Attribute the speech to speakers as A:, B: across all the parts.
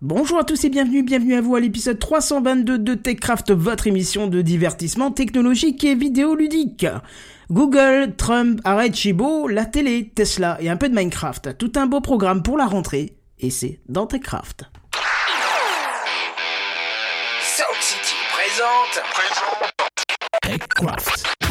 A: Bonjour à tous et bienvenue, bienvenue à vous à l'épisode 322 de TechCraft, votre émission de divertissement technologique et vidéoludique. Google, Trump, arrête Chibo, la télé, Tesla et un peu de Minecraft. Tout un beau programme pour la rentrée. Et c'est dans TechCraft.
B: Sound City présente.
A: TechCraft.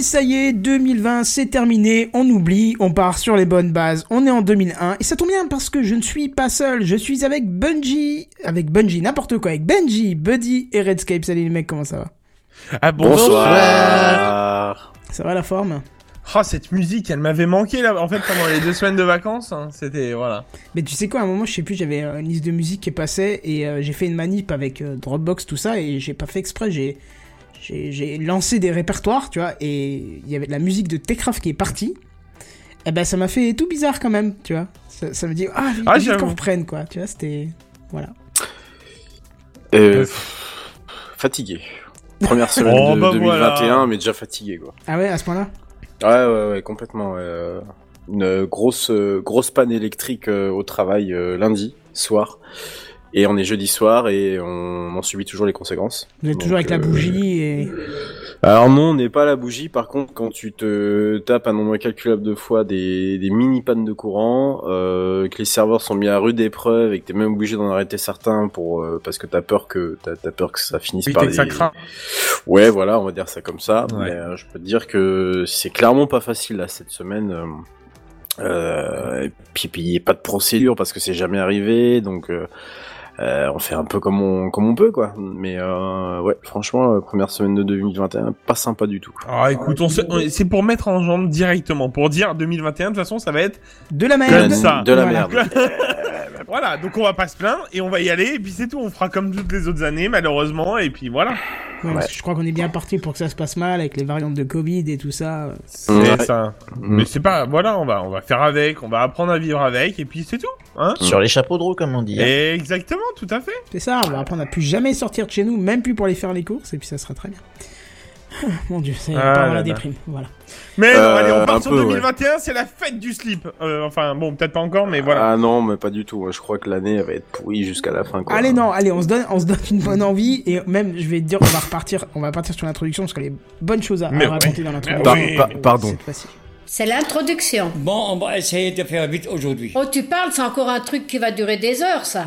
A: Et ça y est, 2020, c'est terminé, on oublie, on part sur les bonnes bases, on est en 2001, et ça tombe bien parce que je ne suis pas seul, je suis avec Bungie, avec Bungie, n'importe quoi, avec Benji, Buddy et Redscape. Salut les mecs, comment ça va?
C: Ah bonsoir.
D: Bonsoir.
A: Ça va la forme?
C: Oh cette musique, elle m'avait manqué là. En fait pendant les deux semaines de vacances, hein, c'était voilà.
A: Mais tu sais quoi, à un moment, je sais plus, j'avais une liste de musique qui passait, et euh, j'ai fait une manip avec euh, Dropbox, tout ça, et j'ai pas fait exprès, j'ai... J'ai j'ai lancé des répertoires, tu vois, et il y avait de la musique de Techcraft qui est partie. Et ben ça m'a fait tout bizarre quand même, tu vois. Ça, ça me dit, ah, il
C: Ah, j'avoue.
A: qu'on reprenne, quoi. Tu vois, c'était... Voilà.
D: Euh, pff, fatigué. Première semaine
C: Oh,
D: de
C: bah
D: 2021,
C: voilà.
D: mais déjà fatigué quoi.
A: Ah ouais, à ce point-là?
D: Ouais, ouais, ouais, complètement. ouais, euh, Une grosse, euh, grosse panne électrique euh, au travail euh, lundi soir. Et on est jeudi soir et on en subit toujours les conséquences.
A: Vous êtes
D: Donc,
A: toujours avec la
D: euh,
A: bougie et...
D: Alors non, on n'est pas à la bougie. Par contre, quand tu te tapes un nombre incalculable de fois des, des mini pannes de courant, euh, que les serveurs sont mis à rude épreuve et que t'es même obligé d'en arrêter certains pour euh, parce que t'as peur que t'as as peur que ça finisse
C: Oui,
D: par
C: que ça
D: des-
C: craint.
D: Ouais, voilà, on va dire ça comme ça.
C: Ouais.
D: Mais euh, je peux te dire que c'est clairement pas facile là cette semaine. Euh, euh, et puis puis il y a pas de procédure parce que c'est jamais arrivé, donc euh, on fait un peu comme on comme on peut quoi. Mais euh, ouais, franchement, euh, première semaine de 2021, pas sympa du tout.
C: Ah écoute, on se- c'est pour mettre en jambe directement, pour dire 2021 de toute façon ça va être
A: De la
C: Comme
A: merde
C: ça.
D: de la
A: Voilà.
D: merde.
C: voilà. Donc on va pas se plaindre et on va y aller et puis c'est tout. On fera comme toutes les autres années malheureusement et puis voilà.
A: Ouais, parce que je crois qu'on est bien parti pour que ça se passe mal avec les variantes de Covid et tout ça.
C: C'est
D: Ouais.
C: ça.
D: Mm.
C: Mais c'est pas voilà, on va on va faire avec, on va apprendre à vivre avec et puis c'est tout. Hein
E: Sur les chapeaux de roue, comme on dit. hein.
C: Exactement, tout à fait.
A: C'est ça, on va apprendre à plus jamais sortir de chez nous, même plus pour aller faire les courses, et puis ça sera très bien. Mon dieu, c'est
C: Ah
A: pas la déprime, voilà.
C: Mais
D: Euh,
C: non, allez, on part sur
D: peu, ouais.
C: 2021, c'est la fête du slip. Euh, enfin bon, peut-être pas encore, mais voilà.
D: Ah non, mais pas du tout. Je crois que l'année elle va être pourrie jusqu'à la fin. Quoi.
A: Allez, non, allez, on se donne, on se donne une bonne envie, et même, je vais te dire, on va repartir, on va partir sur l'introduction, parce qu'il y a des bonnes choses à, à raconter dans l'introduction.
D: Par-
C: oui.
D: par- pardon.
F: C'est l'introduction.
G: Bon, on va essayer de faire vite aujourd'hui.
F: Oh, tu parles, c'est encore un truc qui va durer des heures, ça.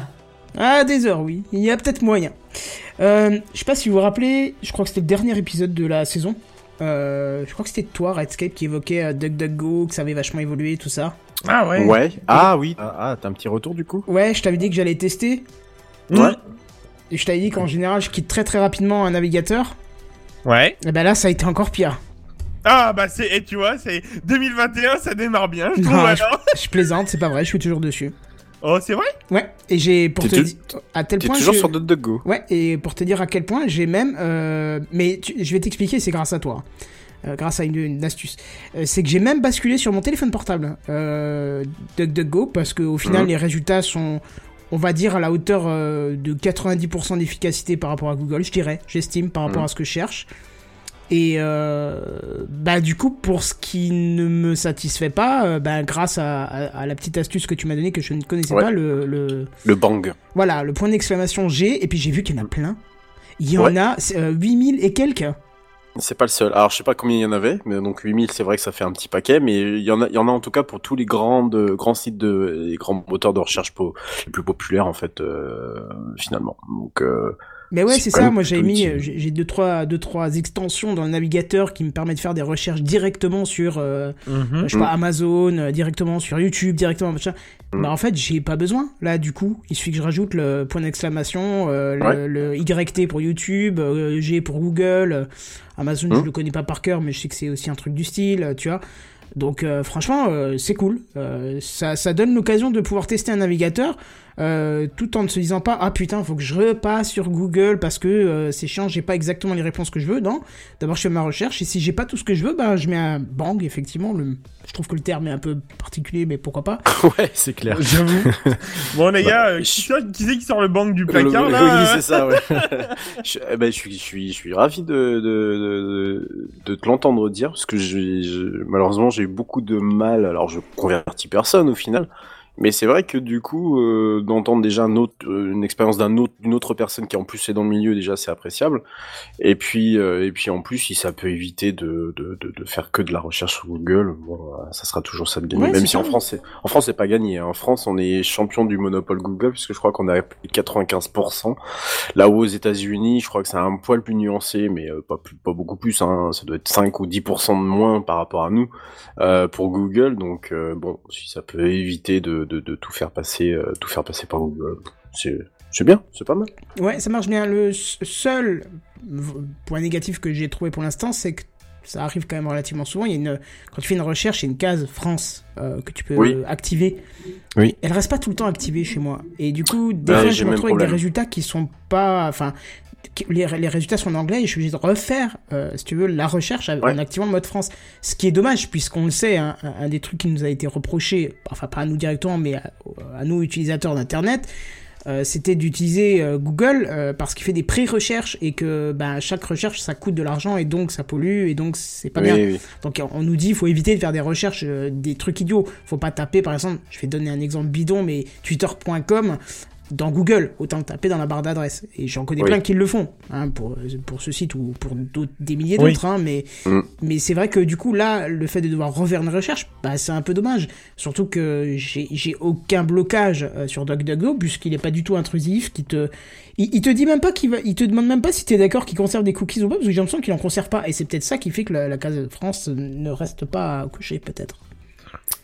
A: Ah, des heures, oui. Il y a peut-être moyen. Euh, je sais pas si vous vous rappelez, je crois que c'était le dernier épisode de la saison. Euh, je crois que c'était toi, Redscape, qui évoquait euh, DuckDuckGo, que ça avait vachement évolué, tout ça.
C: Ah ouais.
D: Ouais. Ah oui. Ah, ah, t'as un petit retour du coup.
A: Ouais, je t'avais dit que j'allais tester.
C: Ouais.
A: Et je t'avais dit qu'en général, je quitte très très rapidement un navigateur.
C: Ouais.
A: Et ben là, ça a été encore pire.
C: Ah bah c'est et tu vois, c'est 2021, ça démarre bien, je trouve
A: Non,
C: alors.
A: Je plaisante, c'est pas vrai, je suis toujours dessus.
C: Oh, c'est vrai?
A: Ouais, et j'ai pour te dire à tel point
D: toujours
A: je-
D: sur DuckDuckGo.
A: Ouais, et pour te dire à quel point j'ai même euh, mais tu- je vais t'expliquer, c'est grâce à toi. Euh, grâce à une, une astuce. Euh, c'est que j'ai même basculé sur mon téléphone portable euh, DuckDuckGo parce qu'au final
D: Mhm.
A: les résultats sont on va dire à la hauteur euh, de 90% d'efficacité par rapport à Google, je dirais, j'estime par rapport
D: Mhm.
A: à ce que je cherche. Et euh, bah du coup, pour ce qui ne me satisfait pas, euh, bah, grâce à, à- à la petite astuce que tu m'as donnée que je ne connaissais
D: Ouais.
A: pas, le, le
D: Le bang.
A: voilà, le point d'exclamation G, et puis j'ai vu qu'il y en a plein. Il y en a euh, 8000 et quelques.
D: C'est pas le seul. Alors je sais pas combien il y en avait, mais donc 8000 c'est vrai que ça fait un petit paquet, mais il y en a, il y en a en tout cas pour tous les grands, grands sites de, les grands moteurs de recherche po- les plus populaires en fait euh, finalement. Donc euh,
A: Mais ouais,
D: C'est
A: ça. Moi, j'ai mis, euh, j'ai deux trois, deux trois extensions dans le navigateur qui me permettent de faire des recherches directement sur, euh,
C: Mhm.
A: je sais pas, Amazon, euh, directement sur YouTube, directement machin.
D: Mm.
A: Bah en fait, j'ai pas besoin. Là, du coup, il suffit que je rajoute le point d'exclamation, euh, le,
D: Ouais.
A: le YT pour YouTube, euh, G pour Google, euh, Amazon, je
D: Mm.
A: le connais pas par cœur, mais je sais que c'est aussi un truc du style, tu vois. Donc euh, franchement, euh, c'est cool. Euh, ça, ça donne l'occasion de pouvoir tester un navigateur euh, tout en ne se disant pas ah putain faut que je repasse sur Google parce que euh, c'est chiant j'ai pas exactement les réponses que je veux non d'abord je fais ma recherche et si j'ai pas tout ce que je veux bah je mets un bang effectivement le... je trouve que le terme est un peu particulier mais pourquoi pas
D: ouais, c'est clair.
C: J'avoue. Bon les
D: Bah,
C: gars, euh,
D: je-
C: qui, c'est- qui c'est qui sort le banc du placard
D: le-
C: là
D: oui,
C: euh
D: c'est ça. Ouais. je, eh ben, je suis, je suis, je suis ravi de de, de, de te l'entendre dire parce que je, je- malheureusement j'ai eu beaucoup de mal. Alors je convertis personne au final. Mais c'est vrai que du coup, euh, d'entendre déjà un autre, euh, une expérience d'un autre, d'une autre personne qui en plus est dans le milieu, déjà c'est appréciable. Et puis, euh, et puis en plus, si ça peut éviter de, de, de, de faire que de la recherche sur Google, bon, euh, ça sera toujours ça de gagner.
A: Ouais,
D: Même si en. France, en France c'est pas gagné. hein. En France, on est champion du monopole Google puisque je crois qu'on a plus de 95%. Là où aux États-Unis, je crois que c'est un poil plus nuancé, mais euh, pas plus, pas beaucoup plus. Hein. Ça doit être 5 ou 10% de moins par rapport à nous euh, pour Google. Donc euh, bon, si ça peut éviter de, de, de tout faire passer, euh, tout faire passer par Google, c'est c'est bien, c'est pas mal.
A: ouais ça marche bien le seul point négatif que j'ai trouvé pour l'instant c'est que ça arrive quand même relativement souvent. Il y a une, quand tu fais une recherche, il y a une case France euh, que tu peux
D: Oui.
A: euh, activer.
D: Oui.
A: Elle reste pas tout le temps activée chez moi. Et du coup, fois,
D: j'ai
A: je me retrouve avec des résultats qui sont pas, enfin, les, les résultats sont en anglais et je suis obligé de refaire, euh, si tu veux, la recherche
D: Ouais.
A: en activant le mode France. Ce qui est dommage puisqu'on le sait, hein, un, des trucs qui nous a été reproché, enfin pas à nous directement, mais à, à nous utilisateurs d'internet, euh, c'était d'utiliser euh, Google euh, parce qu'il fait des pré-recherches et que ben, chaque recherche ça coûte de l'argent et donc ça pollue et donc c'est pas
D: oui,
A: bien.
D: oui.
A: Donc on nous dit il faut éviter de faire des recherches, des trucs idiots. Faut pas taper par exemple, je vais donner un exemple bidon, mais twitter.com dans Google, autant le taper dans la barre d'adresse. Et j'en connais
D: Oui.
A: plein qui le font, hein, pour, pour ce site ou pour d'autres, des milliers
C: Oui.
A: d'autres. Hein, mais
D: Mm.
A: mais c'est vrai que du coup là, le fait de devoir refaire une recherche, bah, c'est un peu dommage. Surtout que j'ai j'ai aucun blocage euh, sur DuckDuckGo puisqu'il est pas du tout intrusif, qui te il, il te dit même pas qu'il va, il te demande même pas si t'es d'accord qu'il conserve des cookies ou pas, parce que j'ai l'impression qu'il en conserve pas. Et c'est peut-être ça qui fait que la, la case France ne reste pas couchée, peut-être.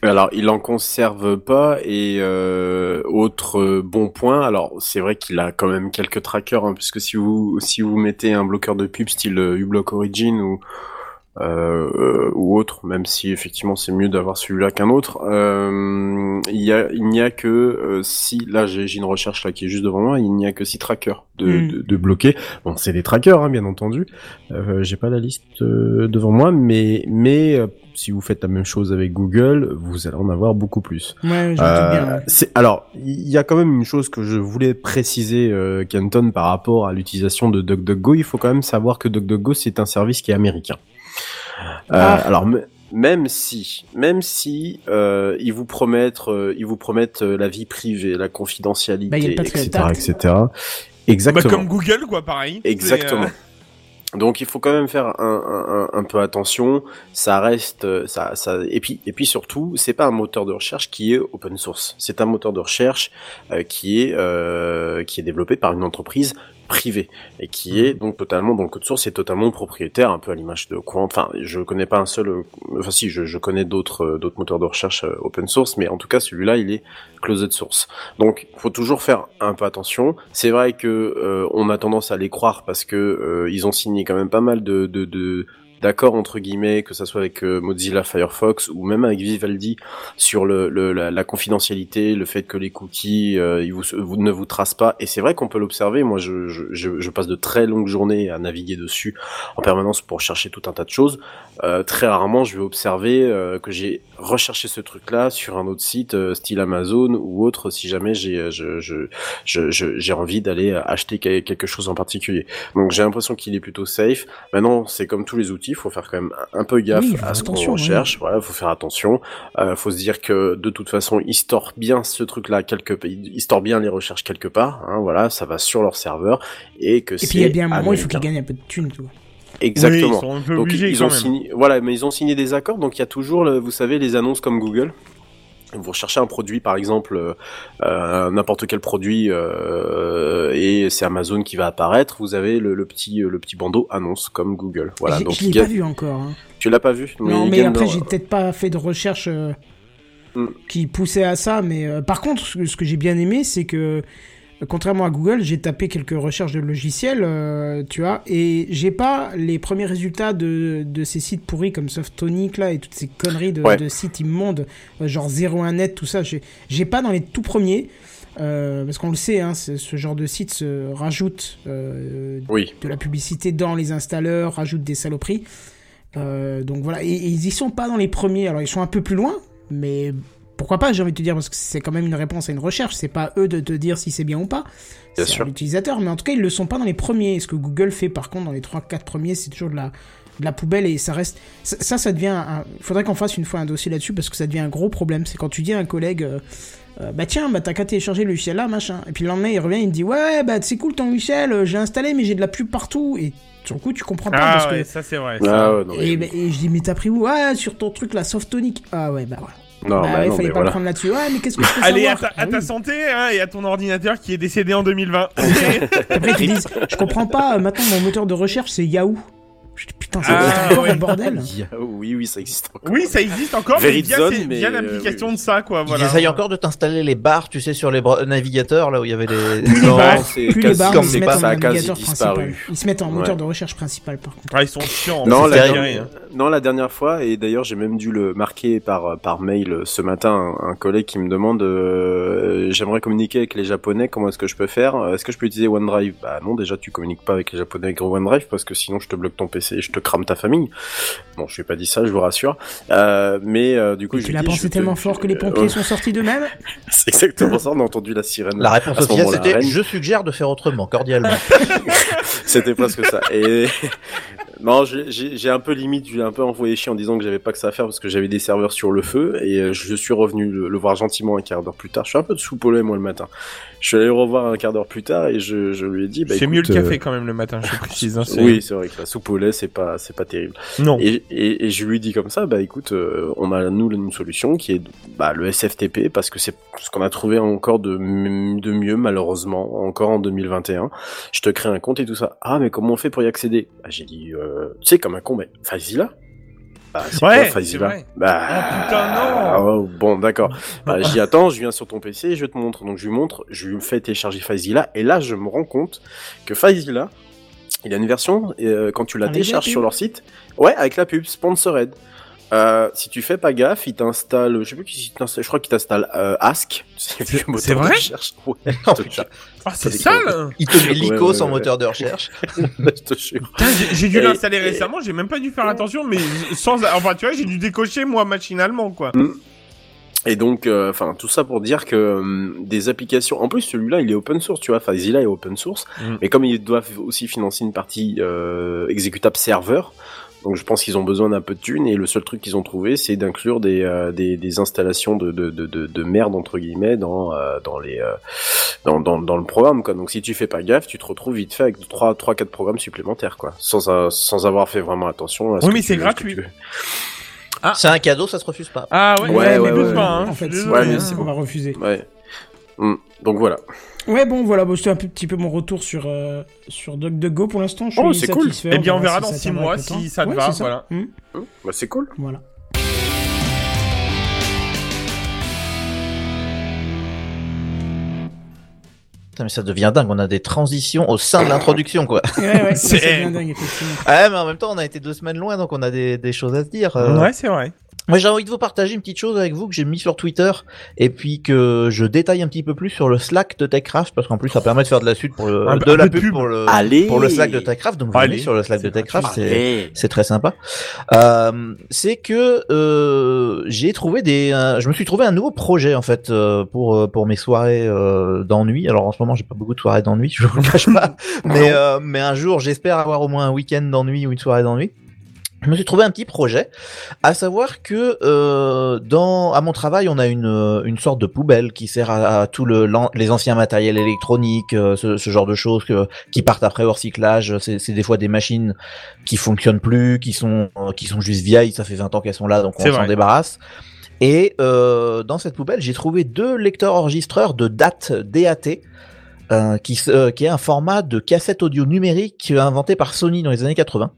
D: Alors, il en conserve pas et euh, autre euh, bon point. Alors, c'est vrai qu'il a quand même quelques trackers, hein, puisque si vous si vous mettez un bloqueur de pub style euh, uBlock Origin ou euh, euh, ou autre, même si effectivement c'est mieux d'avoir celui-là qu'un autre, euh, il y a il n'y a que euh, si là j'ai j'ai une recherche là qui est juste devant moi, il n'y a que six trackers de,
A: Mm.
D: de, de bloqués. Bon, c'est des trackers, hein, bien entendu. Euh, j'ai pas la liste euh, devant moi, mais mais euh, si vous faites la même chose avec Google, vous allez en avoir beaucoup plus.
A: Ouais, bien.
D: c'est alors il y a quand même une chose que je voulais préciser, euh, Kenton, par rapport à l'utilisation de DuckDuckGo. Il faut quand même savoir que DuckDuckGo c'est un service qui est américain. Euh,
A: Ah.
D: Alors même si, même si euh, ils vous promettent, euh, ils vous promettent euh, la vie privée, la confidentialité,
A: Bah,
D: etc., etc.
C: Bah,
D: Exactement.
C: comme Google, quoi, pareil.
D: Exactement. Donc il faut quand même faire un, un, un- un peu attention. Ça reste, ça, ça, et puis et puis surtout, c'est pas un moteur de recherche qui est open source. C'est un moteur de recherche euh, qui est euh, qui est développé par une entreprise privée et qui est donc totalement dans le code source et totalement propriétaire, un peu à l'image de Quant. Enfin, je connais pas un seul. euh, Enfin si, je, je connais d'autres euh, d'autres moteurs de recherche euh, open source, mais en tout cas celui-là, il est closed source. Donc, faut toujours faire un peu attention. C'est vrai que euh, on a tendance à les croire parce que euh, ils ont signé quand même pas mal de, de, de d'accord entre guillemets, que ça soit avec euh, Mozilla Firefox ou même avec Vivaldi sur le, la, confidentialité, le fait que les cookies euh, ils ne vous tracent pas. Et c'est vrai qu'on peut l'observer. Moi, je passe de très longues journées à naviguer dessus en permanence pour chercher tout un tas de choses. Euh, très rarement, je vais observer euh, que j'ai recherché ce truc-là sur un autre site, euh, style Amazon ou autre, si jamais j'ai je, je, je, je- j'ai envie d'aller acheter que- quelque chose en particulier. Donc j'ai l'impression qu'il est plutôt safe. Maintenant, c'est comme tous les outils, il faut faire quand même un peu gaffe
A: Oui,
D: à ce qu'on
A: oui.
D: recherche. Voilà, faut faire attention. Euh, faut se dire que de toute façon, ils storent bien ce truc-là quelque, ils storent bien les recherches quelque part. Hein, voilà, ça va sur leur serveur et que
A: Et puis il y a bien un moment, il faut qu'ils gagnent un peu de thunes, tu vois.
D: Exactement.
C: Oui, ils sont un peu
D: Donc ils ont
C: même.
D: signé, voilà, mais ils ont signé des accords. Donc il y a toujours, vous savez, les annonces comme Google. Vous recherchez un produit, par exemple, euh, euh, n'importe quel produit, euh, et c'est Amazon qui va apparaître. Vous avez le, le petit, le petit bandeau annonce comme Google. Voilà. Donc
A: je l'ai pas vu encore. hein.
D: tu l'as pas vu?
A: Non, mais après, j'ai peut-être pas fait de recherche euh,
D: Hmm.
A: qui poussait à ça. Mais euh, par contre, ce que, ce que j'ai bien aimé, c'est que euh, contrairement à Google, j'ai tapé quelques recherches de logiciels, euh, tu vois, et j'ai pas les premiers résultats de, de ces sites pourris comme Softonic là et toutes ces conneries de,
D: Ouais.
A: de sites immondes, euh, genre 01net, tout ça. J'ai pas dans les tout premiers. euh, parce qu'on le sait, hein, ce genre de site se rajoute euh,
D: Oui.
A: de la publicité dans les installeurs, rajoute des saloperies. Donc voilà, et, et ils y sont pas dans les premiers. Alors ils sont un peu plus loin, mais pourquoi pas, j'ai envie de te dire, parce que c'est quand même une réponse à une recherche. C'est pas eux de te dire si c'est bien ou pas.
D: Bien
A: C'est l'utilisateur, mais en tout cas ils le sont pas dans les premiers. Et ce que Google fait par contre dans les 3-4 premiers, c'est toujours de la de la poubelle et ça reste ça ça, devient un... faudrait qu'on fasse une fois un dossier là-dessus parce que ça devient un gros problème c'est quand tu dis à un collègue euh, euh, bah tiens bah t'as qu'à télécharger le logiciel là machin et puis le lendemain il revient il me dit ouais bah c'est cool ton logiciel euh, j'ai installé mais j'ai de la pub partout et sur le coup tu comprends pas
C: Ah
A: parce
C: ouais,
A: que
C: ça c'est vrai.
D: Ah ouais, non,
A: bah, et je dis mais t'as pris où? Ouais sur ton truc là Softonic ah ouais bah voilà
D: non,
A: bah,
D: bah
A: il
D: non,
A: fallait pas
D: voilà.
A: le prendre là-dessus ouais mais qu'est-ce que je peux
C: Allez, à
A: savoir
C: ta, à ta
A: oui.
C: santé hein, et à ton ordinateur qui est décédé en 2020.
A: Après, ils disent, je comprends pas, euh, maintenant mon moteur de recherche c'est Yahoo. Je dis putain, c'est
C: Ah,
A: encore
C: ouais.
A: un bordel.
D: Oui, oui, ça existe encore.
C: oui, ça existe encore, mais via, via
D: euh,
C: l'application
D: oui.
C: de ça, quoi. Voilà.
E: Ils essayent encore de t'installer les barres, tu sais, sur les navigateurs, là où il y avait les...
A: Plus les
D: Non,
A: barres,
D: c'est
A: plus les barres, ils se
E: c'est
A: mettent
E: pas-
A: en navigateur principal. Ils se mettent en moteur de recherche principal par contre.
C: Ah, ils sont chiants.
D: Non, la dernière, non, la dernière fois, et d'ailleurs j'ai même dû le marquer par, par mail ce matin, un, un collègue qui me demande euh, j'aimerais communiquer avec les Japonais, comment est-ce que je peux faire? Est-ce que je peux utiliser OneDrive? Bah non, déjà tu communiques pas avec les Japonais avec OneDrive parce que sinon je te bloque ton PC et je te crame ta famille. Bon, je lui ai pas dit ça, je vous rassure. Euh, mais euh, du coup, je
A: Tu l'as pensé
D: je te-
A: tellement fort que les pompiers
D: Euh,
A: sont sortis d'eux-mêmes
D: C'est exactement ça, on a entendu la sirène.
E: La réponse officielle, c'était
D: Rennes.
E: « Je suggère de faire autrement, cordialement
D: C'était presque ça. Et non, j'ai- un peu limite, j'ai un peu envoyé chier en disant que j'avais pas que ça à faire parce que j'avais des serveurs sur le feu et euh, je suis revenu le, le voir gentiment un quart d'heure plus tard. Je suis un peu de sous moi le matin. Je suis allé le revoir un quart d'heure plus tard et je, je lui ai dit. Bah,
C: c'est mieux le café
D: euh,
C: quand même le matin, je précise. hein,
D: oui, c'est vrai que la soupe au lait, c'est pas, c'est pas terrible.
C: Non.
D: Et, et, et je lui dis comme ça, bah écoute, euh, on a nous une solution qui est bah, le SFTP parce que c'est ce qu'on a trouvé encore de, de mieux malheureusement encore en 2021. Je te crée un compte et tout ça. Ah mais comment on fait pour y accéder? Bah, J'ai dit, euh, tu sais comme un con, mais Fazila? Bah, c'est
C: Ouais,
D: Fazila? Bah,
C: Oh, putain, non.
D: oh, Bon, d'accord. Bah, j'y attends, je viens sur ton PC, je te montre. Donc je lui montre, je lui fais télécharger Fazila et là je me rends compte que Fazila, il a une version euh, quand tu la télécharges sur leur site. Ouais, avec la pub sponsored. Euh, si tu fais pas gaffe, il t'installe, je sais plus qui t'installe, je crois qu'il t'installe euh, Ask. C'est
C: vrai
D: recherche. Ouais, ».
E: Oh
C: Ah, c'est
D: Ça
C: sale.
D: déconne.
E: il te met
D: Ouais,
E: l'ICO
D: ouais,
E: sans
D: ouais.
E: moteur de recherche.
D: je te jure.
C: Putain, j'ai- dû
D: Et-
C: l'installer récemment, j'ai même pas dû faire attention, mais sans. Enfin, tu vois, j'ai dû décocher moi machinalement, quoi.
D: Et donc, euh, enfin, tout ça pour dire que hum, des applications. En plus, celui-là, il est open source, tu vois. Fazila est open source,
C: Mm.
D: mais comme ils doivent aussi financer une partie euh, exécutable serveur, donc je pense qu'ils ont besoin d'un peu de thunes. Et le seul truc qu'ils ont trouvé, c'est d'inclure des, euh, des des installations de de, de, de, de merde entre guillemets dans euh, dans les euh, dans, dans dans le programme, quoi. Donc si tu fais pas gaffe, tu te retrouves vite fait avec trois trois quatre programmes supplémentaires, quoi, sans sans avoir fait vraiment attention. À ce
C: Oui,
D: que
C: mais c'est
D: ce
C: gratuit.
D: tu-
E: C'est un cadeau, ça se refuse pas.
C: Ah ouais,
D: Ouais,
C: ouais, mais
D: ouais,
C: doucement, hein,
A: en fait,
D: mais
C: hein.
A: on va refuser.
D: Ouais. Hum, Donc voilà.
A: Ouais, bon, voilà, bon, c'était un peu- petit peu mon retour sur, euh, sur DuckDuckGo pour l'instant. Je suis
D: Oh, c'est cool.
C: Eh bien, on verra
A: si
C: dans
A: ça
C: six
A: tiendra
C: mois
A: avec le
C: si ça te
A: Ouais,
C: va,
A: c'est
C: voilà.
A: Hum,
D: Bah c'est cool.
A: voilà.
E: Putain, mais ça devient dingue, on a des transitions au sein de l'introduction, quoi.
A: Ouais, ouais,
C: C'est-
A: c'est bien dingue, effectivement.
E: Ouais, mais en même temps, on a été deux semaines loin, donc on a des, des choses à se dire. euh.
C: Ouais, c'est vrai.
E: Moi, j'ai envie de vous partager une petite chose avec vous que j'ai mis sur Twitter et puis que je détaille un petit peu plus sur le Slack de TechCraft parce qu'en plus, ça permet de faire de la suite pour le,
C: Un-
E: de
C: un
E: la pub
C: pub.
E: pour le,
D: Allez
E: pour le Slack de TechCraft. Donc, vous
C: Allez.
E: sur le Slack de TechCraft, c'est, c'est très sympa. Euh, c'est que euh, j'ai trouvé des, euh, je me suis trouvé un nouveau projet en fait euh, pour euh, pour mes soirées euh, d'ennui. Alors en ce moment, j'ai pas beaucoup de soirées d'ennui, je vous le cache pas, mais euh, mais un jour, j'espère avoir au moins un week-end d'ennui ou une soirée d'ennui. Je me suis trouvé un petit projet, à savoir que euh, dans à mon travail, on a une une sorte de poubelle qui sert à, à tout le les anciens matériels électroniques, euh, ce, ce genre de choses que, qui partent après au recyclage. C'est des fois des machines qui fonctionnent plus, qui sont euh, qui sont juste vieilles. Ça fait 20 ans qu'elles sont là, donc on s'en débarrasse. Et euh, dans cette poubelle, j'ai trouvé deux lecteurs enregistreurs de date DAT. euh, qui, qui est un format de cassette audio numérique inventé par Sony dans les années 80.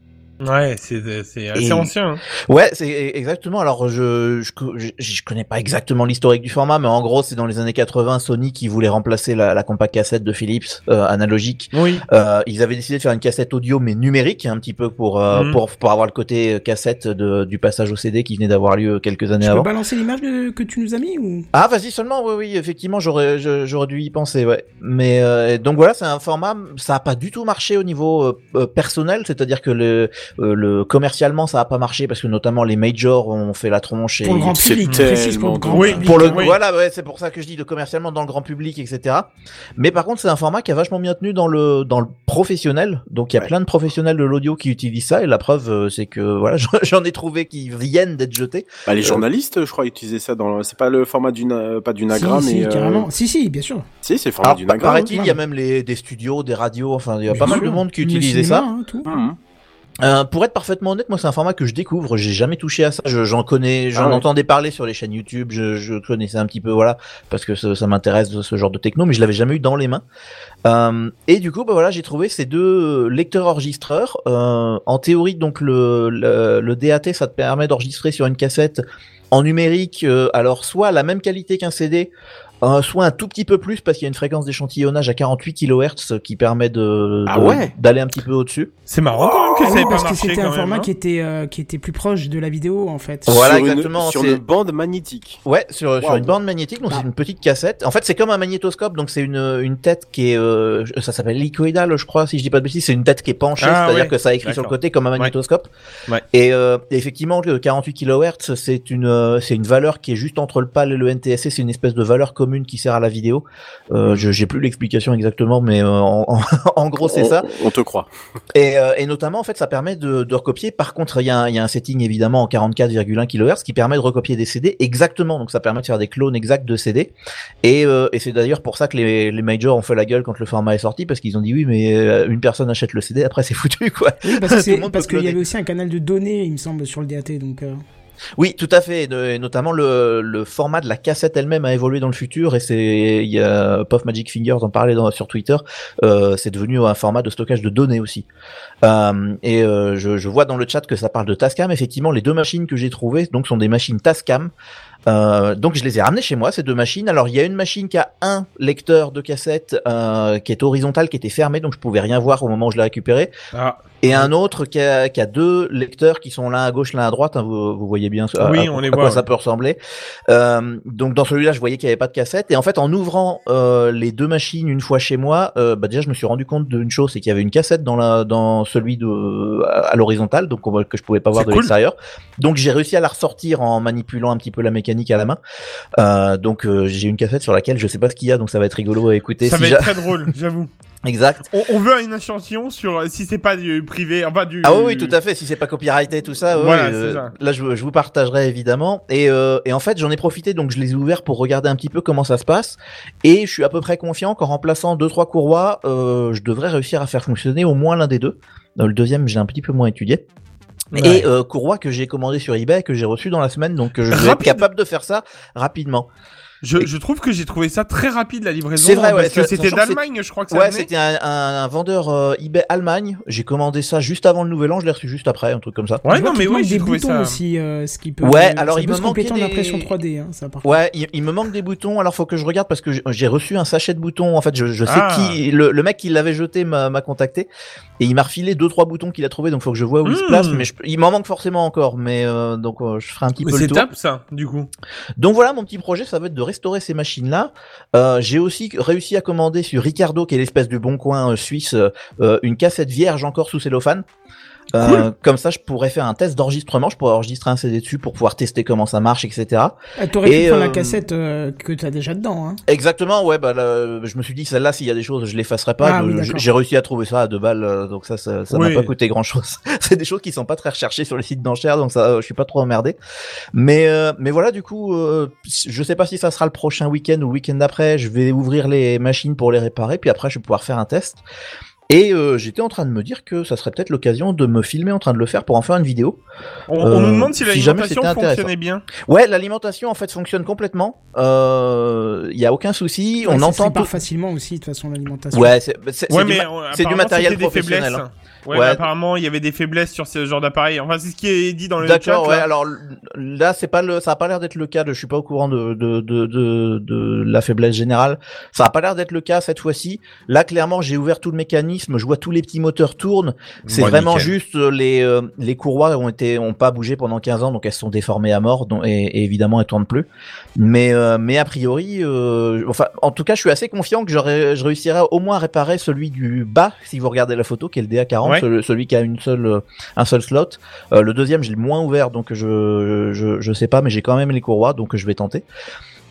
C: Ouais, c'est c'est assez
E: Et-
C: ancien. hein.
E: Ouais, c'est exactement. Alors je, je je je connais pas exactement l'historique du format, mais en gros c'est dans les années 80 Sony qui voulait remplacer la, la compact cassette de Philips euh, analogique.
C: Oui.
E: Euh, ils avaient décidé de faire une cassette audio mais numérique un petit peu pour euh,
C: Mhm.
E: pour pour avoir le côté euh, cassette de, du passage au CD qui venait d'avoir lieu quelques années
A: Tu peux
E: avant.
A: balancer l'image de- que tu nous as mis ou?
E: Ah vas-y seulement oui oui effectivement j'aurais j'aurais dû y penser ouais mais euh, donc voilà c'est un format ça a pas du tout marché au niveau euh, euh, personnel c'est-à-dire que le euh, le commercialement ça a pas marché parce que notamment les majors ont fait la tronche et
A: pour le grand public, précise pour le grand
C: Oui,
A: public.
E: pour le
C: Oui.
E: voilà ouais c'est pour ça que je dis de commercialement dans le grand public etc mais par contre c'est un format qui a vachement bien tenu dans le dans le professionnel donc il y a
D: Ouais.
E: plein de professionnels de l'audio qui utilisent ça et la preuve euh, c'est que voilà j'en ai trouvé qui viennent d'être jetés
D: Bah, les journalistes, je crois, utilisaient ça dans. le- C'est pas le format du na- pas du Nagra,
A: si, si,
D: mais. euh,
A: carrément. Si, si, bien sûr.
D: Si, c'est le format
E: Alors,
D: du
E: pa-
D: Nagra.
E: paraît-il, il y a même les, des studios, des radios, enfin, il y a pas mal de monde qui utilisait
A: cinéma,
E: ça.
A: hein, tout.
D: Mhm.
E: Euh, pour être parfaitement honnête, moi, c'est un format que je découvre. J'ai jamais touché à ça. Je- J'en connais, j'en
D: Ah ouais.
E: entendais parler sur les chaînes YouTube. Je, je connaissais un petit peu, voilà, parce que ça, ça m'intéresse de ce genre de techno, mais je l'avais jamais eu dans les mains. Euh, et du coup, bah voilà, j'ai trouvé ces deux lecteurs enregistreurs. Euh, en théorie, donc le, le, le DAT, ça te permet d'enregistrer sur une cassette en numérique. euh, alors soit la même qualité qu'un CD. Euh, soit un tout petit peu plus parce qu'il y a une fréquence d'échantillonnage à 48 kHz qui permet de
D: Ah ouais
E: d'aller un petit peu au-dessus.
C: C'est marrant quand même que
A: Ah
C: ça
A: oui,
C: pas
A: parce que c'était un
C: même,
A: format
C: hein.
A: qui était euh, qui était plus proche de la vidéo en fait.
E: Voilà,
D: Sur une-
E: exactement,
D: Sur une bande magnétique.
E: Ouais, sur, sur une bande magnétique, donc
A: Ah.
E: c'est une petite cassette. En fait, c'est comme un magnétoscope, donc c'est une, une tête qui est, euh, ça s'appelle licoïdale, je crois, si je dis pas de bêtises. C'est une tête qui est penchée,
C: Ah,
E: c'est-à-dire
C: ouais.
E: que ça a écrit sur le côté comme un magnétoscope.
C: Ouais.
E: Et euh, effectivement, le 48 kHz, c'est une, euh, c'est une valeur qui est juste entre le PAL et le NTSC. C'est une espèce de valeur commune qui sert à la vidéo. Euh, je j'ai plus l'explication exactement, mais euh, en, en, en gros, c'est
D: On-
E: ça.
D: On te croit.
E: Et, euh, et notamment, en fait, ça permet de, de recopier. Par contre, il y, a un- il y a un setting évidemment en 44,1 kHz qui permet de recopier des CD exactement. Donc, ça permet de faire des clones exacts de CD. Et, euh, et c'est d'ailleurs pour ça que les, les majors ont fait la gueule quand le format est sorti parce qu'ils ont dit oui, mais une personne achète le CD, après c'est foutu quoi.
A: Oui, parce qu'il y avait aussi un canal de données, il me semble, sur le DAT. Donc, euh,
E: Oui, tout à fait. Et notamment le, le format de la cassette elle-même a évolué dans le futur et c'est il y a Puff Magic Fingers en parlait sur Twitter. Euh, c'est devenu un format de stockage de données aussi. Euh, et euh, je, je vois dans le chat que ça parle de Tascam. Effectivement, les deux machines que j'ai trouvées donc sont des machines Tascam. Euh, donc je les ai ramenées chez moi ces deux machines. Alors il y a une machine qui a un lecteur de cassette euh, qui est horizontal, qui était fermé, donc je pouvais rien voir au moment où je l'ai récupéré
C: Ah,
E: et un autre qui a, qui a deux lecteurs qui sont l'un à gauche, l'un à droite. hein, vous, vous voyez bien à,
C: Oui,
E: à-
C: on les
E: à quoi ça peut ressembler. Euh, donc dans celui-là, je voyais qu'il n'y avait pas de cassette. Et en fait, en ouvrant euh, les deux machines une fois chez moi, euh, bah déjà, je me suis rendu compte d'une chose, c'est qu'il y avait une cassette dans la dans celui de à, l'horizontale, donc que je pouvais pas voir de
C: cool.
E: l'extérieur. Donc j'ai réussi à la ressortir en manipulant un petit peu la mécanique à la main. Euh, donc euh, j'ai une cassette sur laquelle je sais pas ce qu'il y a, donc ça va être rigolo à écouter.
C: ça
E: si
C: va être très drôle, j'avoue.
E: Exact.
C: On, on veut une échantillon sur euh, si c'est pas du privé, enfin du.
E: Ah oui, oui, tout à fait. Si c'est pas copyrighté, tout ça,
C: Voilà,
E: euh,
C: ça.
E: là je, je vous partagerai évidemment. Et, euh, et en fait, j'en ai profité, donc je les ai ouverts pour regarder un petit peu comment ça se passe. Et je suis à peu près confiant qu'en remplaçant deux trois courroies, euh, je devrais réussir à faire fonctionner au moins l'un des deux. Dans le deuxième, j'ai un petit peu moins étudié.
C: Ouais.
E: Et euh, courroie que j'ai commandé sur eBay, que j'ai reçu dans la semaine, donc euh, je vais être capable de faire ça rapidement.
C: Je,
E: Et-
C: je trouve que j'ai trouvé ça très rapide la livraison.
E: C'est vrai, ouais,
C: Parce que c'était
E: c'est-
C: d'Allemagne, je crois que ça
E: Ouais, c'était un, un- un vendeur euh, eBay Allemagne. J'ai commandé ça juste avant le nouvel an, je l'ai reçu juste après, un truc comme ça.
C: Ouais,
A: Je
C: non, mais oui,
A: manque
C: j'ai
A: des
C: trouvé
A: boutons
C: ça.
A: aussi, euh, ce qui peut.
E: Ouais, alors il me
A: en
E: des-
A: impression 3D, hein, ça par contre.
E: Ouais, il, il me manque des boutons. Alors faut que je regarde parce que j'ai- reçu un sachet de boutons. En fait, je, je sais
C: Ah.
E: qui le, le mec qui l'avait jeté m'a m'a contacté et il m'a refilé deux trois boutons qu'il a trouvé. Donc faut que je vois où il se
C: Hmm.
E: place. Mais je- il m'en manque forcément encore. Mais euh, donc euh, je ferai un petit
C: Mais
E: peu le
C: c'est
E: tour.
C: top ça, du coup.
E: Donc voilà, mon petit projet, ça va être de restaurer ces machines-là. Euh, j'ai aussi réussi à commander sur Ricardo, qui est l'espèce de bon coin euh, suisse, euh, une cassette vierge encore sous cellophane. Euh, comme ça, je pourrais faire un test d'enregistrement. Je pourrais enregistrer un CD dessus pour pouvoir tester comment ça marche, etc.
A: Ah, T'aurais pu prendre la
E: euh,
A: cassette euh, que t'as déjà dedans. Hein.
E: Exactement, ouais. Bah, là, je me suis dit celle-là, s'il y a des choses, je l'effacerai pas.
A: Ah oui,
E: j'ai réussi à trouver ça à deux balles, euh, donc ça, ça ça m'a
C: Oui.
E: pas coûté grand-chose. C'est des choses qui sont pas très recherchées sur les sites d'enchères, donc ça, je suis pas trop emmerdé. Mais euh, mais voilà, du coup, euh, je sais pas si ça sera le prochain week-end ou le week-end d'après. Je vais ouvrir les machines pour les réparer, puis après, je vais pouvoir faire un test. Et euh, j'étais en train de me dire que ça serait peut-être l'occasion de me filmer en train de le faire pour en faire une vidéo.
C: On,
E: Euh,
C: on nous demande si
E: si
C: l'alimentation
E: intéressant.
C: fonctionnait bien.
E: Ouais, l'alimentation en fait fonctionne complètement. Il y a aucun souci.
A: Ouais,
E: on entend tout.
A: facilement aussi, de toute façon, l'alimentation.
E: Ouais, c'est
C: Ouais,
E: du
C: mais
E: ma-
C: euh,
E: c'est du
C: apparemment,
E: matériel professionnel.
C: faiblesses.
E: hein.
C: Ouais, apparemment, il y avait des faiblesses sur ce genre d'appareil. Enfin, c'est ce qui est dit dans le chat.
E: D'accord, ouais.
C: là.
E: Alors là, c'est pas le, ça a pas l'air d'être le cas. De, je suis pas au courant de de, de de de la faiblesse générale. Ça a pas l'air d'être le cas cette fois-ci. Là, clairement, j'ai ouvert tout le mécanisme. Je vois tous les petits moteurs tournent. C'est vraiment
C: nickel.
E: juste euh, les euh, les courroies ont été ont pas bougé pendant 15 ans, donc elles sont déformées à mort. Donc, et, et évidemment, elles tournent plus. Mais euh, mais a priori, euh, enfin, en tout cas, je suis assez confiant que j'aurais je réussirai au moins à réparer celui du bas, si vous regardez la photo, qui est le DA40,
C: Ouais.
E: celui, celui qui a une seule euh, un seul slot. Euh, le deuxième, j'ai le moins ouvert, donc je, je je sais pas, mais j'ai quand même les courroies, donc je vais tenter.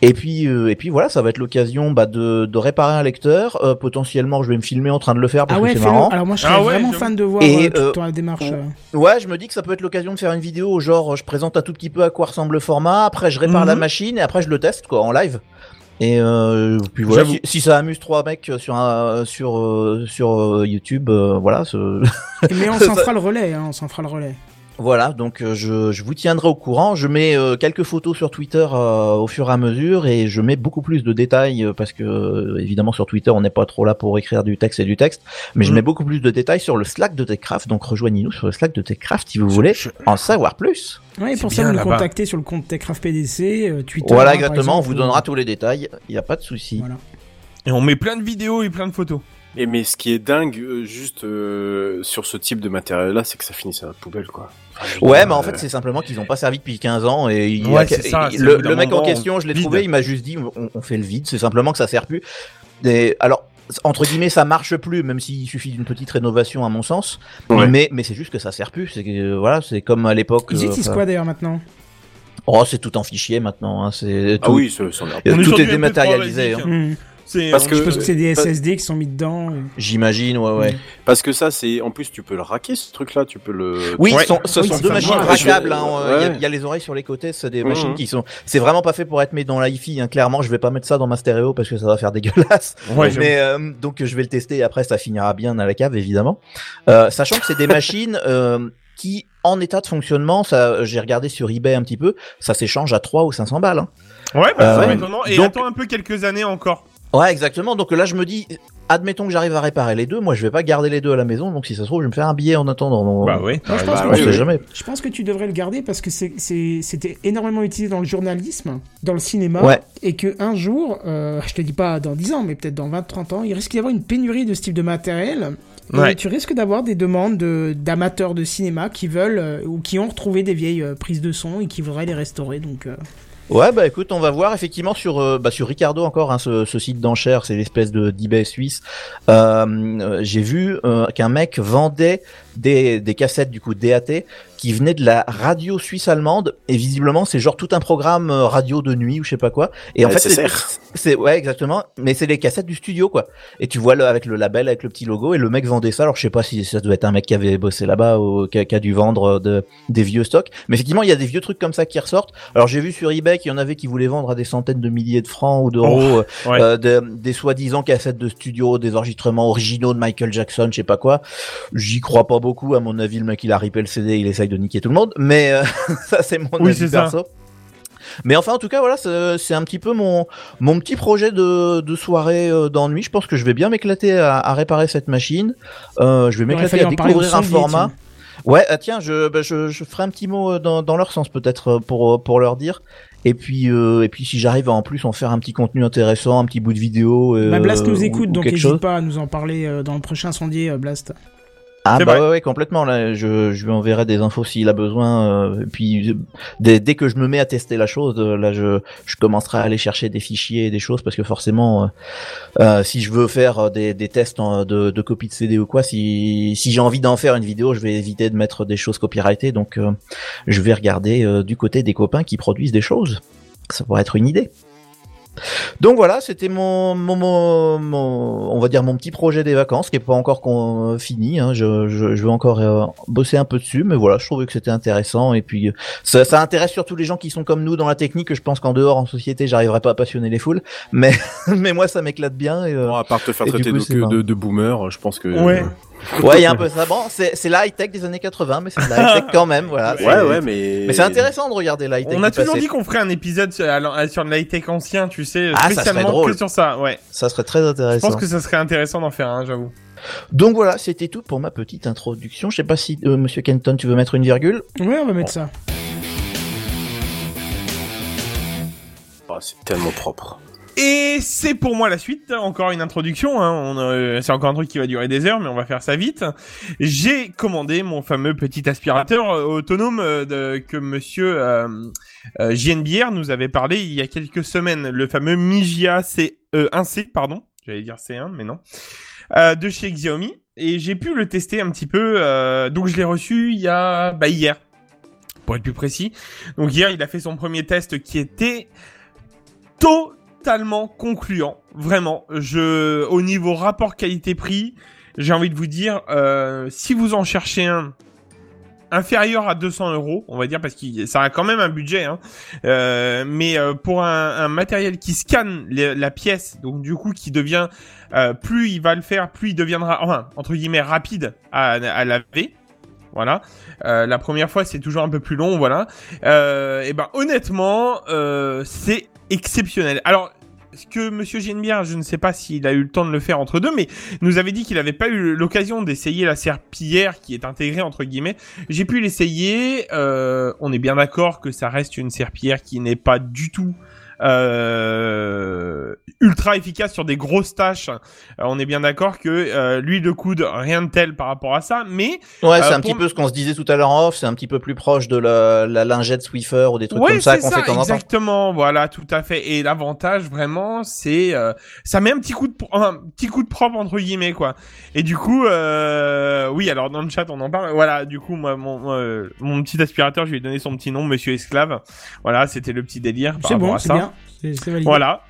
E: Et puis euh, et puis voilà, ça va être l'occasion bah, de de réparer un lecteur. Euh, potentiellement, je vais me filmer en train de le faire parce
A: Ah ouais,
E: que c'est
A: fais-le.
E: marrant.
A: Alors moi, je serais
C: Ah ouais,
A: vraiment fan de voir
E: Et,
A: euh,
E: euh,
A: ton démarche. euh.
E: Ouais, je me dis que ça peut être l'occasion de faire une vidéo, genre je présente un tout petit peu à quoi ressemble le format, après je répare
C: Mhm.
E: la machine et après je le teste quoi en live. Et euh, puis voilà, si, si ça amuse trois mecs sur un sur euh, sur euh, YouTube, euh, voilà, ce-
A: Mais on s'en fera le relais, hein, on s'en fera le relais.
E: Voilà, donc euh, je, je vous tiendrai au courant. Je mets euh, quelques photos sur Twitter euh, au fur et à mesure et je mets beaucoup plus de détails euh, parce que euh, évidemment sur Twitter on n'est pas trop là pour écrire du texte et du texte, mais je
C: Mhm.
E: mets beaucoup plus de détails sur le Slack de Techcraft. Donc rejoignez-nous sur le Slack de Techcraft si vous voulez
C: Je-
E: en savoir plus.
C: C'est
A: pour ça, vous nous contactez sur le compte Techcraft PDC, euh, Twitter.
E: voilà exactement, on vous
A: ou-
E: donnera tous les détails. Il n'y a pas de souci.
A: Voilà.
C: Et on met plein de vidéos et plein de photos.
D: Et mais ce qui est dingue, euh, juste euh, sur ce type de matériel-là, c'est que ça finit à la poubelle, quoi. Enfin,
E: Ouais,
D: dire,
E: mais en
D: euh,
E: fait, c'est simplement qu'ils n'ont pas servi depuis 15 ans et il
C: Ouais,
E: a-
C: c'est ça,
E: il-
C: c'est
E: le, mec en question, je l'ai trouvé, il m'a juste dit on, on fait le vide, c'est simplement que ça sert plus. Et, alors entre guillemets, ça marche plus, même s'il suffit d'une petite rénovation à mon sens.
D: Ouais.
E: Mais mais c'est juste que ça sert plus. C'est euh, voilà, c'est comme à l'époque.
A: Ils utilisent quoi d'ailleurs maintenant?
E: Oh, c'est tout en fichier maintenant. Hein, c'est
D: Ah
E: tout,
D: oui, ça, a-
E: tout
C: sur
E: est
C: du MP3
E: dématérialisé.
C: basique.
E: hein.
A: Hmm.
C: C'est-
D: Parce que-
A: Je pense que c'est des SSD qui sont mis dedans.
E: J'imagine, ouais, ouais.
D: Parce que ça, c'est en plus, tu peux le raquer ce truc-là, tu peux le.
E: Oui,
C: Ouais.
E: ce sont, ce
A: Oui,
E: sont
A: c'est
E: deux machines hein, euh, Il y a- y, les oreilles sur les côtés, c'est des
D: Mhm.
E: machines qui sont. C'est vraiment pas fait pour être mis dans la hi-fi. Hein. Clairement, je vais pas mettre ça dans ma stéréo parce que ça va faire dégueulasse.
C: Ouais,
E: mais euh, donc je vais le tester et après ça finira bien à la cave évidemment. Euh, sachant que c'est des machines euh, qui en état de fonctionnement, ça j'ai regardé sur eBay un petit peu, ça s'échange à 3 ou 500 balles. hein.
C: Ouais, bah,
E: Euh,
C: c'est
E: ouais.
C: étonnant. Et
E: Donc-
C: attends un peu quelques années encore.
E: Ouais, exactement. Donc là je me dis admettons que j'arrive à réparer les deux, moi je vais pas garder les deux à la maison donc si ça se trouve je vais me faire un billet en attendant.
C: Bah oui.
A: Moi, je pense
D: bah
A: que
E: on
D: oui,
E: jamais.
A: Je pense que tu devrais le garder parce que c'était énormément utilisé dans le journalisme, dans le cinéma,
E: Ouais.
A: et que un jour, euh, je te dis pas dans 10 ans, mais peut-être dans 20-30 ans, il risque d'y avoir une pénurie de ce type de matériel. Et
C: Ouais.
A: tu risques d'avoir des demandes de- d'amateurs de, cinéma qui veulent euh, ou qui ont retrouvé des vieilles euh, prises de son et qui voudraient les restaurer. Donc, euh,
E: Ouais, bah écoute, on va voir effectivement sur euh, bah, sur Ricardo encore, hein, ce, site d'enchères, c'est l'espèce de d'eBay suisse. Euh, euh, J'ai vu qu'un mec vendait des, des cassettes du coup DAT qui venaient de la radio suisse allemande et visiblement c'est genre tout un programme euh, radio de nuit ou je sais pas quoi. Et en fait, c'est- ouais exactement, mais c'est les cassettes du studio quoi. Et tu vois le, avec le label, avec le petit logo et le mec vendait ça. Alors je sais pas si ça doit être un mec qui avait bossé là-bas ou qui a, qui a dû vendre euh, de, des vieux stocks. Mais effectivement, il y a des vieux trucs comme ça qui ressortent. Alors j'ai vu sur eBay qu'il y en avait qui voulaient vendre à des centaines de milliers de francs ou d'euros euh,
C: ouais.
E: euh, de- des soi-disant cassettes de studio, des enregistrements originaux de Michael Jackson, je sais pas quoi. J'y crois pas beaucoup. À mon avis, le mec il a ripé le CD, il essaye de niquer tout le monde. Mais euh, ça c'est mon
C: Oui,
E: avis
C: ça.
E: perso. Mais enfin, en tout cas, voilà, c'est un petit peu mon mon petit projet de, de soirée euh, d'ennui. Je pense que je vais bien m'éclater à, à réparer cette machine. Euh, je vais m'éclater à découvrir un format. Ouais, ah, tiens, je, bah, je je ferai un petit mot dans, dans leur sens peut-être pour pour leur dire. Et puis euh, et puis si j'arrive à en plus en faire un petit contenu intéressant, un petit bout de vidéo.
A: Bah, Blast nous
E: ou-
A: écoute,
E: ou
A: donc n'hésite
E: chose.
A: pas à nous en parler dans le prochain sondier, Blast.
E: Ah bah ouais, ouais, complètement. Là, je, je lui enverrai des infos s'il a besoin. euh, et puis dès, dès que je me mets à tester la chose, euh, là, je, je commencerai à aller chercher des fichiers et des choses parce que forcément, euh, euh, si je veux faire euh, des, des tests en- de, de copie de CD ou quoi, si, si j'ai envie d'en faire une vidéo, je vais éviter de mettre des choses copyrightées. Donc, je vais regarder euh, du côté des copains qui produisent des choses. Ça pourrait être une idée. Donc voilà, c'était mon, mon, mon, mon- on va dire mon petit projet des vacances qui est pas encore con- fini. Hein. Je, je, je vais encore euh, bosser un peu dessus, mais voilà, je trouvais que c'était intéressant et puis euh, ça, ça intéresse surtout les gens qui sont comme nous dans la technique. que Je pense qu'en dehors en société, j'arriverai pas à passionner les foules, mais mais moi ça m'éclate bien. Et, euh,
D: Bon, à part te faire traiter
E: coup,
D: de boomer, je pense que.
C: Ouais.
E: ouais, il y a un peu ça. Bon, c'est c'est la high tech des années 80, mais c'est de la high tech quand même. Voilà.
D: Ouais,
E: c'est-
D: ouais, mais.
E: Mais c'est intéressant de regarder la high tech.
C: On a toujours
E: passé.
C: dit qu'on ferait un épisode sur, à- sur le high-tech ancien, tu sais,
E: Ah, ça serait
C: spécialement
E: drôle.
C: que sur ça, ouais.
E: Ça serait très
C: Je
E: intéressant.
C: pense que ça serait intéressant d'en faire un, j'avoue.
E: Donc voilà, c'était tout pour ma petite introduction. Je sais pas si euh, Monsieur Kenton, tu veux mettre une virgule?
A: Ouais, on va mettre ça.
D: Oh, c'est tellement propre.
C: Et c'est pour moi la suite, encore une introduction, hein. Euh, c'est encore un truc qui va durer des heures, mais on va faire ça vite. J'ai commandé mon fameux petit aspirateur euh, autonome euh, de, que monsieur euh, euh, JNBR nous avait parlé il y a quelques semaines, le fameux Migia C, euh, 1C, pardon, j'allais dire C1, mais non, de chez Xiaomi. Et j'ai pu le tester un petit peu, donc je l'ai reçu il y a, bah hier, pour être plus précis. Donc hier, il a fait son premier test qui était totalement concluant. Vraiment, je, au niveau rapport qualité-prix, j'ai envie de vous dire, euh, si vous en cherchez un inférieur à 200 euros, on va dire, parce que ça a quand même un budget, hein, euh, mais euh, pour un, un matériel qui scanne les- la pièce, donc du coup qui devient, euh, plus il va le faire, plus il deviendra, enfin, entre guillemets, rapide à, à laver. Voilà. Euh, la première fois, c'est toujours un peu plus long, voilà. Euh, et ben, honnêtement, euh, c'est exceptionnel. Alors, ce que Monsieur Genebière, je ne sais pas s'il a eu le temps de le faire entre deux, mais nous avait dit qu'il n'avait pas eu l'occasion d'essayer la serpillière qui est intégrée entre guillemets. J'ai pu l'essayer. Euh, on est bien d'accord que ça reste une serpillière qui n'est pas du tout euh, ultra efficace sur des grosses tâches. Euh, on est bien d'accord que euh, l'huile de coude, rien de tel par rapport à ça, mais
E: Ouais,
C: Euh,
E: c'est un
C: pour-
E: petit peu ce qu'on se disait tout à l'heure en off, c'est un petit peu plus proche de la, la lingette Swiffer ou des trucs
C: Ouais,
E: comme ça qu'on fait temps.
C: exactement. Voilà, tout à fait. Et l'avantage vraiment, c'est euh, ça met un petit coup de un petit coup de propre entre guillemets quoi. Et du coup, euh, oui, alors dans le chat on en parle. Voilà, du coup moi mon euh, mon petit aspirateur, je lui ai donné son petit nom, Monsieur Esclave. Voilà, c'était le petit délire par
A: C'est
C: rapport
A: bon,
C: à
A: c'est
C: ça.
A: bien. C'est c'est validé.
C: Voilà.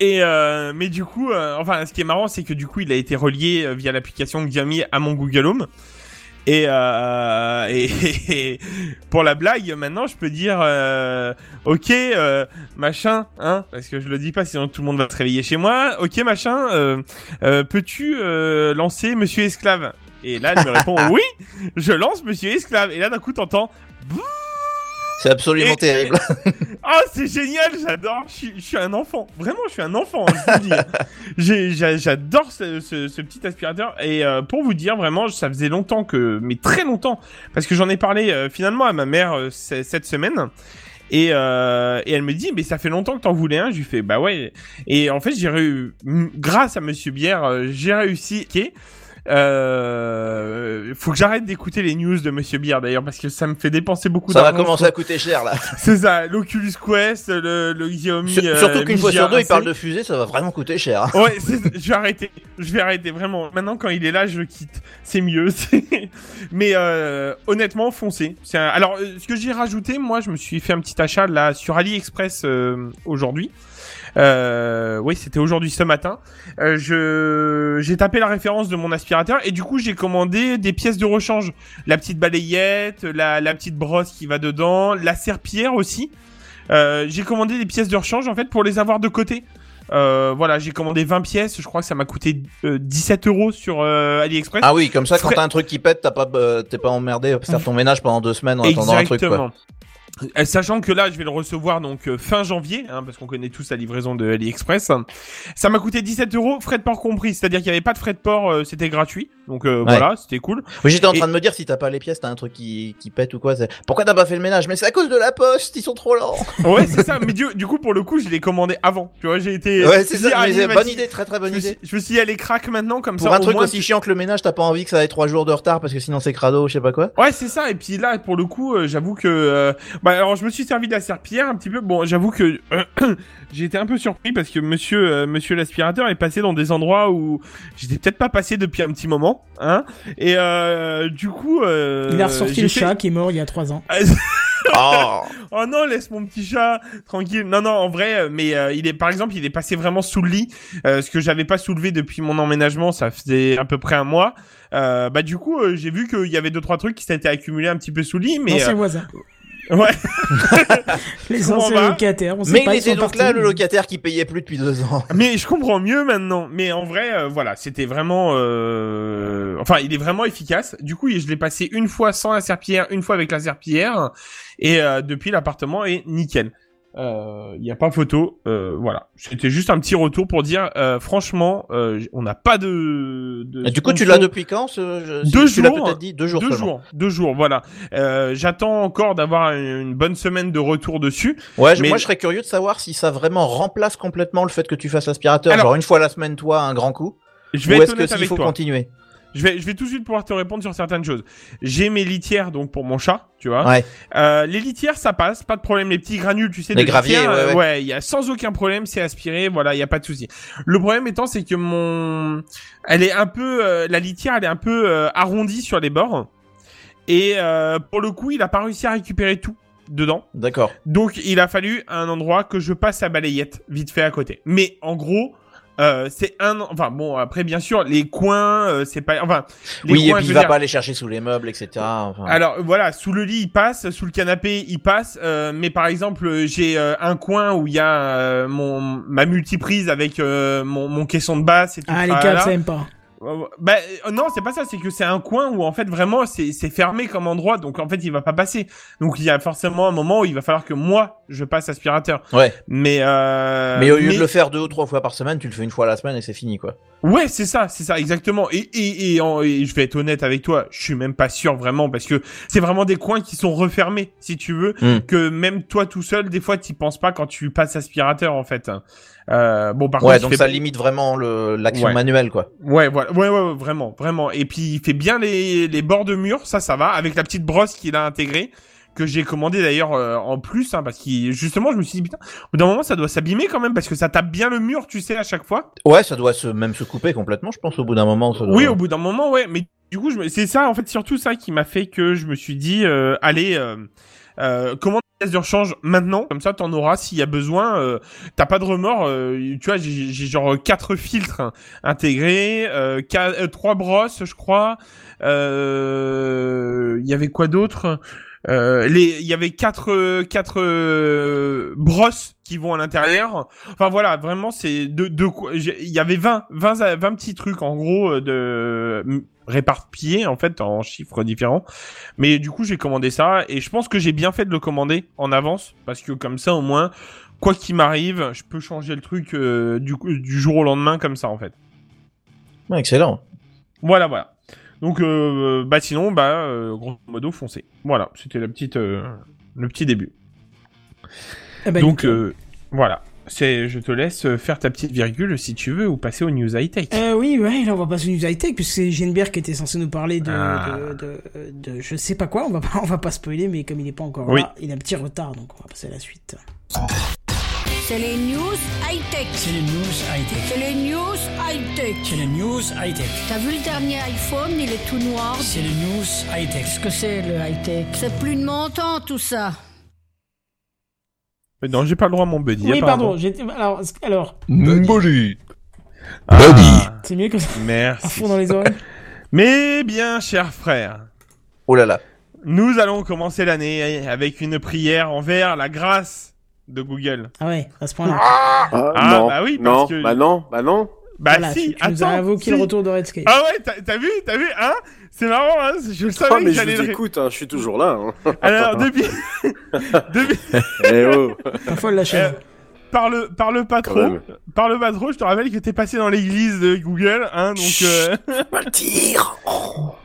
C: Et euh, mais du coup, euh, enfin, ce qui est marrant, c'est que du coup, il a été relié euh, via l'application Xiaomi à mon Google Home. Et, euh, et, et pour la blague, maintenant, je peux dire, euh, ok, euh, machin, hein, parce que je le dis pas, sinon tout le monde va se réveiller chez moi. Ok, machin, peux-tu euh, lancer Monsieur Esclave? Et là, il me répond, oui, je lance Monsieur Esclave. Et là, d'un coup, t'entends.
E: C'est absolument
C: Et-
E: terrible.
C: Ah, c'est génial, j'adore. Je suis- je suis un enfant. Vraiment, je suis un enfant. J'a- J'adore ce, ce- ce petit aspirateur. Et euh, pour vous dire, vraiment, ça faisait longtemps que, mais très longtemps, parce que j'en ai parlé euh, finalement à ma mère euh, cette semaine. Et, euh, et elle me dit, mais ça fait longtemps que t'en voulais un. Je lui fais, bah ouais. Et en fait, j'ai m- grâce à Monsieur Bière, j'ai réussi. Ok. Euh, faut que j'arrête d'écouter les news de Monsieur Bière d'ailleurs parce que ça me fait dépenser beaucoup
E: ça va
C: d'argent.
E: commencer à coûter cher là.
C: C'est ça, l'Oculus Quest, le, le Xiaomi.
E: Sur-
C: euh,
E: Surtout qu'une fois sur deux, il
C: GR1C.
E: parle de fusée, ça va vraiment coûter cher. hein.
C: Ouais, je vais arrêter. Je vais arrêter vraiment. Maintenant, quand il est là, je le quitte. C'est mieux. Mais euh, honnêtement, foncez. C'est un- Alors, euh, ce que j'ai rajouté, moi, je me suis fait un petit achat là sur AliExpress euh, aujourd'hui. Euh, oui, c'était aujourd'hui ce matin. Euh, je j'ai tapé la référence de mon aspirateur et du coup j'ai commandé des pièces de rechange, la petite balayette, la, la petite brosse qui va dedans, la serpillière aussi. Euh, j'ai commandé des pièces de rechange en fait pour les avoir de côté. Euh, voilà, j'ai commandé 20 pièces, je crois que ça m'a coûté euh, 17 euros sur euh, AliExpress.
E: Ah oui, comme ça, quand t'as un truc qui pète, t'as pas, euh, t'es pas emmerdé faire ton ménage pendant deux semaines en attendant un truc, quoi.
C: Euh, Sachant que là, je vais le recevoir donc euh, fin janvier, hein, parce qu'on connaît tous la livraison de AliExpress. Ça m'a coûté 17 euros, frais de port compris, c'est-à-dire qu'il n'y avait pas de frais de port, euh, c'était gratuit. Donc euh, voilà, c'était cool.
E: Oui, j'étais en
C: Et-
E: train de me dire si t'as pas les pièces, t'as un truc qui, qui pète ou quoi. Pourquoi t'as pas fait le ménage? Mais c'est à cause de la poste, ils sont trop lents.
C: Ouais, c'est ça. Mais du, du coup, pour le coup, je l'ai commandé avant. Tu vois, j'ai été.
E: Ouais, c'est ça. mais bonne idée, très très
C: Je
E: bonne
C: me, suis,
E: idée.
C: je me suis dit, allez, craque maintenant, comme
E: Pour
C: ça.
E: un
C: au
E: truc
C: moins,
E: aussi chiant que le ménage, t'as pas envie que ça ait trois jours de retard parce que sinon c'est crado, je sais pas quoi.
C: Ouais, c'est ça. Et puis là, pour le coup, euh, j'avoue que. Euh, Bah, alors, je me suis servi de la serpillière un petit peu. Bon, j'avoue que j'ai été un peu surpris parce que monsieur, euh, monsieur l'aspirateur est passé dans des endroits où j'étais peut-être pas passé depuis un petit moment, hein. Et euh, du coup, euh,
A: Il a ressorti le
C: fait-
A: chat qui est mort il y a 3 ans.
E: Oh
C: Oh non, laisse mon petit chat tranquille. Non, non, en vrai, euh, mais euh, il est, par exemple, il est passé vraiment sous le lit, euh, ce que j'avais pas soulevé depuis mon emménagement, ça faisait à peu près un mois. Euh, bah du coup, euh, j'ai vu qu'il y avait deux trois trucs qui s'étaient accumulés un petit peu sous le lit, mais euh,
A: voisin.
C: Ouais.
A: Les anciens locataires. On sait
E: Mais
A: pas,
E: il
A: ils
E: donc
A: partis.
E: là, le locataire qui payait plus depuis deux ans.
C: Mais je comprends mieux maintenant. Mais en vrai, euh, voilà, c'était vraiment, euh... enfin, il est vraiment efficace. Du coup, je l'ai passé une fois sans la serpillière, une fois avec la serpillière, et euh, depuis l'appartement est nickel. Il n'y a pas photo, euh, voilà. C'était juste un petit retour pour dire, euh, franchement, euh, on n'a pas de. de
E: du coup, tu l'as depuis quand ce,
C: Deux jours.
E: dit deux jours
C: deux
E: seulement.
C: jours, deux jours, voilà. Euh, J'attends encore d'avoir une, bonne semaine de retour dessus.
E: Ouais,
C: Mais-
E: moi je serais curieux de savoir si ça vraiment remplace complètement le fait que tu fasses aspirateur,
C: Alors-
E: genre une fois la semaine toi un grand coup,
C: Je vais
E: ou est-ce que s'il faut
C: toi.
E: continuer
C: Je vais, je vais tout de suite pouvoir te répondre sur certaines choses. J'ai mes litières donc pour mon chat, tu vois.
E: Ouais.
C: Euh, les litières, ça passe, pas de problème. Les petits granules, tu sais,
E: Les
C: de
E: graviers,
C: litière,
E: ouais, ouais.
C: il y a sans aucun problème, c'est aspiré, voilà, il y a pas de souci. Le problème étant, c'est que mon, elle est un peu, euh, la litière, elle est un peu euh, arrondie sur les bords, et euh, pour le coup, il a pas réussi à récupérer tout dedans.
E: D'accord.
C: Donc il a fallu un endroit que je passe à balayette vite fait à côté. Mais en gros, euh, c'est un, enfin bon après bien sûr les coins, euh, c'est pas, enfin les
E: Oui, et puis il va
C: dire-
E: pas aller chercher sous les meubles, etc. Enfin,
C: alors voilà, sous le lit il passe, sous le canapé il passe, euh, mais par exemple j'ai euh, un coin où il y a euh, mon ma multiprise avec euh, mon, mon caisson de basse et tout.
A: Ah, les câbles, ça aime pas.
C: Bah euh, non, c'est pas ça, c'est que c'est un coin où en fait vraiment c'est c'est fermé comme endroit, donc en fait il va pas passer. Donc il y a forcément un moment où il va falloir que moi je passe aspirateur.
E: Ouais.
C: Mais euh,
E: mais au lieu de le faire deux ou trois fois par semaine, tu le fais une fois la semaine et c'est fini quoi.
C: Ouais, c'est ça, c'est ça, exactement. Et, et, et, en- et je vais être honnête avec toi, je suis même pas sûr vraiment parce que c'est vraiment des coins qui sont refermés, si tu veux,
E: Hmm.
C: que même toi tout seul, des fois, t'y penses pas quand tu passes aspirateur en fait. Euh, bon, par
E: ouais,
C: contre,
E: donc
C: fait-
E: ça limite vraiment l'action
C: Ouais.
E: manuelle quoi.
C: Ouais, voilà, ouais, ouais, ouais, vraiment, vraiment. Et puis il fait bien les, les bords de mur, ça, ça va, avec la petite brosse qu'il a intégrée que j'ai commandé d'ailleurs euh, en plus, hein, parce que justement, je me suis dit putain, au bout d'un moment, ça doit s'abîmer quand même parce que ça tape bien le mur, tu sais, à chaque fois.
E: Ouais, ça doit se même se couper complètement, je pense au bout d'un moment. ça doit-
C: Oui, au bout d'un moment, ouais. Mais du coup, je me- c'est ça, en fait, surtout ça qui m'a fait que je me suis dit, euh, allez, euh, euh, commande de rechange maintenant, comme ça, t'en auras s'il y a besoin. euh, T'as pas de remords. euh, tu vois, j'ai genre quatre filtres hein, intégrés, euh, euh, trois brosses, je crois. Il y avait quoi d'autre? Euh, les, il y avait quatre, euh, quatre euh, brosses qui vont à l'intérieur. Enfin voilà, vraiment c'est de, de Il y avait 20, 20, à- 20 petits trucs en gros euh, de réparpillés en fait en chiffres différents. Mais du coup j'ai commandé ça et je pense que j'ai bien fait de le commander en avance parce que comme ça au moins quoi qu'il m'arrive, je peux changer le truc euh, du, du jour au lendemain comme ça en fait.
E: Ouais, excellent.
C: Voilà, voilà. Donc, euh, bah sinon, bah, euh, grosso modo, foncez. Voilà, c'était la petite, euh, le petit début.
A: Eh ben,
C: Donc, euh, voilà. C'est, je te laisse euh, faire ta petite virgule si tu veux ou passer aux news high tech.
A: Euh, oui, ouais, là on va passer aux news high-tech, puisque c'est Geneberg qui était censé nous parler de,
C: Ah.
A: de, de, de je sais pas quoi, on va pas, on va pas spoiler, mais comme il est pas encore
C: Oui.
A: là, il a un petit retard, donc on va passer à la suite.
F: C'est les news high-tech.
G: C'est les news high-tech.
F: C'est les news high-tech.
G: C'est les news high-tech.
F: T'as vu le dernier iPhone, il est tout noir.
G: C'est les news high-tech.
F: Qu'est-ce que c'est le high-tech? C'est plus de mon temps tout ça.
C: Mais non, j'ai pas le droit à mon buddy.
A: oui, pardon, j'étais, alors, alors,
C: Ah,
A: c'est mieux que ça, à
C: merci.
A: fond dans les oreilles.
C: Mais bien, cher frère,
E: Oh là là.
C: nous allons commencer l'année avec une prière envers la grâce de Google.
A: Ah ouais, à ce point-là.
D: Ah,
C: Ah,
D: non,
C: bah oui, parce
D: non,
C: que-
D: bah non, bah non.
C: Bah
A: Voilà,
C: si,
A: tu, tu nous as
C: attends.
A: invoqué
C: si.
A: le retour de Redscape.
C: Ah ouais, t'as vu, t'as vu, hein C'est marrant, hein Je le savais
D: Ah, mais
C: que
D: je
C: j'allais
D: vous
C: le...
D: écoute, hein, je suis toujours là. Hein.
C: Alors, depuis... depuis...
D: Eh oh,
A: Parfois, la chaîne.
C: Parle pas
D: Quand
C: trop.
D: même.
C: Parle pas trop. Je te rappelle que t'es passé dans l'église de Google, hein. Donc, euh...
D: pas le dire.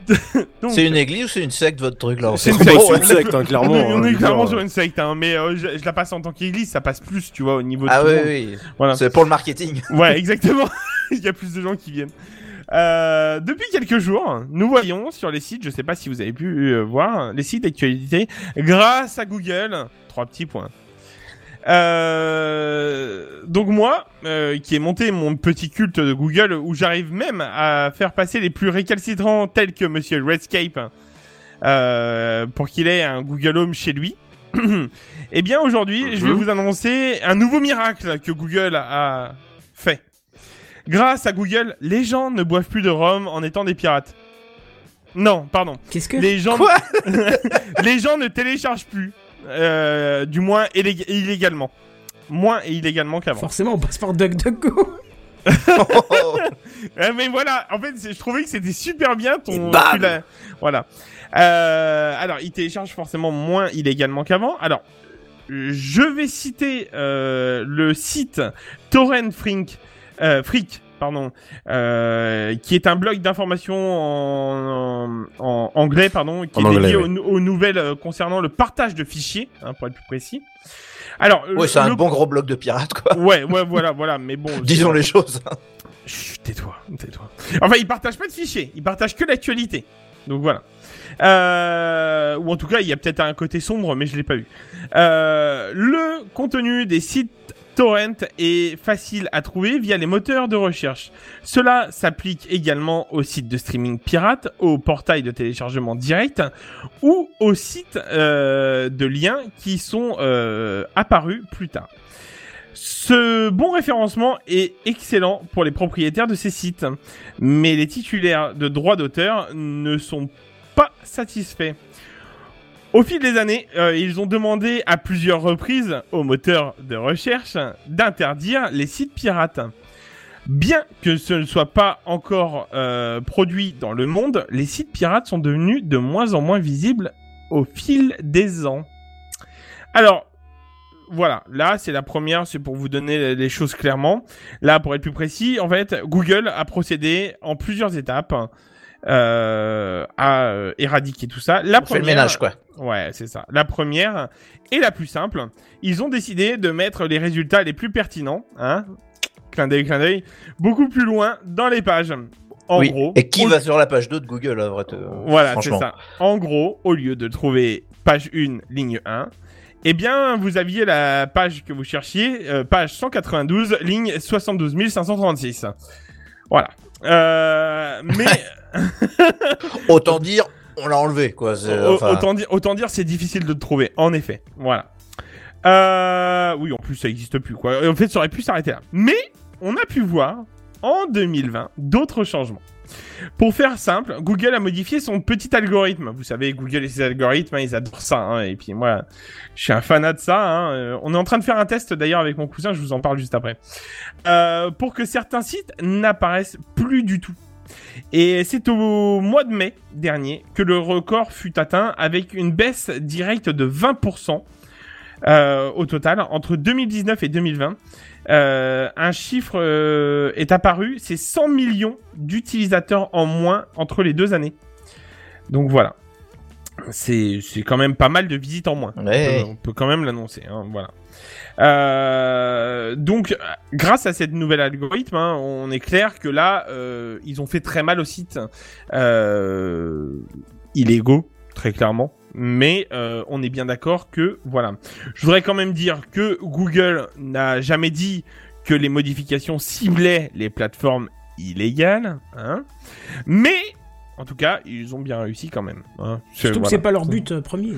C: donc,
E: C'est une église ou c'est une secte votre truc là
C: C'est une secte,
E: ouais.
D: C'est une secte, hein, clairement.
C: on est, on
D: hein,
C: est clairement sur une secte, hein. Mais euh, je, je la passe en tant qu'église, ça passe plus, tu vois, au niveau de
E: Ah
C: tout le
E: oui,
C: monde.
E: oui.
C: Voilà.
E: C'est pour le marketing.
C: Ouais, exactement. Il y a plus de gens qui viennent. Euh, depuis quelques jours, nous voyons sur les sites, je sais pas si vous avez pu euh, voir, les sites d'actualité, grâce à Google, trois petits points. Euh, donc moi, euh, qui ai monté mon petit culte de Google, où j'arrive même à faire passer les plus récalcitrants tels que Monsieur Redscape, euh, pour qu'il ait un Google Home chez lui. Eh bien aujourd'hui, je vais
D: Mhm.
C: vous annoncer un nouveau miracle que Google a fait. Grâce à Google, les gens ne boivent plus de rhum en étant des pirates. Non, pardon.
A: Qu'est-ce que.
C: Les gens,
E: Quoi
C: les gens ne téléchargent plus, euh, du moins illég- illégalement, moins et illégalement qu'avant.
A: Forcément, on passe par DuckDuckGo.
C: Mais voilà, en fait, je trouvais que c'était super bien ton. L'as- Voilà. Euh, alors, il télécharge forcément moins illégalement qu'avant. Alors, je vais citer euh, le site Torrent Freak, euh, Freak, pardon, euh, qui est un blog d'information en, en- en anglais, pardon, qui
D: En
C: est
D: anglais,
C: dédié aux, aux nouvelles euh, concernant le partage de fichiers, hein, pour être plus précis. Alors,
E: Ouais, c'est un bon gros bloc de pirates quoi.
C: Ouais, ouais, voilà, voilà, mais bon.
E: Disons les choses.
C: Chut, tais-toi, tais-toi. Enfin, il partage pas de fichiers, il partage que l'actualité. Donc voilà. Euh, ou en tout cas, il y a peut-être un côté sombre, mais je l'ai pas vu. Euh, le contenu des sites torrent est facile à trouver via les moteurs de recherche. Cela s'applique également aux sites de streaming pirates, aux portails de téléchargement direct ou aux sites euh, de liens qui sont euh, apparus plus tard. Ce bon référencement est excellent pour les propriétaires de ces sites, mais les titulaires de droits d'auteur ne sont pas satisfaits. Au fil des années, euh, ils ont demandé à plusieurs reprises aux moteurs de recherche d'interdire les sites pirates. Bien que ce ne soit pas encore euh, produit dans le monde, les sites pirates sont devenus de moins en moins visibles au fil des ans. Alors, voilà, là c'est la première, c'est pour vous donner les choses clairement. Là, pour être plus précis, en fait, Google a procédé en plusieurs étapes à euh, éradiquer tout ça. La
E: On fait le
C: première,
E: ménage quoi.
C: Ouais, c'est ça. La première et la plus simple, ils ont décidé de mettre les résultats les plus pertinents, hein, clin d'œil, clin d'œil, beaucoup plus loin dans les pages. En
E: oui.
C: gros,
E: Et qui
C: au-
E: va sur la page 2 de Google, à vrai te-
C: voilà, c'est ça. En gros, au lieu de trouver page 1, ligne 1, eh bien, vous aviez la page que vous cherchiez, euh, page 192, ligne 72 536. Voilà. Euh, mais
E: Autant dire, on l'a enlevé quoi. c'est-
C: au-
E: enfin,
C: autant dire, autant dire, c'est difficile de le trouver, en effet. Voilà. Euh, oui, en plus, ça n'existe plus, quoi. En fait, ça aurait pu s'arrêter là. Mais on a pu voir en 2020 d'autres changements. Pour faire simple, Google a modifié son petit algorithme. Vous savez, Google et ses algorithmes, hein, ils adorent ça. hein. Et puis moi, je suis un fanat de ça. hein. Euh, On est en train de faire un test d'ailleurs avec mon cousin, je vous en parle juste après. Euh, pour que certains sites n'apparaissent plus du tout. Et c'est au mois de mai dernier que le record fut atteint avec une baisse directe de 20% euh, au total entre 2019 et 2020. Euh, un chiffre euh, est apparu, c'est 100 millions d'utilisateurs en moins entre les deux années. Donc voilà. C'est quand même pas mal de visites en moins.
E: Ouais.
C: On, peut, on peut quand même l'annoncer. hein, voilà. Euh, donc, grâce à cette nouvelle algorithme, hein, on est clair que là, ils ont fait très mal aux sites euh, illégaux, très clairement. Mais euh, on est bien d'accord que voilà. Je voudrais quand même dire que Google n'a jamais dit que les modifications ciblaient les plateformes illégales, hein. Mais en tout cas, ils ont bien réussi quand même. Hein.
A: Surtout que
C: voilà.
A: c'est pas leur but euh, premier.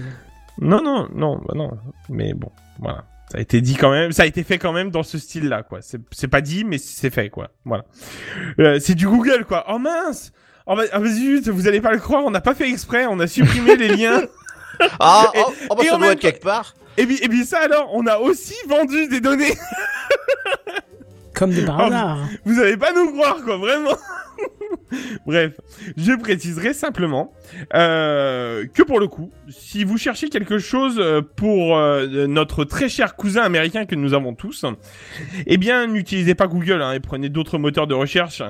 C: Non, non, non, bah non. Mais bon, voilà. Ça a été dit quand même, ça a été fait quand même dans ce style-là, quoi. C'est c'est pas dit, mais c'est fait, quoi. Voilà. Euh, c'est du Google, quoi. Oh mince Oh bah, ah bah zut, vous allez pas le croire, on n'a pas fait exprès, on a supprimé les liens.
E: Ah,
C: Et-
E: oh, oh, bah,
C: et
E: ça
C: en
E: doit
C: même
E: être quelque part.
C: Et puis, et puis ça alors, on a aussi vendu des données.
A: Comme de par
C: Oh,
A: hasard.
C: Vous allez pas nous croire, quoi, vraiment. Bref, je préciserai simplement euh, que pour le coup, si vous cherchez quelque chose euh, pour euh, notre très cher cousin américain que nous avons tous, eh bien, n'utilisez pas Google hein, et prenez d'autres moteurs de recherche.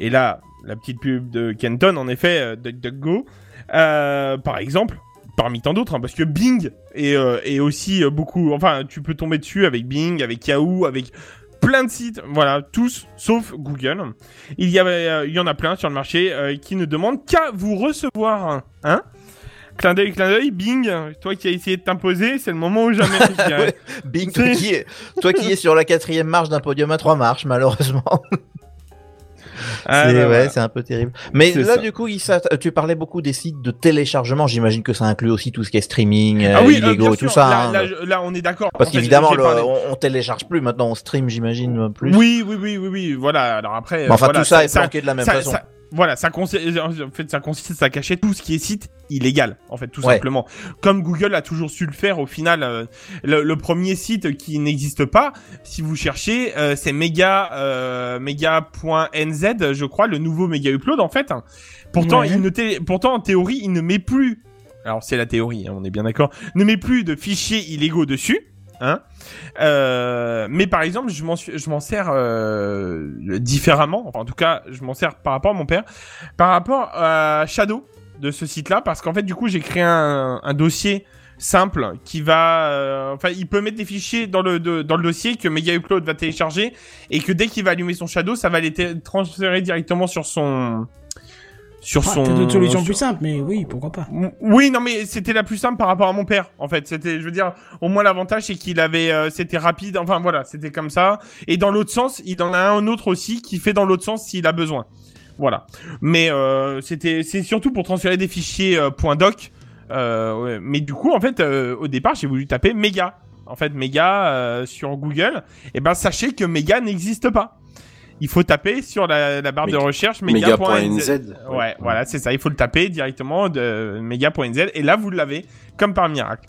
C: Et là, la petite pub de Kenton, en effet, euh, DuckDuckGo, euh, par exemple, parmi tant d'autres, hein, parce que Bing est, euh, est aussi euh, beaucoup... Enfin, tu peux tomber dessus avec Bing, avec Yahoo, avec plein de sites, voilà, tous sauf Google. Il y, avait, euh, il y en a plein sur le marché euh, qui ne demandent qu'à vous recevoir, hein Clin d'œil, clin d'œil, Bing, toi qui as essayé de t'imposer, c'est le moment ou jamais.
E: Ouais. Bing, toi qui, es, toi qui es sur la quatrième marche d'un podium à trois marches, malheureusement.
C: Ah,
E: c'est
C: bah,
E: ouais, c'est un peu terrible. Mais là,
C: ça.
E: du coup, il tu parlais beaucoup des sites de téléchargement. J'imagine que ça inclut aussi tout ce qui est streaming,
C: Ah
E: euh,
C: oui, euh,
E: illégaux
C: bien
E: tout ça.
C: Là,
E: hein.
C: là, là, on est d'accord.
E: Parce qu'évidemment, on, on télécharge plus maintenant, on stream, j'imagine plus.
C: Oui, oui, oui, oui, oui. Voilà. Alors après.
E: Enfin,
C: voilà,
E: tout ça, est planqué de la même
C: ça-
E: façon.
C: Voilà, ça consiste, en fait, ça consiste à cacher tout ce qui est site illégal, en fait, tout
E: Ouais.
C: simplement. Comme Google a toujours su le faire, au final, euh, le, le premier site qui n'existe pas, si vous cherchez, euh, c'est mega, euh, mega.nz, je crois, le nouveau méga upload, en fait. Pourtant,
A: Ouais.
C: il ne pourtant, en théorie, il ne met plus, alors c'est la théorie, hein, on est bien d'accord, ne met plus de fichiers illégaux dessus, hein. Euh, mais par exemple, je m'en sers euh, différemment. Enfin, en tout cas, je m'en sers par rapport à mon père, par rapport à Shadow de ce site-là, parce qu'en fait, du coup, j'ai créé un, dossier simple qui va, euh, enfin, il peut mettre des fichiers dans le dans le dossier que Mega Upload va télécharger et que dès qu'il va allumer son Shadow, ça va les transférer directement sur son sur
A: Ah,
C: son.
A: Peut-être d'autres solutions
C: sur-
A: plus simples, mais oui, pourquoi pas.
C: oui, non, mais c'était la plus simple par rapport à mon père, en fait. C'était, je veux dire, au moins l'avantage, c'est qu'il avait, euh, c'était rapide. Enfin, voilà, c'était comme ça. Et dans l'autre sens, il en a un autre aussi qui fait dans l'autre sens s'il a besoin. Voilà. Mais euh, c'était, c'est surtout pour transférer des fichiers euh, .doc. Euh, ouais. Mais du coup, en fait, euh, au départ, j'ai voulu taper méga. En fait, méga euh, sur Google. Et ben, sachez que méga n'existe pas. Il faut taper sur la, la barre de recherche
D: Méga.nz.
C: méga.nz. Ouais, voilà, c'est ça. Il faut le taper directement de méga.nz et là vous l'avez comme par miracle.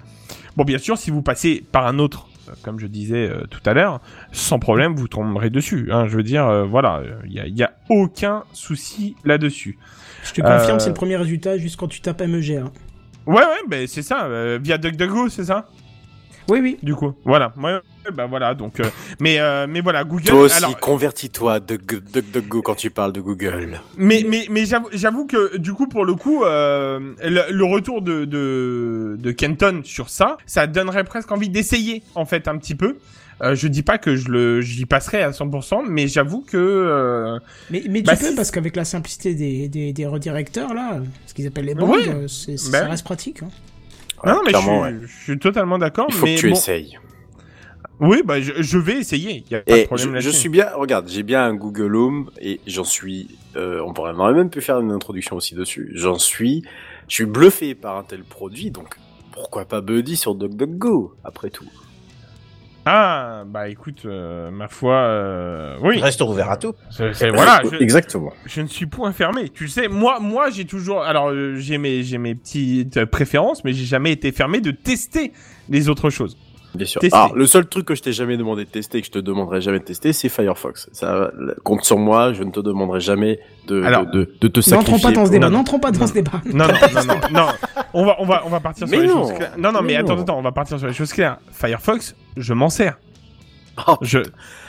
C: Bon, bien sûr, si vous passez par un autre, euh, comme je disais euh, tout à l'heure, sans problème, vous tomberez dessus. Hein, je veux dire, euh, voilà, il y a, aucun souci là-dessus.
A: Je te confirme,
C: Euh,
A: c'est le premier résultat juste quand tu tapes MEG. hein.
C: Ouais, ouais, ben c'est ça. euh, via DuckDuckGo, c'est ça?
A: Oui, oui.
C: Du coup, voilà. Ouais, bah voilà. Donc, euh, mais euh, mais voilà, Google.
D: Toi aussi,
C: alors,
D: convertis-toi de DuckDuckGo quand tu parles de Google.
C: Mais mais mais j'avoue- que du coup pour le coup euh, le, le retour de, de de Kenton sur ça, ça donnerait presque envie d'essayer en fait un petit peu. Euh, je dis pas que je le j'y passerai à 100%, mais j'avoue que euh,
A: Mais, mais tu
C: Bah,
A: peux,
C: si-
A: parce qu'avec la simplicité des, des, des redirecteurs, là, ce qu'ils appellent les bandes,
C: Ouais.
A: euh,
C: Ben.
A: ça reste pratique. hein.
C: Non, non, mais je suis,
D: clairement, ouais.
C: je suis totalement d'accord.
D: Il faut
C: mais
D: que tu
C: bon,
D: essayes.
C: Oui, bah je, je vais essayer. Y a pas de
D: Et
C: problème
D: je, je suis bien, regarde, j'ai bien un Google Home et j'en suis, euh, on pourrait on même pu faire une introduction aussi dessus. J'en suis, je suis bluffé par un tel produit, donc pourquoi pas Buddy sur DuckDuckGo, après tout.
C: Ah bah écoute, euh, ma foi, euh, oui.
E: Reste ouvert à tout.
C: C'est- c'est- voilà, je,
D: Exactement.
C: je ne suis point fermé. Tu sais, moi, moi, j'ai toujours, alors euh, j'ai mes, j'ai mes petites préférences, mais j'ai jamais été fermé de tester les autres choses.
D: Bien sûr.
C: Tester.
D: Alors, le seul truc que je t'ai jamais demandé de tester, et que je te demanderai jamais de tester, c'est Firefox. Ça, compte sur moi, je ne te demanderai jamais de,
C: Alors,
D: de, de, de te sacrifier.
A: N'entrons pas dans ce
D: pour-
A: débat,
C: non,
A: n'entrons pas dans ce débat.
C: Non, non, non, non, non. On va, on va, on va partir sur
D: Mais
C: les
D: non.
C: choses claires. Non, non, mais,
D: Mais
C: attends,
D: non.
C: attends, on va partir sur les choses claires. Firefox, je m'en sers.
D: Oh,
C: Je,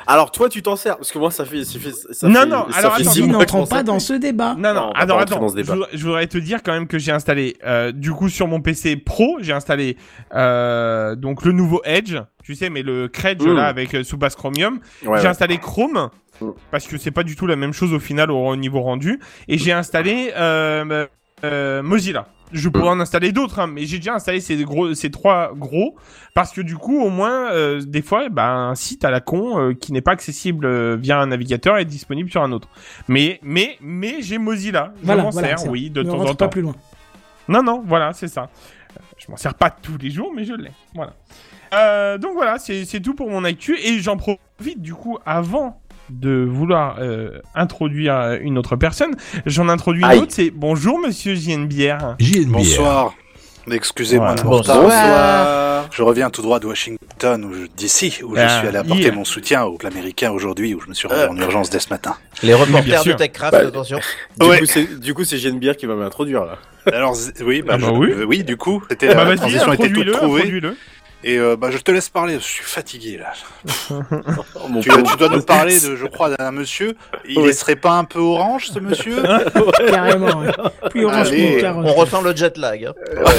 D: Alors, toi, tu t'en sers, parce que moi, ça fait, ça fait, ça
C: Non,
D: fait-
C: non,
D: ça
C: alors,
D: fait
C: attends,
A: n'entrons pas dans ce débat.
C: non,
D: Non,
C: non,
D: on va
C: attends,
D: dans ce
C: Je
D: débat.
C: voudrais, je voudrais te dire quand même que j'ai installé, euh, du coup, sur mon PC Pro, j'ai installé, euh, donc le nouveau Edge, tu sais, mais le Credge,
D: Mm.
C: là, avec euh, sous base Chromium.
D: Ouais,
C: j'ai
D: ouais.
C: installé Chrome
D: Mm.
C: parce que c'est pas du tout la même chose au final au, au niveau rendu et j'ai installé euh, euh, Mozilla. Je pourrais en installer d'autres, hein, mais j'ai déjà installé ces gros, ces trois gros parce que du coup, au moins, euh, des fois, bah, un site à la con euh, qui n'est pas accessible euh, via un navigateur est disponible sur un autre. Mais, mais, mais j'ai Mozilla. Je
A: Voilà,
C: m'en
A: voilà.
C: sers, oui, de
A: ne
C: temps
A: rentre
C: en
A: pas
C: temps.
A: plus loin.
C: Non, non, voilà, c'est ça. Je m'en sers pas tous les jours, mais je l'ai. Voilà. Euh, donc voilà, c'est c'est tout pour mon actu. Et j'en profite du coup, avant de vouloir euh, introduire euh, une autre personne, j'en introduis une
D: Aïe.
C: autre. C'est bonjour, monsieur JNBR.
H: JNBR.
D: Bonsoir.
H: Excusez-moi de mon
E: Bonsoir.
H: retard. Je reviens tout droit de Washington, je- d'ici, où
C: Ah,
H: je suis allé apporter
C: hier.
H: mon soutien aux américains aujourd'hui, où je me suis rendu en urgence dès ce matin.
E: Les reporters de. TechCraft,
D: Bah,
E: attention.
D: Du
H: Ouais.
D: coup, c'est du coup c'est Genebière qui va m'introduire là.
H: Alors, oui, bah,
C: Ah bah
H: je-
C: oui.
H: euh, oui, du coup, c'était
C: Ah
H: la
C: bah
H: transition était toute trouvée. Et euh, bah, je te laisse parler, je suis fatigué là.
D: Oh,
H: Tu, dois nous parler de, je crois, d'un monsieur. Il
D: Ouais.
H: serait pas un peu orange, ce monsieur
A: Carrément. ouais. Plus orange
H: Allez.
E: On ressent le jet lag. hein.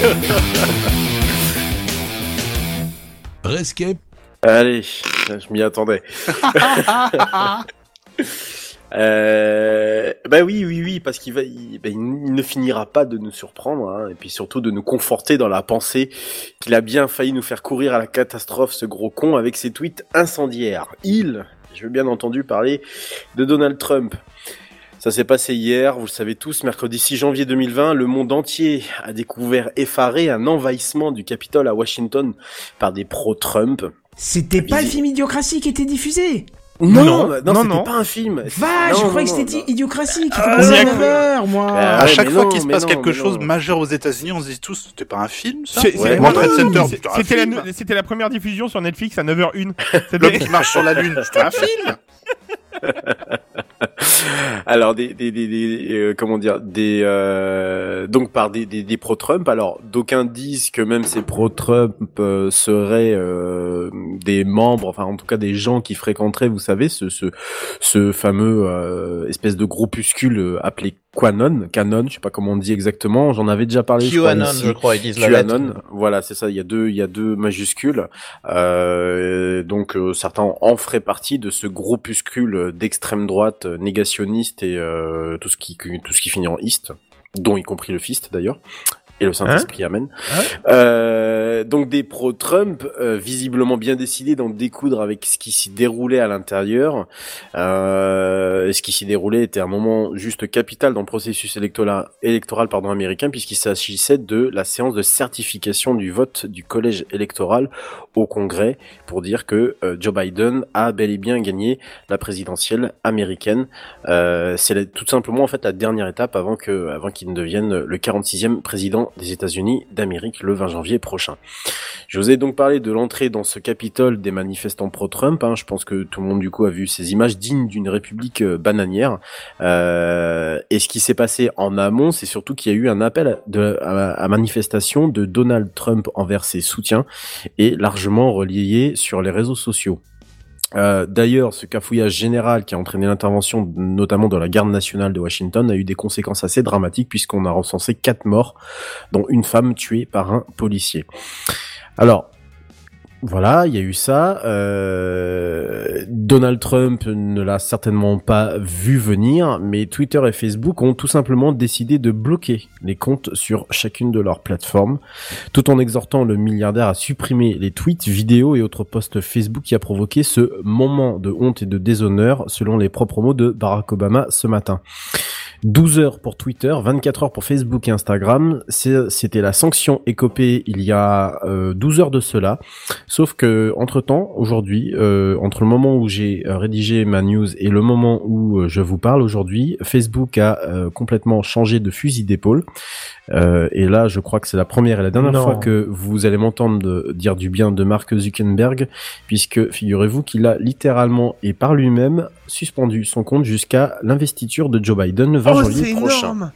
I: Rescape,
D: Allez, je m'y attendais. Euh, bah oui, oui, oui, parce qu'il va, il, bah, il ne finira pas de nous surprendre, hein, et puis surtout de nous conforter dans la pensée qu'il a bien failli nous faire courir à la catastrophe, ce gros con, avec ses tweets incendiaires. Il, je veux bien entendu parler de Donald Trump. Ça s'est passé hier, vous le savez tous, mercredi 6 janvier 2020, le monde entier a découvert effaré un envahissement du Capitole à Washington par des pro-Trump.
A: C'était pas le film Idiocratie qui était diffusé
D: Non,
C: Non,
D: non,
C: non,
D: pas un film.
A: Va,
D: Non,
A: je
D: non,
A: croyais que
D: non,
A: c'était
D: non.
A: Idiocratie qui
H: Ah,
C: d'accord.
A: 9h, moi.
D: Ah,
H: À chaque fois
D: non,
H: qu'il se passe
D: non,
H: quelque chose
D: non.
H: majeur aux États-Unis, on se dit tous, c'était pas un film, ça Ouais, c'était
C: la, la première diffusion sur Netflix à 9h01.
H: L'homme qui marche sur la lune, c'était un film
D: Alors des, des, des, des, euh, comment dire des euh, donc par des, des, des pro-Trump. Alors d'aucuns disent que même ces pro-Trump euh, seraient euh, des membres, enfin en tout cas des gens qui fréquenteraient, vous savez, ce ce, ce fameux euh, espèce de groupuscule euh, appelé Quanon, Canon, je sais pas comment on dit exactement. J'en avais déjà parlé. je
E: QAnon,
D: ici.
E: je crois, ils disent la.
D: QAnon, voilà, c'est ça. Il y a deux, il y a deux majuscules. Euh, donc euh, certains en feraient partie de ce groupuscule d'extrême droite euh, négationniste et euh, tout ce qui tout ce qui finit en iste, dont y compris le fist d'ailleurs. Et le Saint-Esprit, amen. Euh, donc des pro-Trump, euh, visiblement bien décidés d'en découdre avec ce qui s'y déroulait à l'intérieur. Euh, ce qui s'y déroulait était un moment juste capital dans le processus électoral, électoral pardon, américain, puisqu'il s'agissait de la séance de certification du vote du collège électoral au Congrès pour dire que Joe Biden a bel et bien gagné la présidentielle américaine. C'est tout simplement en fait la dernière étape avant que, avant qu'il ne devienne le 46e président des États-Unis d'Amérique le 20 janvier prochain. Je vous ai donc parlé de l'entrée dans ce Capitole des manifestants pro-Trump. hein. Je pense que tout le monde du coup a vu ces images dignes d'une république euh, bananière. Euh, et ce qui s'est passé en amont, c'est surtout qu'il y a eu un appel à, à manifestation de Donald Trump envers ses soutiens et largement relayé sur les réseaux sociaux. Euh, D'ailleurs, ce cafouillage général qui a entraîné l'intervention notamment de la garde nationale de Washington a eu des conséquences assez dramatiques puisqu'on a recensé quatre morts, dont une femme tuée par un policier. Alors, voilà, il y a eu ça. Euh, Donald Trump ne l'a certainement pas vu venir, mais Twitter et Facebook ont tout simplement décidé de bloquer les comptes sur chacune de leurs plateformes, tout en exhortant le milliardaire à supprimer les tweets, vidéos et autres posts Facebook qui a provoqué ce moment de honte et de déshonneur, selon les propres mots de Barack Obama ce matin. 12 heures pour Twitter, 24 heures pour Facebook et Instagram. C'était la sanction écopée il y a euh, 12 heures de cela. Sauf que entre temps, aujourd'hui, euh, entre le moment où j'ai euh, rédigé ma news et le moment où euh, je vous parle aujourd'hui, Facebook a euh, complètement changé de fusil d'épaule. Euh, et là, je crois que c'est la première et la dernière
C: Non.
D: fois que vous allez m'entendre dire du bien de Mark Zuckerberg, puisque figurez-vous qu'il a littéralement et par lui-même suspendu son compte jusqu'à l'investiture de Joe Biden le 20
C: Oh,
D: janvier prochain.
C: énorme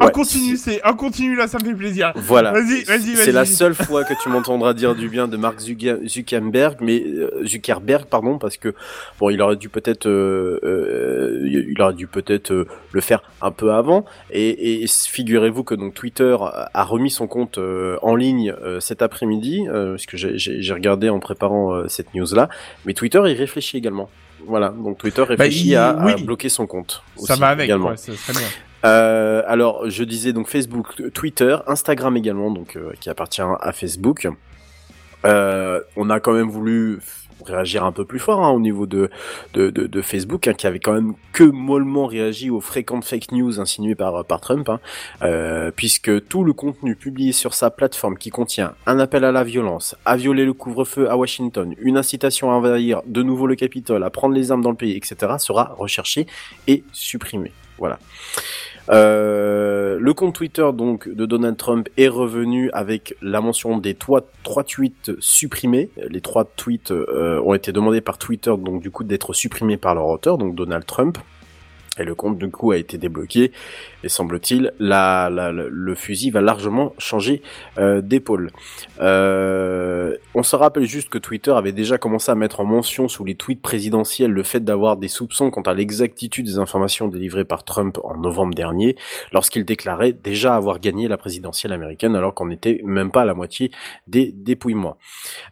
D: Ouais,
C: On continue, c'est, on continue là, ça me fait plaisir.
D: Voilà.
C: Vas-y, vas-y, vas-y.
D: C'est la seule fois que tu m'entendras dire du bien de Mark Zucker- Zuckerberg, mais euh, Zuckerberg, pardon, parce que bon, il aurait dû peut-être, euh, euh, il aurait dû peut-être euh, le faire un peu avant. Et, et figurez-vous que donc Twitter a remis son compte euh, en ligne euh, cet après-midi, euh, parce que j'ai- regardé en préparant euh, cette news-là. Mais Twitter y réfléchit également. Voilà, donc Twitter réfléchit
C: il-
D: à, à
C: oui.
D: bloquer son compte.
C: Ça
D: aussi,
C: va avec,
D: également.
C: ouais, serait bien.
D: Euh, alors, je disais donc Facebook, Twitter, Instagram également, donc euh, qui appartient à Facebook. Euh, on a quand même voulu réagir un peu plus fort hein, au niveau de de, de, de Facebook, hein, qui avait quand même que mollement réagi aux fréquentes fake news insinuées par par Trump, hein, euh, puisque tout le contenu publié sur sa plateforme qui contient un appel à la violence, à violer le couvre-feu à Washington, une incitation à envahir de nouveau le Capitole, à prendre les armes dans le pays, etc., sera recherché et supprimé. Voilà. Euh, Le compte Twitter donc de Donald Trump est revenu avec la mention des trois, tweets supprimés. Les trois tweets euh, ont été demandés par Twitter donc du coup d'être supprimés par leur auteur, donc Donald Trump. Et le compte du coup a été débloqué. Et semble-t-il, le fusil va largement changer euh, d'épaule. Euh, on se rappelle juste que Twitter avait déjà commencé à mettre en mention sous les tweets présidentiels le fait d'avoir des soupçons quant à l'exactitude des informations délivrées par Trump en novembre dernier, lorsqu'il déclarait déjà avoir gagné la présidentielle américaine alors qu'on n'était même pas à la moitié des dépouillements.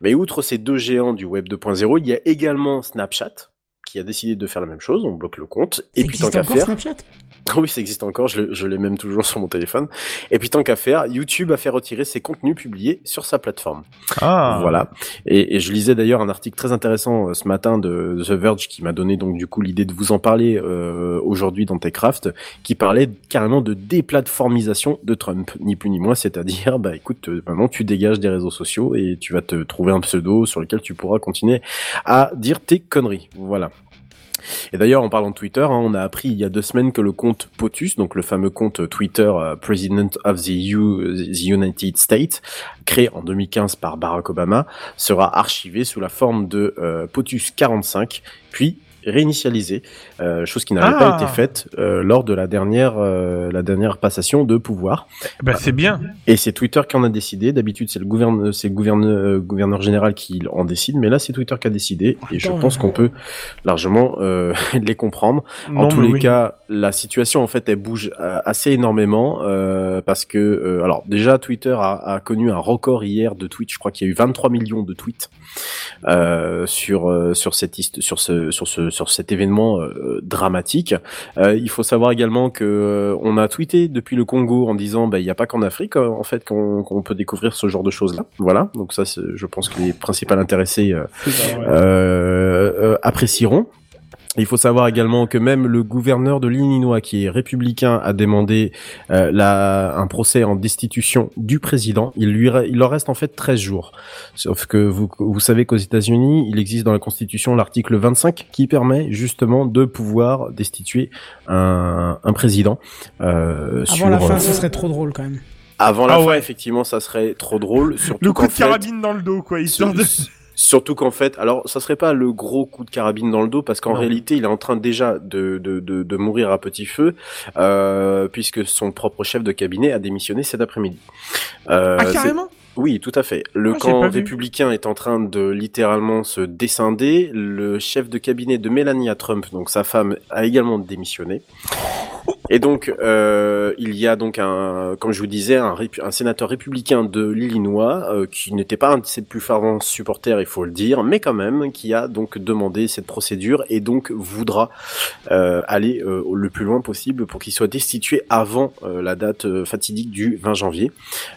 D: Mais outre ces deux géants du web 2.0, il y a également Snapchat qui a décidé de faire la même chose, on bloque le compte, et
A: Ça
D: puis tant
A: existe
D: qu'à faire...
A: Snapchat?
D: Oui, ça existe encore, je l'ai même toujours sur mon téléphone. Et puis tant qu'à faire, YouTube a fait retirer ses contenus publiés sur sa plateforme.
C: Ah.
D: Voilà. Et, et je lisais d'ailleurs un article très intéressant euh, ce matin de The Verge qui m'a donné donc du coup l'idée de vous en parler euh, aujourd'hui dans Techcraft, qui parlait carrément de déplatformisation de Trump, ni plus ni moins, c'est-à-dire bah écoute, euh, maintenant tu dégages des réseaux sociaux et tu vas te trouver un pseudo sur lequel tu pourras continuer à dire tes conneries. Voilà. Et d'ailleurs, en parlant de Twitter, hein, on a appris il y a deux semaines que le compte POTUS, donc le fameux compte Twitter euh, President of the, the United States, créé en 2015 par Barack Obama, sera archivé sous la forme de euh, POTUS 45, puis réinitialisé, euh, chose qui n'avait
C: Ah.
D: pas été faite euh, lors de la dernière euh, la dernière passation de pouvoir.
C: Bah, c'est bien.
D: Et c'est Twitter qui en a décidé. D'habitude, c'est le gouverneur, c'est le gouverneur, euh, gouverneur général qui en décide, mais là, c'est Twitter qui a décidé. Et je pense qu'on peut largement euh, les comprendre. En
C: Non,
D: tous les
C: oui.
D: cas, la situation en fait elle bouge assez énormément euh, parce que euh, alors déjà Twitter a, a connu un record hier de tweets. Je crois qu'il y a eu 23 millions de tweets euh, sur euh, sur cette sur ce sur ce sur cet événement euh, dramatique. Euh, il faut savoir également que euh, on a tweeté depuis le Congo en disant bah il n'y a pas qu'en Afrique en fait qu'on peut découvrir ce genre de choses là. Voilà donc ça je pense que les principaux intéressés euh, euh, euh, apprécieront. Il faut savoir également que même le gouverneur de l'Illinois, qui est républicain, a demandé euh, la, un procès en destitution du président. Il lui, il leur reste en fait 13 jours. Sauf que vous, vous savez qu'aux États-Unis, il existe dans la Constitution l'article 25 qui permet justement de pouvoir destituer un, un président. Euh,
A: Avant
D: sur,
A: la fin,
D: euh,
A: ce serait trop drôle quand même.
D: avant la
C: Ah
D: fin,
C: ouais.
D: effectivement, ça serait trop drôle. Surtout
C: Le coup de
D: fait-
C: carabine dans le dos, quoi, histoire de...
D: Surtout qu'en fait, alors ça serait pas le gros coup de carabine dans le dos parce qu'en réalité, il est en train déjà de, de, de, de mourir à petit feu euh, puisque son propre chef de cabinet a démissionné cet après-midi. Euh,
C: Ah, carrément?
D: Oui, tout à fait. Le
C: Ah,
D: camp
C: vu.
D: républicain est en train de littéralement se descinder. Le chef de cabinet de Melania Trump, donc sa femme, a également démissionné. Et donc, euh, il y a donc un, comme je vous disais, un, sénateur républicain de l'Illinois euh, qui n'était pas un de ses plus fervents supporters, il faut le dire, mais quand même qui a donc demandé cette procédure et donc voudra euh, aller euh, le plus loin possible pour qu'il soit destitué avant euh, la date euh, fatidique du 20 janvier,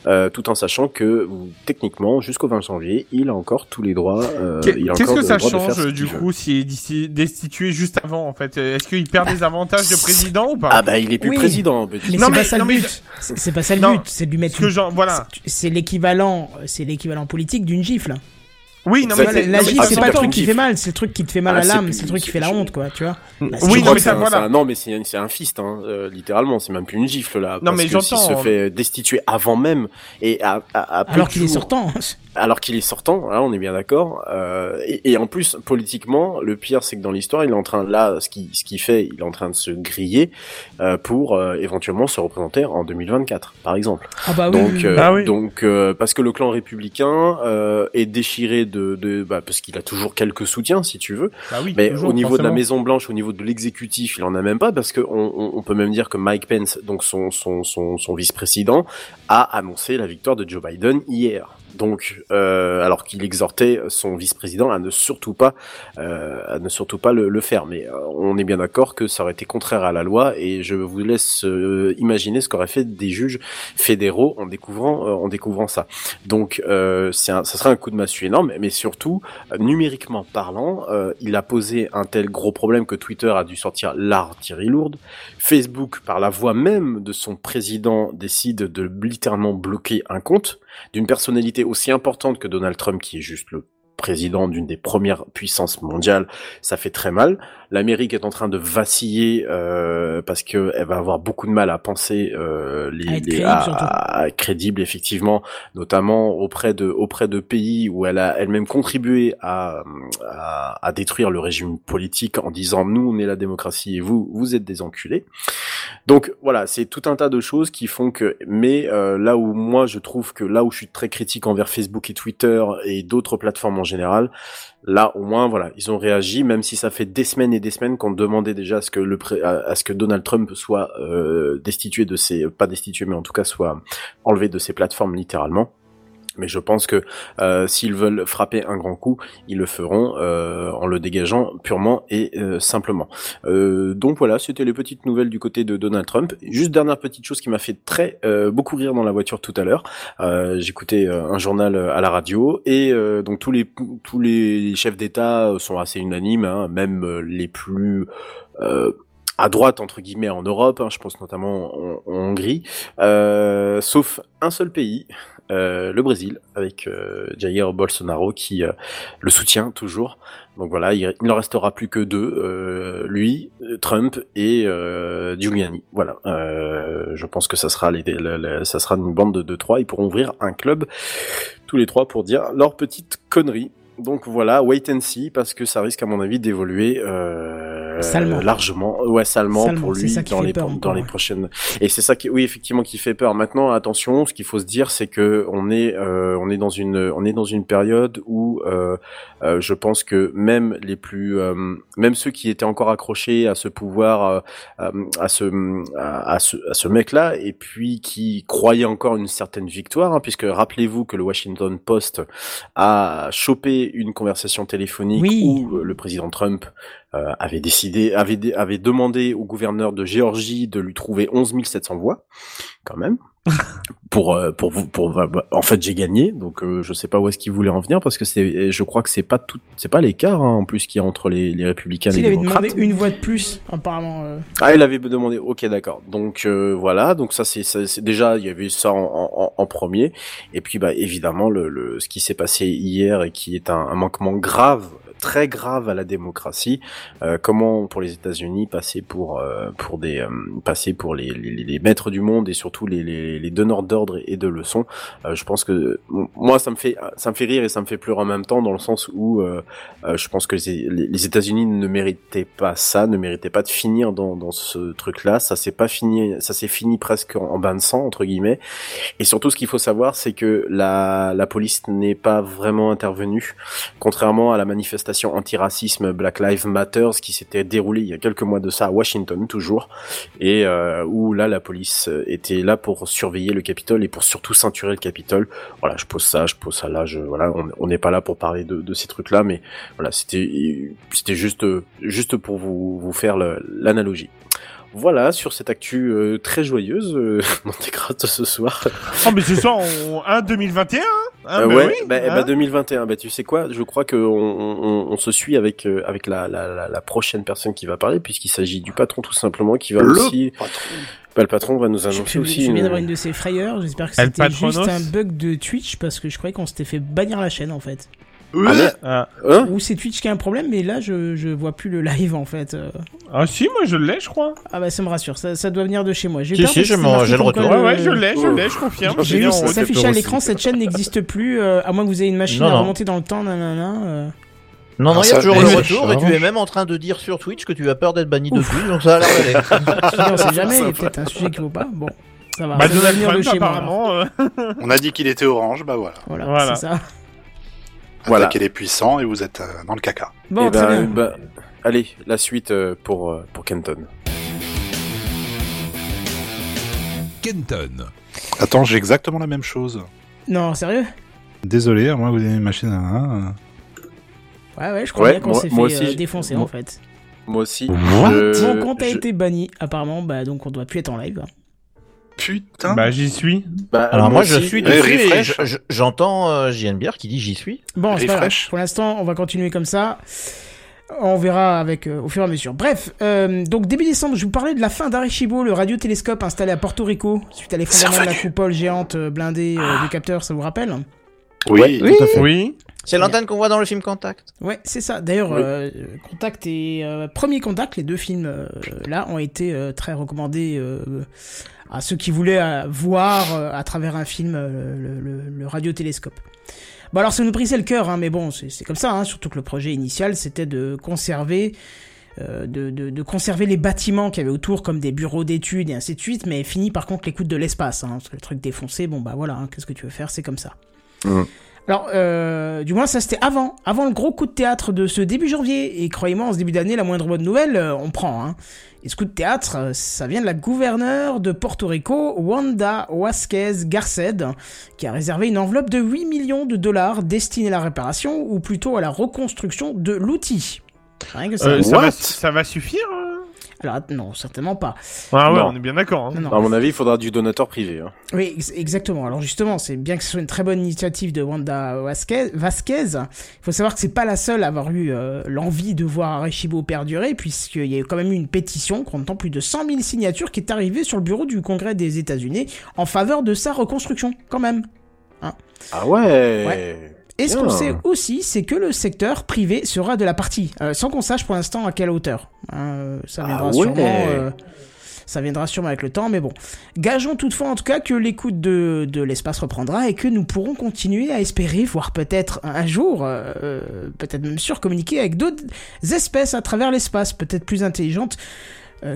D: euh, tout en sachant que techniquement jusqu'au 20 janvier, il a encore tous les droits. euh,
C: Qu'est-ce que ça change du coup s'il est destitué juste avant en fait? Est-ce qu'il perd des avantages de président ou pas?
D: Ah bah il est plus
A: Oui.
D: président. mais
A: Mais c'est
C: mais-
A: pas ça le
C: mais
A: but. C'est c'est pas ça le
C: Non.
A: but. C'est de lui mettre. Une-
C: genre, voilà.
A: c'est- l'équivalent. C'est l'équivalent politique d'une gifle.
C: Oui, non mais
A: la
C: mais
A: gifle, c'est pas le truc qui fait mal. C'est le truc qui te fait mal
D: Ah,
A: à l'âme. C'est le truc qui fait la honte, quoi. Tu vois.
D: Je
C: Oui,
D: crois
C: non, mais
D: c'est
C: ça,
D: un-
C: voilà.
D: c'est un- non, mais c'est c'est un fist, hein, euh, littéralement. C'est même plus une gifle là.
C: Non,
D: parce
C: mais j'entends.
D: se fait destituer avant même et à, à, à peu
A: Alors qu'il est sortant.
D: alors qu'il est sortant, là on est bien d'accord. Euh, et, et en plus politiquement, le pire c'est que dans l'histoire, il est en train là, ce qui ce qu'il fait, il est en train de se griller euh, pour euh, éventuellement se représenter en 2024, par exemple.
A: Ah bah oui.
D: Donc,
A: oui.
D: euh,
C: Ah oui.
D: donc euh, parce que le clan républicain euh, est déchiré de, de bah, parce qu'il a toujours quelques soutiens, si tu veux.
C: Bah oui,
D: Mais
C: toujours,
D: au niveau de la. Maison Blanche, au niveau de l'exécutif, il en a même pas parce que on, on- on peut même dire que Mike Pence, donc son son son, son vice-président, a annoncé la victoire de Joe Biden hier. Donc, euh, alors qu'il exhortait son vice-président à ne surtout pas, euh, à ne surtout pas le, faire. Mais euh, on est bien d'accord que ça aurait été contraire à la loi et je vous laisse imaginer ce qu'auraient fait des juges fédéraux en découvrant, en découvrant ça. Donc, c'est ça serait un coup de massue énorme, mais surtout numériquement parlant, il a posé un tel gros problème que Twitter a dû sortir l'artillerie lourde. Facebook, par la voix même de son président, décide de littéralement bloquer un compte d'une personnalité aussi importante que Donald Trump, qui est juste le président d'une des premières puissances mondiales, ça fait très mal. L'Amérique est en train de vaciller euh, parce que elle va avoir beaucoup de mal à penser euh, les,
A: À être
D: les-
A: crédible,
D: à-
A: surtout.
D: à être crédible effectivement, notamment auprès de auprès de pays où elle a elle-même contribué à, à à détruire le régime politique en disant nous on est la démocratie et vous vous êtes des enculés. Donc voilà, c'est tout un tas de choses qui font que, mais euh, là où moi je trouve que là où je suis très critique envers Facebook et Twitter et d'autres plateformes en général, là au moins voilà, ils ont réagi, même si ça fait des semaines et des semaines qu'on demandait déjà à ce que Donald Trump soit euh, destitué de ses, pas destitué, mais en tout cas soit enlevé de ses plateformes littéralement. Mais je pense que euh, s'ils veulent frapper un grand coup, ils le feront euh, en le dégageant purement et euh, simplement. Euh, donc voilà, c'était les petites nouvelles du côté de Donald Trump. Juste dernière petite chose qui m'a fait très euh, beaucoup rire dans la voiture tout à l'heure. Euh, J'écoutais un journal à la radio et donc tous les tous les chefs d'État sont assez unanimes, hein, même les plus à droite entre guillemets en Europe, hein, je pense notamment en, en Hongrie, euh, sauf un seul pays, euh, le Brésil, avec euh, Jair Bolsonaro qui euh, le soutient toujours. Donc voilà, il, ne restera plus que deux, lui, Trump et Giuliani. Voilà, je pense que ça sera, une bande de, de trois. Ils pourront ouvrir un club tous les trois pour dire leur petite connerie. Donc voilà, wait and see parce que ça risque à mon avis d'évoluer
A: Salement.
D: largement, ouais salement,
A: Salement,
D: pour lui
A: ça qui
D: dans
A: fait
D: les
A: peur
D: dans les prochaines. Et c'est ça qui, oui effectivement, qui fait peur. Maintenant, attention, ce qu'il faut se dire, c'est que on est euh, on est dans une on est dans une période où euh, euh, je pense que même les plus euh, même ceux qui étaient encore accrochés à ce pouvoir euh, euh, à ce à, ce à ce mec là et puis qui croyaient encore une certaine victoire hein, puisque rappelez-vous que le Washington Post a chopé une conversation téléphonique
A: Oui.
D: où euh, le président Trump euh, avait décidé avait dé- avait demandé au gouverneur de Géorgie de lui trouver 11 700 voix quand même pour euh, pour vous pour bah, bah, en fait j'ai gagné donc euh, je sais pas où est-ce qu'il voulait en venir parce que c'est je crois que c'est pas tout c'est pas l'écart hein, en plus qu'il y a entre les, les républicains et
A: S'il
D: les
A: avait
D: démocrates
A: demandé une voix de plus, apparemment. euh,
D: ah, il avait demandé. Ok, d'accord. Donc euh, voilà. Donc ça, c'est ça, c'est- déjà il y avait ça en, en, en premier. Et puis bah évidemment le, le ce qui s'est passé hier et qui est un, un manquement grave, très grave à la démocratie. Euh, comment pour les États-Unis passer pour euh, pour des euh, passer pour les, les, les maîtres du monde et surtout les, les, les donneurs d'ordre et de leçons? Euh, je pense que moi ça me fait ça me fait rire et ça me fait pleurer en même temps dans le sens où euh, euh, je pense que les, les États-Unis ne méritaient pas ça, ne méritaient pas de finir dans, dans ce truc-là. Ça s'est pas fini, ça s'est fini presque en, en bain de sang entre guillemets. Et surtout, ce qu'il faut savoir, c'est que la, la police n'est pas vraiment intervenue, contrairement à la manifestation anti-racisme Black Lives Matter qui s'était déroulée il y a quelques mois de ça à Washington toujours, et euh, où là la police était là pour surveiller le Capitole et pour surtout ceinturer le Capitole. Voilà, je pose ça, je pose ça là. Je voilà, on n'est pas là pour parler de, de ces trucs-là, mais voilà, c'était c'était juste juste pour vous vous faire l'analogie. Voilà sur cette actu euh, très joyeuse euh, dans tes grattes ce soir.
C: Oh, mais ce soir, on... 1 2021 hein,
D: Euh, ouais,
C: oui,
D: bah,
C: hein.
D: bah, 2021. Bah tu sais quoi Je crois que on, on, se suit avec euh, avec la, la, la, la prochaine personne qui va parler puisqu'il s'agit du patron tout simplement qui va
H: Le
D: aussi.
H: patron.
D: Bah, le patron va nous annoncer
A: je-
D: aussi.
A: je viens
D: une-
A: d'avoir une de ces frayeurs. J'espère que c'était juste un bug de Twitch parce que je croyais qu'on s'était fait bannir la chaîne en fait.
D: Ah,
C: Ah.
D: hein
A: Ou c'est Twitch qui a un problème, mais là je, je vois plus le live en fait. euh.
C: Ah, si, moi je l'ai, je crois.
A: Ah bah ça me rassure, ça, ça doit venir de chez moi. J'ai
E: Si, si, j'ai le retour.
C: Ouais,
A: le-
C: ouais, je l'ai, je l'ai, je confirme.
A: J'ai vu s'afficher à l'écran, cette chaîne n'existe plus, euh, à moins que vous ayez une machine
E: Non,
A: à
E: non.
A: remonter dans le temps, nanana. euh.
E: Non, non,
H: Ah,
E: il y a toujours le retour et tu
H: charmant.
E: es même en train de dire sur Twitch que tu as peur d'être banni depuis, donc ça a l'air d'aller.
A: On sait jamais, il y a peut-être un sujet qui vaut pas. Bon, ça va.
C: Bah, Donald
A: venir de
C: Trump,
A: chez moi. alors.
C: apparemment.
H: On a dit qu'il était orange, bah voilà.
A: Voilà,
C: Voilà.
A: c'est ça.
D: Voilà.
H: Attaquez les puissants et vous êtes euh, dans le caca.
A: Bon,
D: Eh
A: très
D: ben,
A: bien.
D: bah, allez, la suite euh, pour euh, pour Kenton.
I: Kenton.
H: Attends, j'ai exactement la même chose.
A: Non, sérieux?
H: Désolé, moi vous avez une machine à un.
A: Ouais, ouais, je crois
D: Ouais,
A: bien qu'on s'est fait
D: aussi,
A: euh, défoncer
D: moi-
A: en fait.
D: Moi aussi.
H: What?
D: je-
A: Mon compte a
D: je-
A: été banni, apparemment, bah donc on doit plus être en live.
H: Putain.
C: Bah, j'y suis.
D: Bah,
E: Alors moi, je suis dessus j'entends euh, JNBR qui dit j'y suis.
A: Bon, c'est pas grave. Pour l'instant, on va continuer comme ça. On verra avec euh, au fur et à mesure. Bref, euh, donc début décembre, je vous parlais de la fin d'Arecibo, le radiotélescope installé à Porto Rico suite à l'effondrement de la coupole géante blindée euh, du capteur, ça vous rappelle?
H: Oui,
E: Oui.
H: tout à fait.
C: Oui.
E: C'est l'antenne qu'on voit dans le film Contact.
A: Ouais, c'est ça. D'ailleurs,
D: Oui.
A: euh, Contact et euh, Premier Contact, les deux films euh, là, ont été euh, très recommandés euh, à ceux qui voulaient euh, voir euh, à travers un film euh, le, le- le radiotélescope. Bon alors ça nous brisait le cœur, hein, mais bon, c'est comme ça, hein, surtout que le projet initial c'était de conserver... de, de, de conserver les bâtiments qu'il y avait autour comme des bureaux d'études et ainsi de suite, mais fini par contre l'écoute de l'espace, hein, parce que le truc défoncé, bon bah voilà, hein, qu'est-ce que tu veux faire, c'est comme ça.
D: Mhm.
A: Alors, euh, du moins, ça c'était avant, avant le gros coup de théâtre de ce début janvier. Et croyez-moi, en ce début d'année, la moindre bonne nouvelle, euh, on prend. Hein. Et ce coup de théâtre, euh, ça vient de la gouverneure de Porto Rico, Wanda Vasquez Garced, qui a réservé une enveloppe de 8 millions de dollars destinée à la réparation, ou plutôt à la reconstruction de l'outil. Rien que ça.
C: Euh, ça,
D: What
C: va, ça va suffire hein?
A: Alors, non, certainement pas.
C: Ah ouais,
D: Non.
C: on est bien d'accord. Hein.
A: Non, non.
D: À mon avis, il faudra du donateur privé. hein.
A: Oui, ex- exactement. Alors justement, c'est bien que ce soit une très bonne initiative de Wanda Vasquez. Vasquez. Il faut savoir que c'est pas la seule à avoir eu euh, l'envie de voir Arecibo perdurer, puisqu'il y a quand même eu une pétition comptant plus de 100 000 signatures qui est arrivée sur le bureau du Congrès des États-Unis en faveur de sa reconstruction, quand même.
D: Ah ouais.
A: Et ce qu'on sait aussi, c'est que le secteur privé sera de la partie, euh, sans qu'on sache pour l'instant à quelle hauteur. Euh, ça viendra
D: Ah ouais.
A: sûrement. euh, ça viendra sûrement avec le temps, mais bon. Gageons toutefois en tout cas que l'écoute de, de l'espace reprendra et que nous pourrons continuer à espérer, voire peut-être un jour, peut-être même sûr, communiquer avec d'autres espèces à travers l'espace, peut-être plus intelligentes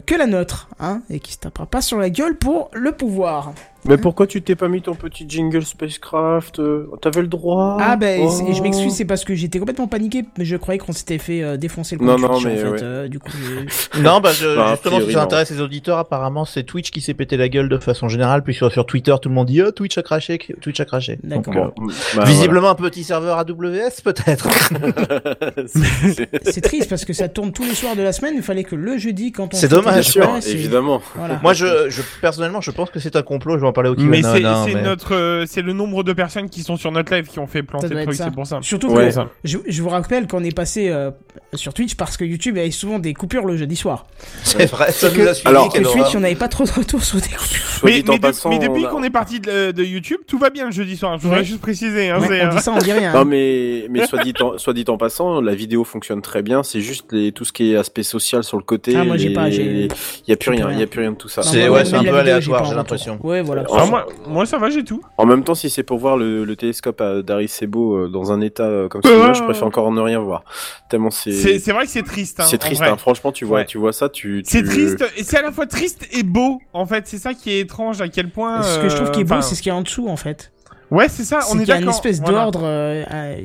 A: que la nôtre, hein, et qui se tapera pas sur la gueule pour le pouvoir.
D: Mais pourquoi tu t'es pas mis ton petit jingle spacecraft euh, T'avais le droit?
A: Ah ben
D: Oh.
A: c'est- je m'excuse, c'est parce que j'étais complètement paniqué, mais je croyais qu'on s'était fait euh, défoncer le
D: Non,
A: compte
D: non,
A: Twitch,
D: mais
A: en fait.
D: ouais.
A: euh, du coup,
E: Non, bah, je-
D: Bah, a
E: justement, si ça
D: non.
E: intéresse les auditeurs, apparemment, c'est Twitch qui s'est pété la gueule de façon générale, puis sur, sur Twitter, tout le monde dit, oh, Twitch a craché, Twitch a craché.
A: D'accord.
E: euh,
D: Bon, bah,
E: visiblement un petit serveur AWS, peut-être.
D: C'est-
A: triste parce que ça tourne tous les soirs de la semaine. Il fallait que le jeudi, quand on.
E: C'est dommage.
D: évidemment.
A: Voilà.
E: Moi, je, je, personnellement, je pense que c'est un complot, je en parler au
C: Mais c'est
E: hein, mais-
C: notre, euh, c'est le nombre de personnes qui sont sur notre live qui ont fait planter le truc, c'est pour ça.
A: Surtout
D: Ouais.
A: que je, je vous rappelle qu'on est passé euh, sur Twitch parce que YouTube avait souvent des coupures le jeudi soir.
E: C'est vrai, ça
A: Et
E: nous a
A: que,
E: suivi,
D: Alors,
A: et que Twitch, on n'avait pas trop de retours sur des coupures.
D: Soit
C: Mais,
D: dit en
C: mais de-
D: passant,
C: mais depuis qu'on est parti de, de YouTube, tout va bien le jeudi soir. Je voudrais
A: Ouais.
C: juste préciser. Hein,
A: Ouais, on
C: euh,
A: dit ça, on dit rien.
D: Non
A: hein.
D: mais mais soit dit en, soit dit en passant, la vidéo fonctionne très bien. C'est juste les tout ce qui est aspect social sur le côté.
A: Ah, moi, j'ai pas,
D: Il y a plus rien. Il y a plus rien de tout ça.
A: Non,
E: C'est- un peu aléatoire,
A: j'ai
E: l'impression.
A: Ouais, voilà.
C: Moi, moi, ça va, j'ai tout.
D: En même temps, si c'est pour voir le, le télescope à d'Aricebo euh, dans un état euh, comme celui-là, je préfère encore ne rien voir. Tellement c'est
C: C'est c'est vrai que c'est triste. Hein,
D: c'est triste. hein. Franchement, tu vois,
C: Ouais.
D: tu vois ça, tu.
C: C'est triste, et c'est à la fois triste et beau, en fait. C'est ça qui est étrange, à quel point.
A: Ce que je trouve qui est
C: euh,
A: beau,
C: enfin,
A: c'est ce qu'il y a en dessous, en fait.
C: Ouais, c'est ça,
A: C'est
C: on est
A: y a
C: d'accord.
A: une espèce
C: voilà.
A: d'ordre. euh, euh,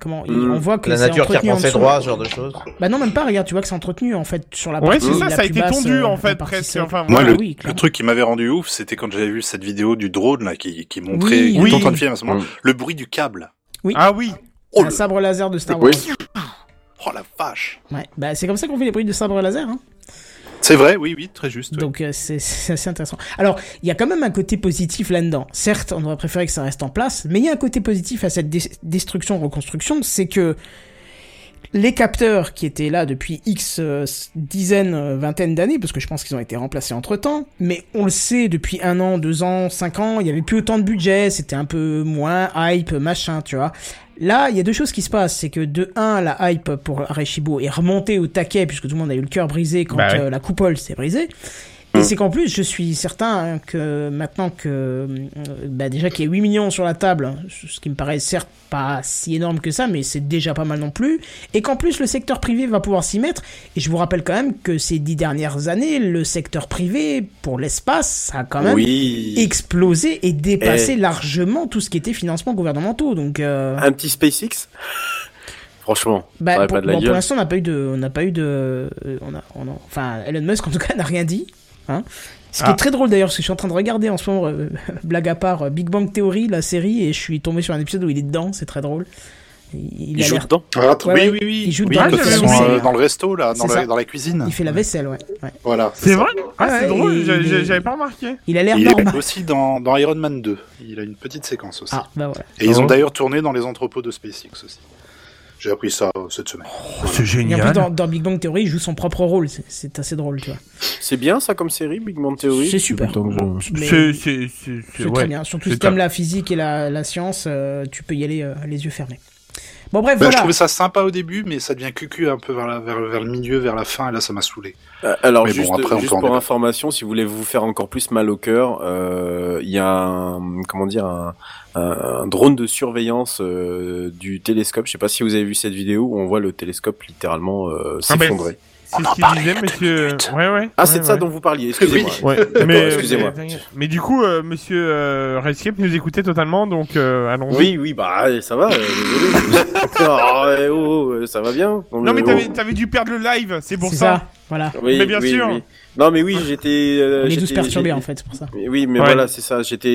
A: comment
D: Mm.
A: On voit que
E: La nature qui
A: entretenu
E: ses
A: dessous.
E: droits, ce genre de choses.
A: Bah non, même pas. Regarde, tu vois que c'est entretenu en fait sur la
C: Ouais, c'est ça,
A: la
C: ça a été
A: euh,
C: en fait, presque. Enfin,
H: Moi,
C: voilà.
H: le,
A: oui,
H: le truc qui m'avait rendu ouf, c'était quand j'avais vu cette vidéo du drone là, qui, qui montrait,
A: Oui,
H: il
C: oui.
H: en train de filmer à ce moment, le bruit du câble.
C: Ah oui.
H: Oh,
A: un
H: le-
A: sabre laser de Star Wars.
D: Oui.
H: oh la vache.
A: Ouais, bah c'est comme ça qu'on fait les bruits de sabre laser. Hein.
H: C'est vrai, oui, oui, très juste.
A: Donc euh, c'est assez intéressant. Alors, il y a quand même un côté positif là-dedans. Certes, on aurait préféré que ça reste en place, mais il y a un côté positif à cette destruction-reconstruction, c'est que les capteurs qui étaient là depuis X euh, dizaines, euh, vingtaines d'années, parce que je pense qu'ils ont été remplacés entre-temps, mais on le sait, depuis un an, deux ans, cinq ans, il y avait plus autant de budget, c'était un peu moins hype, machin, tu vois. Là, il y a deux choses qui se passent, c'est que de un, la hype pour Areshibo est remontée au taquet, puisque tout le monde a eu le cœur brisé quand
C: Bah ouais.
A: euh, la coupole s'est brisée. Et c'est qu'en plus, je suis certain que maintenant que, euh, bah déjà qu'il y a 8 millions sur la table, ce qui me paraît certes pas si énorme que ça, mais c'est déjà pas mal non plus, et qu'en plus le secteur privé va pouvoir s'y mettre, et je vous rappelle quand même que ces dix dernières années, le secteur privé, pour l'espace, ça a quand même
D: Oui.
A: explosé et dépassé
D: Eh.
A: largement tout ce qui était financement gouvernementaux, donc... euh,
D: Un petit SpaceX? Franchement,
A: bah, pour, bon, l'instant, on n'a pas eu de, on n'a pas eu de, euh, on a, on a- enfin, Elon Musk en tout cas n'a rien dit. Hein. Ce qui
C: Ah.
A: est très drôle d'ailleurs, parce que je suis en train de regarder en ce moment, euh, blague à part, euh, Big Bang Theory, la série, et je suis tombé sur un épisode où il est dedans, c'est très drôle. Il,
D: joue dedans.
H: Ah,
A: Ouais,
H: oui, oui, oui.
A: il joue
H: oui,
A: dedans,
H: euh, dans le resto, là, dans la,
A: ça.
H: dans la cuisine.
A: il fait la vaisselle, ouais. ouais.
H: Voilà.
C: C'est vrai Ah,
A: Ouais,
C: c'est drôle, j'avais pas remarqué.
A: Il a l'air
H: Il est
A: normal.
H: aussi dans, dans Iron Man 2. Il a une petite séquence aussi.
A: Ah, bah voilà.
H: Et ils ont
C: Oh.
H: d'ailleurs tourné dans les entrepôts de SpaceX aussi. J'ai appris ça euh, cette semaine.
C: Oh, c'est
A: Et en
C: génial.
A: plus, dans, dans Big Bang Theory, il joue son propre rôle, c'est- c'est assez drôle, tu vois.
D: C'est bien ça comme série, Big Bang Theory.
A: C'est super.
D: Je-
C: C'est c'est- c'est- c'est-
A: C'est
C: ouais.
A: très bien. Surtout si t'aimes la physique et la, la science, euh, tu peux y aller euh, les yeux fermés. Bon bref,
H: Bah, Je
A: voilà.
H: trouvais ça sympa au début, mais ça devient cucu un peu vers, la, vers, vers le milieu, vers la fin, et là ça m'a saoulé.
D: Euh, Alors
H: Mais bon,
D: juste,
H: après, on
D: juste
H: peut en
D: pour information, si vous voulez vous faire encore plus mal au cœur, euh, il y a un, comment dire un, un- drone de surveillance euh, du télescope. Je sais pas si vous avez vu cette vidéo où on voit le télescope littéralement euh,
C: Ah ben,
D: s'effondrer.
C: C'est ce qu'il disait, monsieur. Ouais, ouais.
D: Ah,
C: ouais,
D: c'est de ça dont vous parliez. Excusez-moi.
C: Ouais,
D: D'accord,
C: mais,
D: excusez-moi.
C: mais, mais du coup, euh, monsieur euh, Redscape nous écoutait totalement, donc euh, allons-y.
D: Oui, oui, bah ça va. euh, désolé. Ah, ouais, oh, oh, ça va bien.
C: Non, mais
D: oh.
C: t'avais t'avais dû perdre le live, c'est pour ça.
A: ça, voilà.
D: Oui,
C: Mais bien
D: oui,
C: sûr.
D: oui. Non, mais oui, j'étais. euh,
A: On est tous perturbés en fait, c'est pour ça.
D: Oui, mais
C: Ouais.
D: voilà, c'est ça. J'étais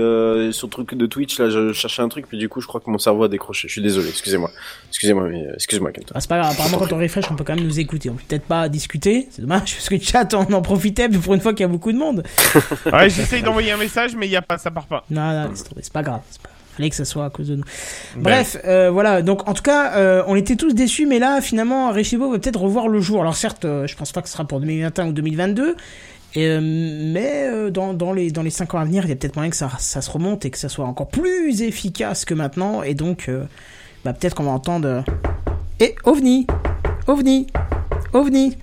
D: euh, sur le truc de Twitch là, je cherchais un truc, puis du coup, je crois que mon cerveau a décroché. Je suis désolé, excusez-moi, excusez-moi, mais euh, excuse-moi.
A: Ah, c'est pas grave, apparemment quand on refresh, on peut quand même nous écouter. On peut peut-être pas discuter, c'est dommage, parce que le chat, on en profitait, mais pour une fois qu'il y a beaucoup de monde.
C: Ouais, j'essaye d'envoyer un message, mais y a pas, ça part pas.
A: Non, non, c'est pas grave. C'est pas... Fallait que ça soit à cause de nous. Bref, euh, voilà. Donc, en tout cas, euh, on était tous déçus, mais là, finalement, Rechibo va peut-être revoir le jour. Alors, certes, euh, je pense pas que ce sera pour 2021 ou 2022. Et, euh, mais euh, dans, dans, les, dans les 5 ans à venir, il y a peut-être moyen que ça, ça se remonte et que ça soit encore plus efficace que maintenant. Et donc, euh, bah, peut-être qu'on va entendre. Et OVNI OVNI OVNI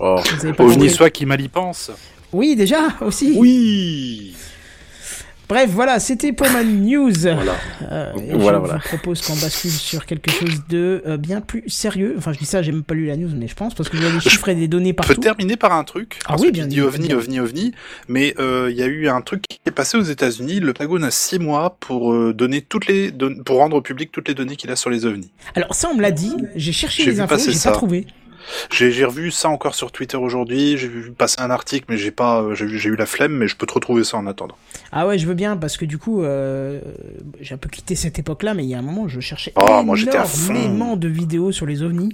D: Oh.
H: OVNI soit qui mal y pense.
A: Oui, déjà, aussi.
D: Oui.
A: Bref, voilà, c'était pour ma news.
D: Voilà.
A: Euh, et
D: Voilà,
A: je
D: voilà.
A: vous propose qu'on bascule sur quelque chose de euh, bien plus sérieux. Enfin, je dis ça, j'ai même pas lu la news, mais je pense parce que je vois des chiffres et des données
H: Je peux
A: partout.
H: terminer par un truc?
A: Ah oui, bien dit,
H: ovni, ovni, ovni. Mais euh, il y a eu un truc qui est passé aux États-Unis. Le Pentagone a six mois pour donner toutes les don- pour rendre public toutes les données qu'il a sur les ovnis.
A: Alors ça, on me l'a dit. J'ai cherché les infos, j'ai pas trouvé.
H: J'ai revu ça encore sur Twitter aujourd'hui. J'ai vu passer un article, mais j'ai pas, euh, j'ai eu- la flemme, mais je peux te retrouver ça en attendant.
A: Ah ouais, je veux bien parce que du coup, euh, j'ai un peu quitté cette époque-là, mais il y a un moment, je cherchais
H: Oh, moi,
A: énormément de vidéos sur les ovnis.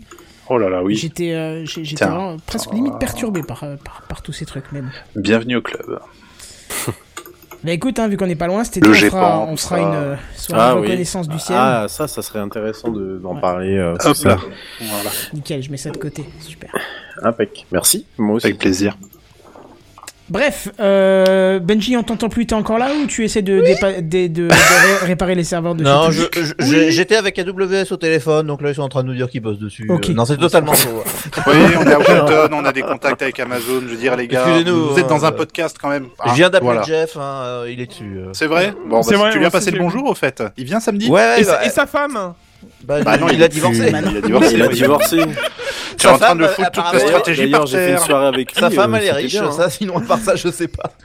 H: Oh là là, oui.
A: J'étais, euh, j'étais presque limite perturbé par, par, par tous ces trucs. Bon.
H: Bienvenue au club.
A: Bah écoute, hein, vu qu'on est pas loin, c'était on fera, on fera
H: ça.
A: une euh, soirée
D: Ah
A: de
D: oui.
A: reconnaissance du ciel.
D: Ah, ça, ça serait intéressant de- d'en
A: Ouais.
D: parler. euh,
H: Hop
D: c'est
H: là.
D: ça.
H: Voilà.
A: Nickel, je mets ça de côté. Super.
D: Impec. Merci. Moi aussi.
H: Avec plaisir.
A: Bref, euh, Benji, on t'entend plus, t'es encore là ou tu essaies de, de, de- de ré- réparer les serveurs de
E: Non, j'étais avec AWS au téléphone, donc là ils sont en train de nous dire qu'ils bossent dessus. Euh, non, c'est totalement faux.
H: Oui, on est à Washington, on a des contacts avec Amazon. Je veux dire, les gars, vous êtes dans
E: euh,
H: un podcast quand même.
E: Je viens d'appeler
H: Voilà.
E: Jeff, hein, euh, il est dessus. euh.
H: C'est vrai? Bon, bah,
C: vrai,
H: tu lui as passé le bonjour au fait. Il vient samedi?
E: Ouais, ouais,
C: Et,
E: bah,
C: sa, et sa femme?
E: Bah,
H: Bah non,
E: il,
H: il
E: a divorcé.
H: Il a divorcé.
D: Il a divorcé.
H: Tu es en
E: Sa
H: train de
E: femme,
H: foutre toute ta stratégie
D: D'ailleurs,
H: par
D: j'ai fait une
H: terre.
D: soirée avec lui.
E: Sa femme,
D: euh,
E: elle est riche,
D: bien, hein.
E: ça, sinon à part ça, je sais pas.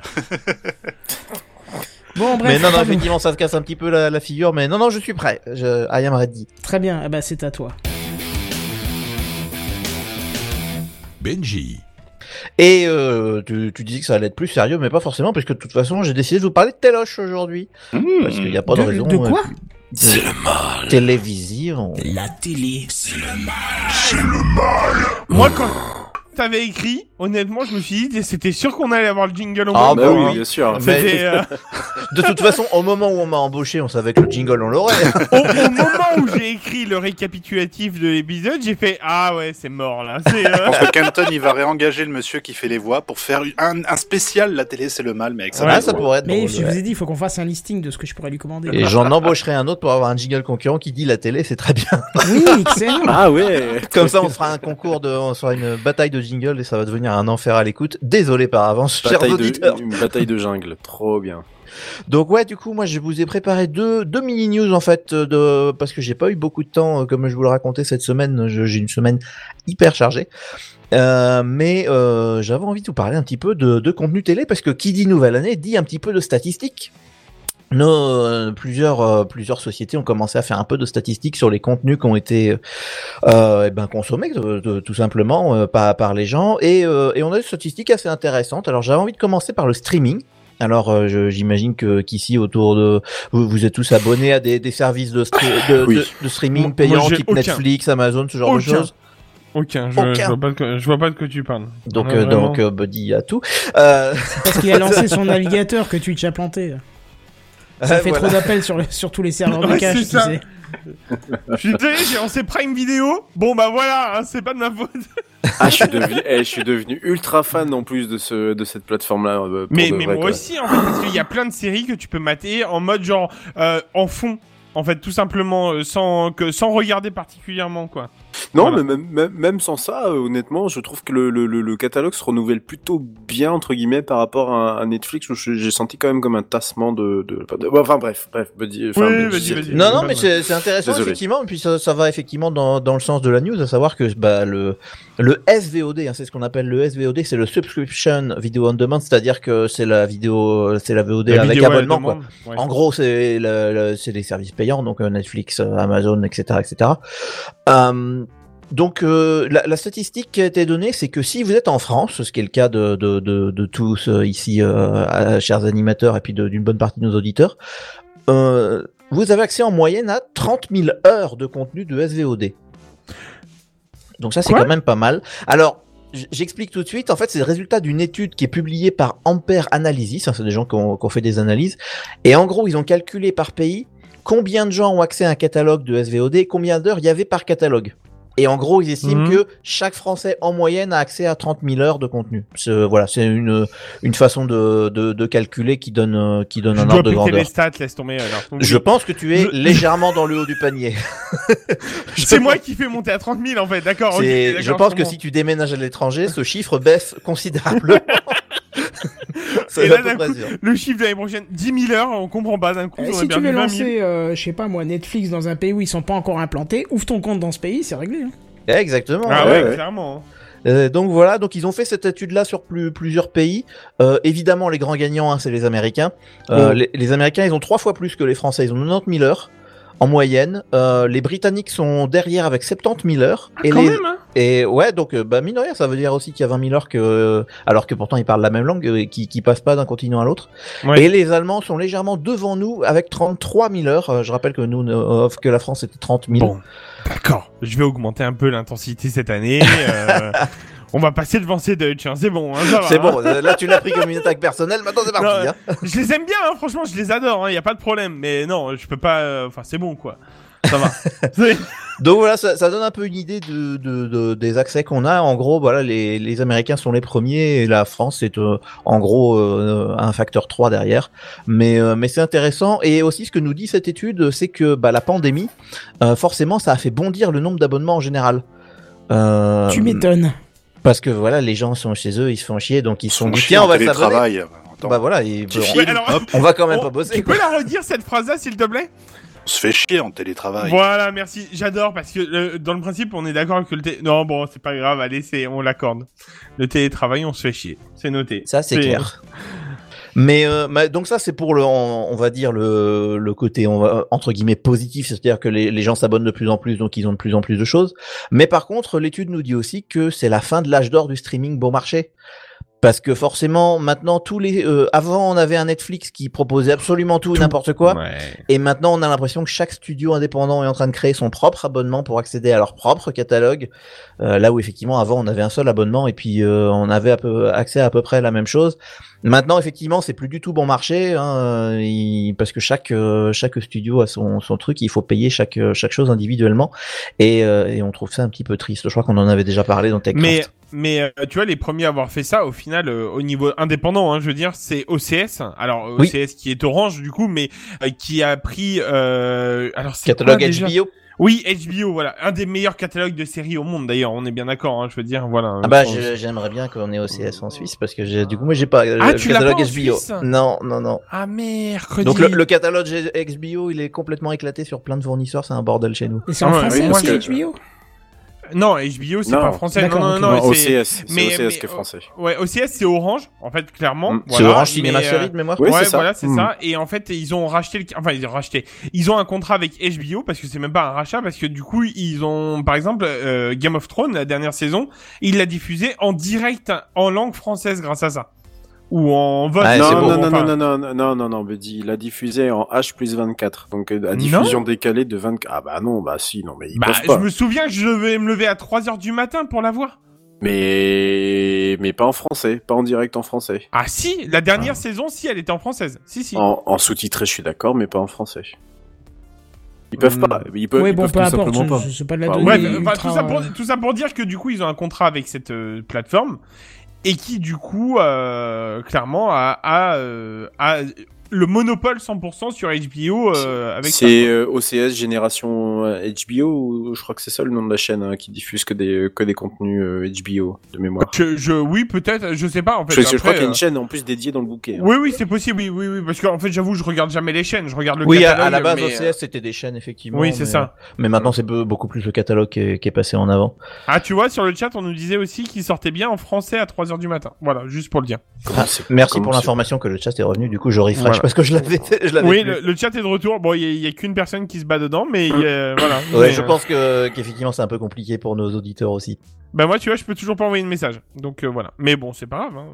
A: Bon, bref,
E: mais non, non, effectivement, ça se casse un petit peu la, la figure, mais non, non, je suis prêt. Je, I am ready.
A: Très bien, eh ben, c'est à toi.
I: Benji.
E: Et euh, tu, tu disais que ça allait être plus sérieux, mais pas forcément, parce que de toute façon, j'ai décidé de vous parler de Téloche aujourd'hui. Parce qu'il n'y a pas de,
A: De-
E: raison.
A: de quoi?
E: euh, C'est le mal. Télévision.
G: La télé, c'est le mal.
C: Moi, quand t'avais écrit, honnêtement, je me suis dit, c'était sûr qu'on allait avoir le jingle au
E: Ah.
D: Bah
E: bah
D: oui, bien sûr.
E: Mais-
C: euh,
E: De toute façon, au moment où on m'a embauché, on savait que le jingle, on l'aurait.
C: au, au moment où j'ai écrit le récapitulatif de l'épisode, j'ai fait ah ouais, c'est mort là. C'est,
H: Je
C: euh,
H: pense que Canton, il va réengager le monsieur qui fait les voix pour faire un, un spécial La télé, c'est le mal, mais avec ça.
E: Ah, ça pourrait être
A: Mais
E: drôle,
A: je
E: ouais.
A: vous ai dit, il faut qu'on fasse un listing de ce que je pourrais lui commander.
E: Et j'en embaucherai un autre pour avoir un jingle concurrent qui dit la télé, c'est très bien.
A: Oui, excellent.
D: Ah ouais.
E: Comme ça, on fera un concours de, on fera une bataille de jingle et ça va devenir un enfer à l'écoute. Désolé par avance, chers auditeurs.
D: une bataille de jungle. Trop bien.
E: Donc ouais, du coup, moi, je vous ai préparé deux, deux mini news en fait, euh, de parce que j'ai pas eu beaucoup de temps, euh, comme je vous le racontais cette semaine. J'ai une semaine hyper chargée. Euh, mais euh, j'avais envie de vous parler un petit peu de, de contenu télé parce que qui dit nouvelle année dit un petit peu de statistiques. Nos, euh, plusieurs, euh, plusieurs sociétés ont commencé à faire un peu de statistiques sur les contenus qui ont été euh, eh ben, consommés de- de- tout simplement euh, par, par les gens et, euh, et on a des statistiques assez intéressantes. Alors j'avais envie de commencer par le streaming. Alors euh, j'imagine que qu'ici autour de vous, vous êtes tous abonnés à des, des services de, stre- de,
H: Oui.
E: de, de streaming payants type
C: aucun.
E: Netflix, Amazon, ce genre de choses.
C: aucun, je,
E: Aucun.
C: je vois pas de je vois pas de quoi tu parles.
E: Donc euh,
C: vraiment.
E: donc euh, Buddy a tout. Euh,
A: Parce qu'il a lancé son navigateur que Twitch a planté. Ça fait
E: voilà.
A: trop d'appels sur, le- sur tous les serveurs de cache,
C: c'est
A: tu
C: ça.
A: sais.
C: Je suis désolé, j'ai lancé Prime Vidéo. Bon bah voilà, hein, c'est pas de ma faute.
D: Ah, je suis devenu, eh, je suis devenu ultra fan en plus de ce, de cette plateforme-là. euh,
C: Mais, mais
D: vrai,
C: moi
D: quoi.
C: aussi, en fait, parce qu'il y a plein de séries que tu peux mater en mode genre euh, en fond. En fait, tout simplement, euh, sans que sans regarder particulièrement quoi.
D: Non,
C: Voilà.
D: mais même, sans ça, euh, honnêtement, je trouve que le, le, le, le catalogue se renouvelle plutôt bien, entre guillemets, par rapport à, à Netflix, où je- j'ai senti quand même comme un tassement de... de, de- bon, enfin bref, bref, Buddy- enfin,
C: Oui,
D: Buddy,
C: vas-y.
E: Non, non, mais c'est intéressant
D: Désolé.
E: effectivement. Et puis ça, ça va effectivement dans, dans le sens de la news, à savoir que bah, le le SVOD, hein, c'est ce qu'on appelle le SVOD, c'est le subscription video on demand, c'est-à-dire que c'est la vidéo, c'est la VOD
C: La
E: avec
C: vidéo,
E: abonnement, quoi.
C: demande, ouais.
E: En gros, c'est le, le- c'est des services payants, donc euh, Netflix, euh, Amazon, etc., etc. Euh, donc euh, la, la statistique qui a été donnée, c'est que si vous êtes en France, ce qui est le cas de, de, de, de tous euh, ici, euh, chers animateurs, et puis d'une bonne partie de nos auditeurs, euh, vous avez accès en moyenne à 30 000 heures de contenu de SVOD. Donc ça, c'est quand même pas mal. Alors, j'explique tout de suite. En fait, c'est le résultat d'une étude qui est publiée par Ampere Analysis. hein, c'est des gens qui ont, qui ont fait des analyses. Et en gros, ils ont calculé par pays combien de gens ont accès à un catalogue de SVOD, et combien d'heures il y avait par catalogue. Et en gros, ils estiment
C: Mhm.
E: que chaque Français en moyenne a accès à 30 000 heures de contenu. C'est- Voilà, c'est une une façon de, de, de calculer qui donne euh, qui donne
C: Je
E: un ordre de grandeur.
C: les stats, laisse tomber. Alors. Donc,
E: Je pense que tu es
C: Je-
E: légèrement dans le haut du panier.
C: C'est moi qui fais monter à 30 000 en fait, d'accord. ok,
E: C'est-
C: d'accord,
E: je pense que si tu déménages à l'étranger, ce chiffre baisse considérablement.
C: Et là, coup, le chiffre de l'année prochaine, 10 000 heures, on comprend pas d'un coup.
A: Eh, si tu veux
C: 20 000.
A: lancer, euh, je sais pas moi, Netflix dans un pays où ils sont pas encore implantés, ouvre ton compte dans ce pays, c'est réglé. hein.
E: Exactement.
C: Ah
E: ouais.
C: ouais,
D: ouais.
C: clairement.
E: Euh, donc voilà, donc ils ont fait cette étude-là sur plus, plusieurs pays. Euh, évidemment, les grands gagnants, hein, c'est les Américains. Euh,
D: Oh.
E: les, les Américains, ils ont trois fois plus que les Français. Ils ont 90 000 heures en moyenne. Euh, les Britanniques sont derrière avec 70 000 heures.
C: Ah,
E: et
C: quand
E: les,
C: même, hein.
E: Et ouais, donc euh, bah mine de rien, ça veut dire aussi qu'il y a 20 000 heures que, alors que pourtant ils parlent la même langue, euh, qui qui passent pas d'un continent à l'autre.
C: Ouais.
E: Et les Allemands sont légèrement devant nous avec 33 000 heures. Je rappelle que nous, euh, que la France était 30 000.
C: Bon, d'accord. Je vais augmenter un peu l'intensité cette année. euh, on va passer devant ces Dutch, hein. c'est bon. Hein,
E: C'est
C: hein.
E: bon, euh, là tu l'as pris comme une attaque personnelle, maintenant c'est parti.
C: Non,
E: hein.
C: Je les aime bien, hein, franchement, je les adore, il y a pas de problème. Mais non, je peux pas. euh, Enfin, c'est bon, quoi. Ça va.
E: Donc voilà, ça, ça donne un peu une idée de, de, de- des accès qu'on a. En gros, voilà, les, les Américains sont les premiers et la France est euh, en gros euh, un facteur 3 derrière. Mais, euh, mais c'est intéressant. Et aussi, ce que nous dit cette étude, c'est que bah, la pandémie, euh, forcément, ça a fait bondir le nombre d'abonnements en général. Euh,
A: Tu m'étonnes.
E: Parce que voilà, les gens sont chez eux, ils se font chier, donc ils se sont
H: Son
E: dit
H: chien
E: tiens, on va s'abonner. Bah voilà, et,
H: Petit
E: bon,
H: film,
C: Ouais, alors-
H: hop,
E: on va quand même pas bosser.
C: Tu
E: quoi.
C: peux la redire cette phrase-là, s'il te plaît?
H: Se fait chier en télétravail.
C: Voilà, merci. J'adore parce que euh, dans le principe, on est d'accord que le té... Non, bon, c'est pas grave. Allez, c'est on l'accorde. Le télétravail, on se fait chier. C'est noté.
E: Ça, c'est clair. Mais euh, donc ça c'est pour le on, on va dire le, le côté on va, entre guillemets positif, c'est-à-dire que les, les gens s'abonnent de plus en plus donc ils ont de plus en plus de choses. Mais par contre l'étude nous dit aussi que c'est la fin de l'âge d'or du streaming bon marché. Parce que forcément maintenant tous les euh, avant on avait un Netflix qui proposait absolument tout et n'importe quoi.
C: Ouais.
E: Et maintenant, on a l'impression que chaque studio indépendant est en train de créer son propre abonnement pour accéder à leur propre catalogue. Euh, là où effectivement, avant, on avait un seul abonnement et puis euh, on avait à peu, accès à à peu près la même chose. Maintenant, effectivement, c'est plus du tout bon marché hein, euh, il- parce que chaque chaque studio a son, son truc. Il faut payer chaque chaque chose individuellement et, euh, et on trouve ça un petit peu triste. Je crois qu'on en avait déjà parlé dans TechCraft.
C: Mais, mais euh, tu vois, les premiers à avoir fait ça, au final, euh, au niveau indépendant, hein, je veux dire, c'est OCS. Alors,
E: Oui.
C: OCS qui est Orange, du coup, mais euh, qui a pris... Euh, alors, c'est
E: Catalogue
C: quoi, déjà
E: HBO.
C: Oui, HBO, voilà. Un des meilleurs catalogues de séries au monde, d'ailleurs. On est bien d'accord, hein, je veux dire, voilà.
E: Ah bah je- j'aimerais bien qu'on ait OCS en Suisse parce que j'ai- du coup moi j'ai pas
C: Ah,
E: le
C: tu l'as
E: catalogue
C: pas en
E: HBO.
C: Suisse
E: non non non.
C: Ah, mercredi.
E: Donc le, le catalogue HBO, il est complètement éclaté sur plein de fournisseurs, c'est un bordel chez nous.
A: Et c'est en
C: Ah ouais,
A: français
C: oui,
A: aussi, HBO
C: Non, HBO, c'est pas français. Non, non, non,
D: Non,
C: c'est...
D: OCS, c'est
C: mais-
D: OCS
C: mais-
D: qui est français.
C: Ouais, OCS, c'est Orange, en fait, clairement.
D: Mm.
E: c'est Orange Cinéma
C: mais, euh,
E: Série de mémoire.
D: Ouais,
C: Ouais,
D: c'est ça.
C: voilà, c'est
D: Mm.
C: ça. Et en fait, ils ont racheté le, enfin, ils ont racheté. Ils ont un contrat avec HBO parce que c'est même pas un rachat parce que du coup, ils ont, par exemple, euh, Game of Thrones, la dernière saison, il l'a diffusé en direct en langue française grâce à ça. Ou en vote.
E: Ouais,
D: non, non, non, non,
C: enfin,
D: non, non, non, non, non, non, Buddy, il a diffusé en H plus 24. Donc, euh, à diffusion décalée de 24. Ah bah non, bah si, non, mais ils
C: Bah,
D: peuvent
C: je
D: pas.
C: me souviens que je devais me lever à 3 heures du matin pour la voir.
D: Mais, mais pas en français, pas en direct en français.
C: Ah si, la dernière saison, si, elle était en française. Si, si.
D: En, en sous-titré, je suis d'accord, mais pas en français. Ils peuvent
C: Hmm.
D: pas. Ils peuvent,
A: Oui,
D: ils
A: bon,
D: peuvent
A: peu
D: tout
A: importe,
D: simplement pas.
A: je, je sais pas de la
D: Bah,
A: donner
C: Ouais, enfin,
A: ultra,
C: tout, ça pour,
A: euh,
C: tout ça pour dire que du coup, ils ont un contrat avec cette euh, plateforme et qui, du coup, euh, clairement, a, a, euh, a le monopole 100% sur HBO euh, avec ça,
D: C'est euh, OCS Génération euh, HBO, ou je crois que c'est ça le nom de la chaîne hein, qui diffuse que des que des contenus euh, HBO de mémoire.
C: Je, je- oui, peut-être, je sais pas en fait.
D: Je crois qu'il y a une
C: euh,
D: chaîne en plus dédiée dans le bouquet. hein.
C: Oui, oui, c'est possible, oui, oui, oui, parce qu'en fait, j'avoue, je regarde jamais les chaînes, je regarde le
E: Oui, à,
C: catalogue.
E: à la base,
C: mais, euh,
E: OCS c'était des chaînes effectivement.
C: Oui, c'est
E: mais,
C: ça.
E: euh, Mais maintenant c'est be- beaucoup plus le catalogue qui est, qui est passé en avant.
C: Ah, tu vois, sur le chat, on nous disait aussi qu'il sortait bien en français à 3h du matin. Voilà, juste pour le dire.
D: C'est-
E: Merci pour l'information que le chat est revenu. Du coup, je refresh Parce que je l'avais. je l'avais
C: Oui,
E: plus.
C: le, le chat est de retour. Bon, il y a- qu'une personne qui se bat dedans, mais il y a- voilà.
E: Ouais,
C: Mais,
E: je
C: euh,
E: pense que qu'effectivement c'est un peu compliqué pour nos auditeurs aussi.
C: Bah moi, tu vois, je peux toujours pas envoyer de message. Donc euh, voilà. Mais bon, c'est pas grave. Hein.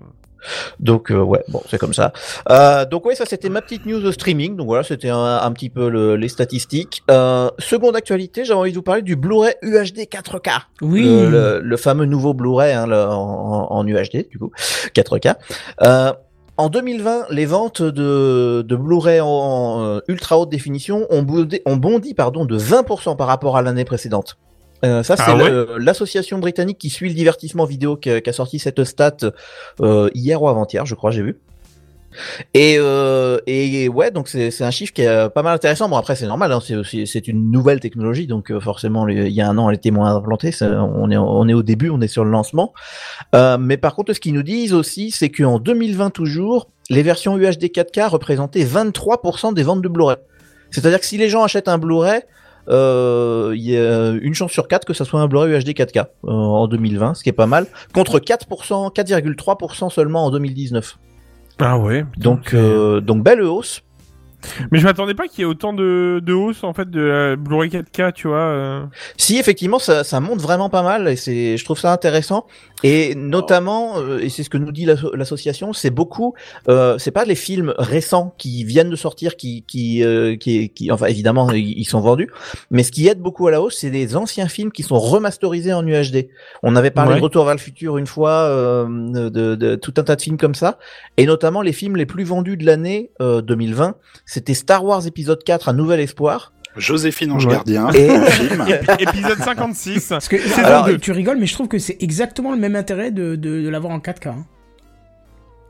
E: Donc euh, ouais, bon, c'est comme ça. Euh, donc ouais, ça c'était ma petite news de streaming. Donc voilà, c'était un, un petit peu le- les statistiques. Euh, seconde actualité, j'avais envie de vous parler du Blu-ray UHD 4K.
A: Oui.
E: Le, le- le fameux nouveau Blu-ray hein, le- en, en UHD du coup 4K. En 2020, les ventes de, de Blu-ray en, en, euh, ultra haute définition ont bondi, ont bondi pardon, de 20% par rapport à l'année précédente. Euh, ça, c'est
C: Ah ouais
E: l'association britannique qui suit le divertissement vidéo qui, a- qui a sorti cette stat euh, hier ou avant-hier, je crois, j'ai vu. Et, euh, ouais, donc c'est un chiffre qui est euh, pas mal intéressant. Bon après c'est normal, hein, c'est une nouvelle technologie, donc euh, forcément il y a un an elle était moins implantée. On est au début, on est sur le lancement. Euh, mais par contre, ce qu'ils nous disent aussi, c'est qu'en 2020 toujours, les versions UHD 4K représentaient 23% des ventes de Blu-ray. C'est-à-dire que si les gens achètent un Blu-ray, il y a une chance sur 4 que ça soit un Blu-ray UHD 4K euh, en 2020, ce qui est pas mal, contre 4%, 4,3% seulement en 2019.
C: Ah ouais.
E: Donc, euh, donc belle hausse.
C: Mais je m'attendais pas qu'il y ait autant de, de hausse en fait de la Blu-ray 4K, tu vois. euh.
E: Si effectivement ça, ça monte vraiment pas mal et c'est, je trouve ça intéressant et notamment euh, et c'est ce que nous dit l'asso- l'association, c'est beaucoup, euh, c'est pas les films récents qui viennent de sortir qui qui euh, qui, qui enfin évidemment ils sont vendus, mais ce qui aide beaucoup à la hausse, c'est les anciens films qui sont remasterisés en UHD. On avait parlé
C: Ouais.
E: de Retour vers le futur une fois, euh, de, de tout un tas de films comme ça et notamment les films les plus vendus de l'année euh, 2020, c'était Star Wars épisode 4 Un nouvel espoir
H: Joséphine Ange
C: Ouais.
H: Gardien,
E: Et-
H: film.
C: Épisode 56.
A: Parce que, alors, tu rigoles, mais je trouve que c'est exactement le même intérêt de, de, de l'avoir en 4K. hein.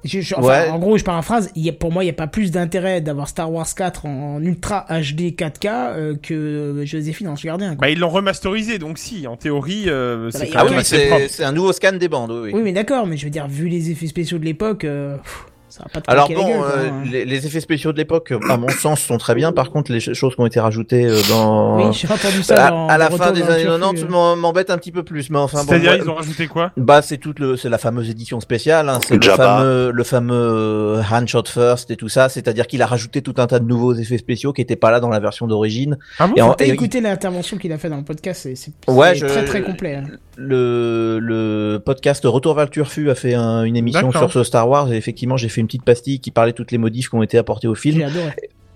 A: Je- je- enfin,
E: Ouais.
A: En gros, je paraphrase, y a, pour moi, il n'y a pas plus d'intérêt d'avoir Star Wars 4 en, ultra HD 4K euh, que Joséphine Ange Gardien. quoi.
C: Bah ils l'ont remasterisé, donc si, en théorie, euh, c'est quand
E: Ah
C: même
E: oui,
C: assez
E: c'est,
C: propre.
E: c'est un nouveau scan des bandes, oui. oui.
A: Oui, mais d'accord, mais je veux dire, vu les effets spéciaux de l'époque, euh, pff, ça va pas te
E: Alors
A: la
E: bon,
A: gueule,
E: euh,
A: hein.
E: les, les effets spéciaux de l'époque, euh, à mon sens, sont très bien. Par contre, les ch- choses qui ont été rajoutées euh, dans
A: Oui, j'ai entendu ça
E: à,
A: dans
E: à la fin des années
A: futur,
E: 90
A: euh.
E: m'en- m'embête un petit peu plus. Mais enfin, bon,
C: C'est-à-dire,
E: ouais,
C: ils ont rajouté quoi?
E: bah c'est toute le, c'est la fameuse édition spéciale. Hein, c'est le fameux, le fameux Handshot First et tout ça. C'est-à-dire qu'il a rajouté tout un tas de nouveaux effets spéciaux qui étaient pas là dans la version d'origine.
C: Ah bon?
A: T'as écouté l'intervention qu'il a fait dans le podcast, c'est c'est-
E: Ouais,
A: c'est
E: je-
A: très très complet. hein.
E: le, le podcast Retour vers le Turfu a fait un- une émission
C: D'accord.
E: sur ce Star Wars et effectivement j'ai fait petite pastille qui parlait toutes les modifs qui ont été apportés au film.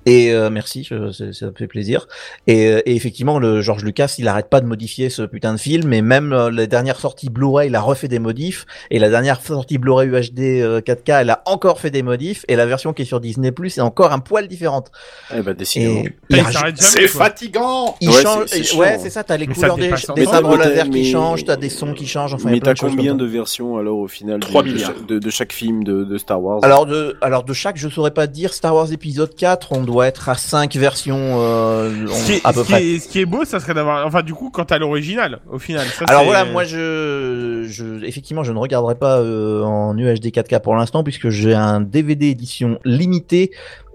E: Et euh, merci, je- ça, ça me fait plaisir. Et, euh, et effectivement, le George Lucas, il arrête pas de modifier ce putain de film. Et même euh, la dernière sortie Blu-ray, il a refait des modifs. Et la dernière sortie Blu-ray UHD euh, 4K, elle a encore fait des modifs. Et la version qui est sur Disney Plus est encore un poil différente.
D: Eh ben, décidément.
C: Jamais,
H: C'est fatigant
E: il
D: Ouais,
E: change.
D: chiant,
E: ouais,
D: hein.
E: c'est ça. T'as les
C: Mais
E: couleurs des, des laser qui changent. T'as des sons qui changent. Enfin,
D: Mais t'as combien de versions alors au final
H: Trois
D: de, de
H: milliards.
D: chaque- de, de chaque film de, de Star Wars?
E: Alors de, alors de chaque, je saurais pas te dire. Star Wars épisode 4, on doit être à 5 versions euh, on-
C: Ce qui, est,
E: à peu
C: ce qui
E: près.
C: est- ce qui est beau, ça serait d'avoir. Enfin, du coup, quand t'as l'original, au final. Ça,
E: Alors voilà, moi je, je, effectivement, je ne regarderai pas euh, en UHD 4K pour l'instant puisque j'ai un DVD édition limitée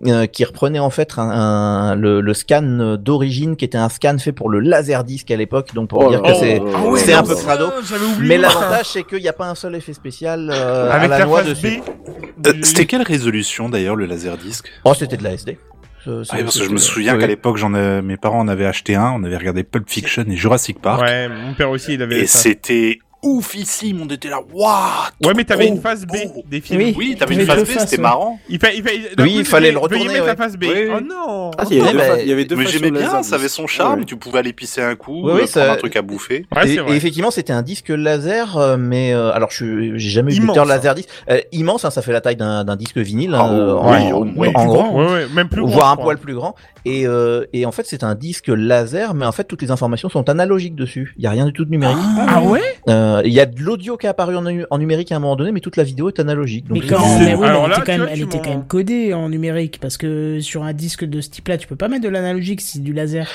E: euh, qui reprenait en fait un, un- le, le scan d'origine qui était un scan fait pour le Laserdisc à l'époque, donc pour
D: Oh
E: dire que c'est
C: Ah ouais,
E: c'est un peu crado. Mais l'avantage c'est qu'il n'y a pas un seul effet spécial euh,
C: Avec
E: à la,
C: la
E: noix dessus.
H: Euh, C'était quelle résolution d'ailleurs le laserdisc
E: Oh, c'était de la SD.
H: Ah, oui, parce que je me souviens qu'à l'époque, j'en ai- mes parents en avaient acheté un, on avait regardé Pulp Fiction et Jurassic Park,
C: Ouais, mon père aussi, il avait
H: et c'était oufissime, on était là, waouh
C: Ouais, mais t'avais une phase B
H: beau.
C: des films.
A: Oui.
H: Oui, t'avais une phase B, c'était
A: ouais.
H: marrant.
C: Il, fa- il, fa-
E: Oui, il fallait le retourner,
C: Veuillez mettre
E: ouais.
C: la phase B.
H: Oui.
C: Oh non
D: Ah, il y avait
E: Ouais,
D: deux,
E: bah,
D: il y avait deux
H: Mais j'aimais bien,
D: laser,
H: ça avait son charme,
D: Ouais.
H: tu pouvais aller pisser un coup, euh,
E: ça-
H: prendre un truc à bouffer.
C: Ouais,
E: et, effectivement, c'était un disque laser, euh, mais euh, alors je suis- j'ai jamais eu de
C: hein.
E: laser disque Euh, immense. Hein, ça fait la taille d'un disque vinyle,
H: Ah,
E: hein, en,
H: oh,
E: en
A: grand.
C: Ouais, ouais, même plus
E: voire un poil plus grand. Et, et en fait, c'est un disque laser, mais en fait, toutes les informations sont analogiques dessus. Il y a rien du tout de numérique.
C: Ah ouais?
E: Euh, Euh, Il y a de l'audio qui est apparu en, en numérique à un moment donné, mais toute la vidéo est analogique. Donc
A: Mais, quand,
C: c'est-
A: mais oui, mais
C: alors
A: elle,
C: là,
A: était quand même, elle était quand même codée en numérique parce que sur un disque de ce type-là, tu peux pas mettre de l'analogique, c'est du laser.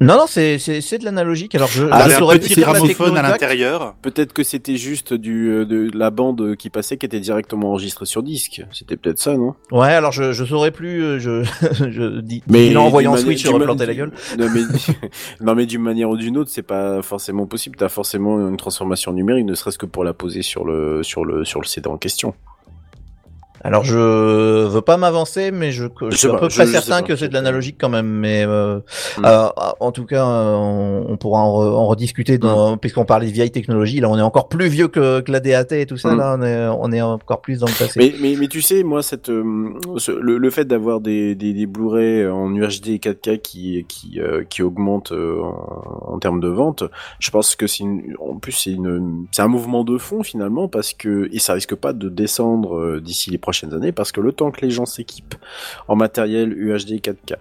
E: Non, non, c'est c'est c'est de l'analogique. Alors je,
H: Ah,
E: je
H: un
E: saurais
H: petit gramophone à l'intérieur.
D: Peut-être que c'était juste du euh, de la bande qui passait qui était directement enregistrée sur disque. C'était peut-être ça, non?
E: Ouais, alors je je saurais plus. euh, Je je dis.
D: Mais
E: il en envoyant
D: d'une
E: Switch, je replantais la gueule.
D: Non mais non mais d'une manière ou d'une autre, c'est pas forcément possible. T'as forcément une transformation numérique, ne serait-ce que pour la poser sur le sur le sur le CD en question.
E: Alors je veux pas m'avancer, mais je, je
D: Je
E: suis
D: pas,
E: peu
D: je- sais
E: certain
D: pas.
E: que c'est de l'analogique quand même. Mais euh,
D: Mm.
E: euh, en tout cas, euh, on, on pourra en, re- en rediscuter dans, puisqu'on parlait de vieilles technologies. Là, on est encore plus vieux que, que la DAT et tout ça.
D: Mm.
E: Là, on est on est encore plus dans le passé.
D: Mais, mais, mais tu sais, moi, cette, euh, ce- le, le fait d'avoir des, des, des Blu-ray en UHD 4K qui, qui, qui augmentent en, en termes de vente, je pense que c'est en plus c'est un mouvement de fond finalement parce que et ça risque pas de descendre d'ici les prochaines années parce que le temps que les gens s'équipent en matériel UHD 4K,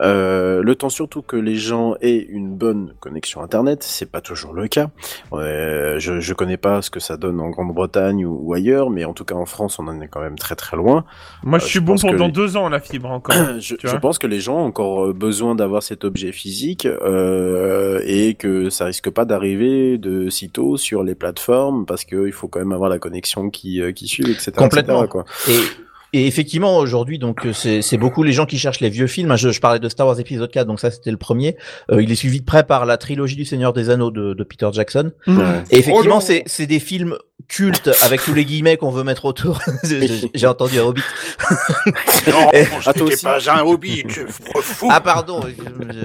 D: euh, le temps surtout que les gens aient une bonne connexion internet, c'est pas toujours le cas. Euh, je, je connais pas ce que ça donne en Grande-Bretagne ou, ou ailleurs, mais en tout cas en France, on en est quand même très très loin.
C: Moi,
D: Euh,
C: je
D: je
C: suis bon
D: les-
C: deux ans, la fibre encore.
D: je, pense que les gens ont encore euh, besoin d'avoir cet objet physique euh, et que ça risque pas d'arriver de sitôt sur les plateformes parce qu'il faut quand même avoir la connexion qui, euh, qui suit, etc.
E: Complètement.
D: etc., quoi.
E: Et, et effectivement, aujourd'hui, donc euh, c'est beaucoup les gens qui cherchent les vieux films. Je, je parlais de Star Wars épisode 4, donc ça c'était le premier. Euh, il est suivi de près par la trilogie du Seigneur des Anneaux de, de Peter Jackson.
D: Ouais.
E: Et effectivement,
H: Oh
E: c'est des films cultes avec tous les guillemets qu'on veut mettre autour. J'ai entendu un Hobbit.
H: Non,
E: Et-
H: pas un hobbit, je fou.
E: Ah pardon. je- je-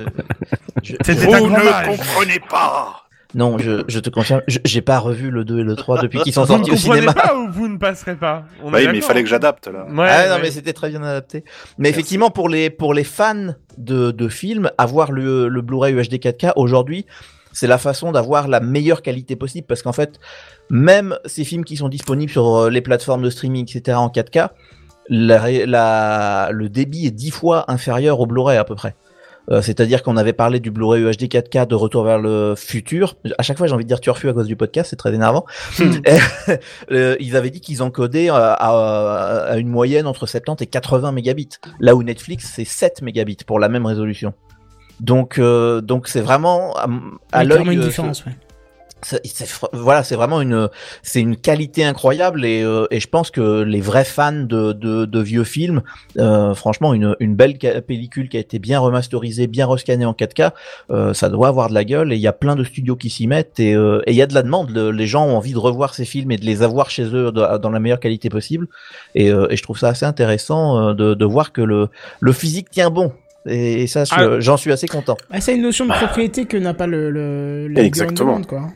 E: je-
C: C'était
H: Vous ne comprenez pas.
E: Non, je, je te confirme, je- j'ai pas revu le 2 et le 3 depuis qu'ils sont
C: Vous ne
E: sortis au cinéma.
C: pas ou vous ne passerez pas? On
H: Bah oui, mais il fallait que j'adapte là.
C: Ouais,
E: ah non mais c'était très bien adapté. Mais effectivement pour les pour les fans de de films, avoir le le Blu-ray UHD 4K aujourd'hui, c'est la façon d'avoir la meilleure qualité possible parce qu'en fait, même ces films qui sont disponibles sur euh, les plateformes de streaming etc en 4K, la, ré- la le débit est dix fois inférieur au Blu-ray à peu près. Euh, C'est-à-dire qu'on avait parlé du Blu-ray UHD 4K de Retour vers le futur. À chaque fois, j'ai envie de dire turfu à cause du podcast, c'est très énervant. Euh, ils avaient dit qu'ils encodaient euh, à, à une moyenne entre 70 et 80 mégabits. Là où Netflix, c'est 7 mégabits pour la même résolution. Donc, euh, donc c'est vraiment à, à l'œil.
A: une différence, ouais.
E: C'est- voilà, c'est vraiment une, c'est une qualité incroyable et, euh, et je pense que les vrais fans de, de, de vieux films, euh, franchement, une, une belle pellicule qui a été bien remasterisée, bien rescannée en 4K, euh, ça doit avoir de la gueule et il y a plein de studios qui s'y mettent et euh, et il y a de la demande. Le- les gens ont envie de revoir ces films et de les avoir chez eux de- dans la meilleure qualité possible et, euh, et je trouve ça assez intéressant euh, de, de voir que le, le physique tient bon. Et, et ça,
C: Ah.
E: j'en suis assez content.
A: Ah, c'est une notion de propriété que n'a pas le, le,
D: Exactement.
A: Beyond Demande, quoi.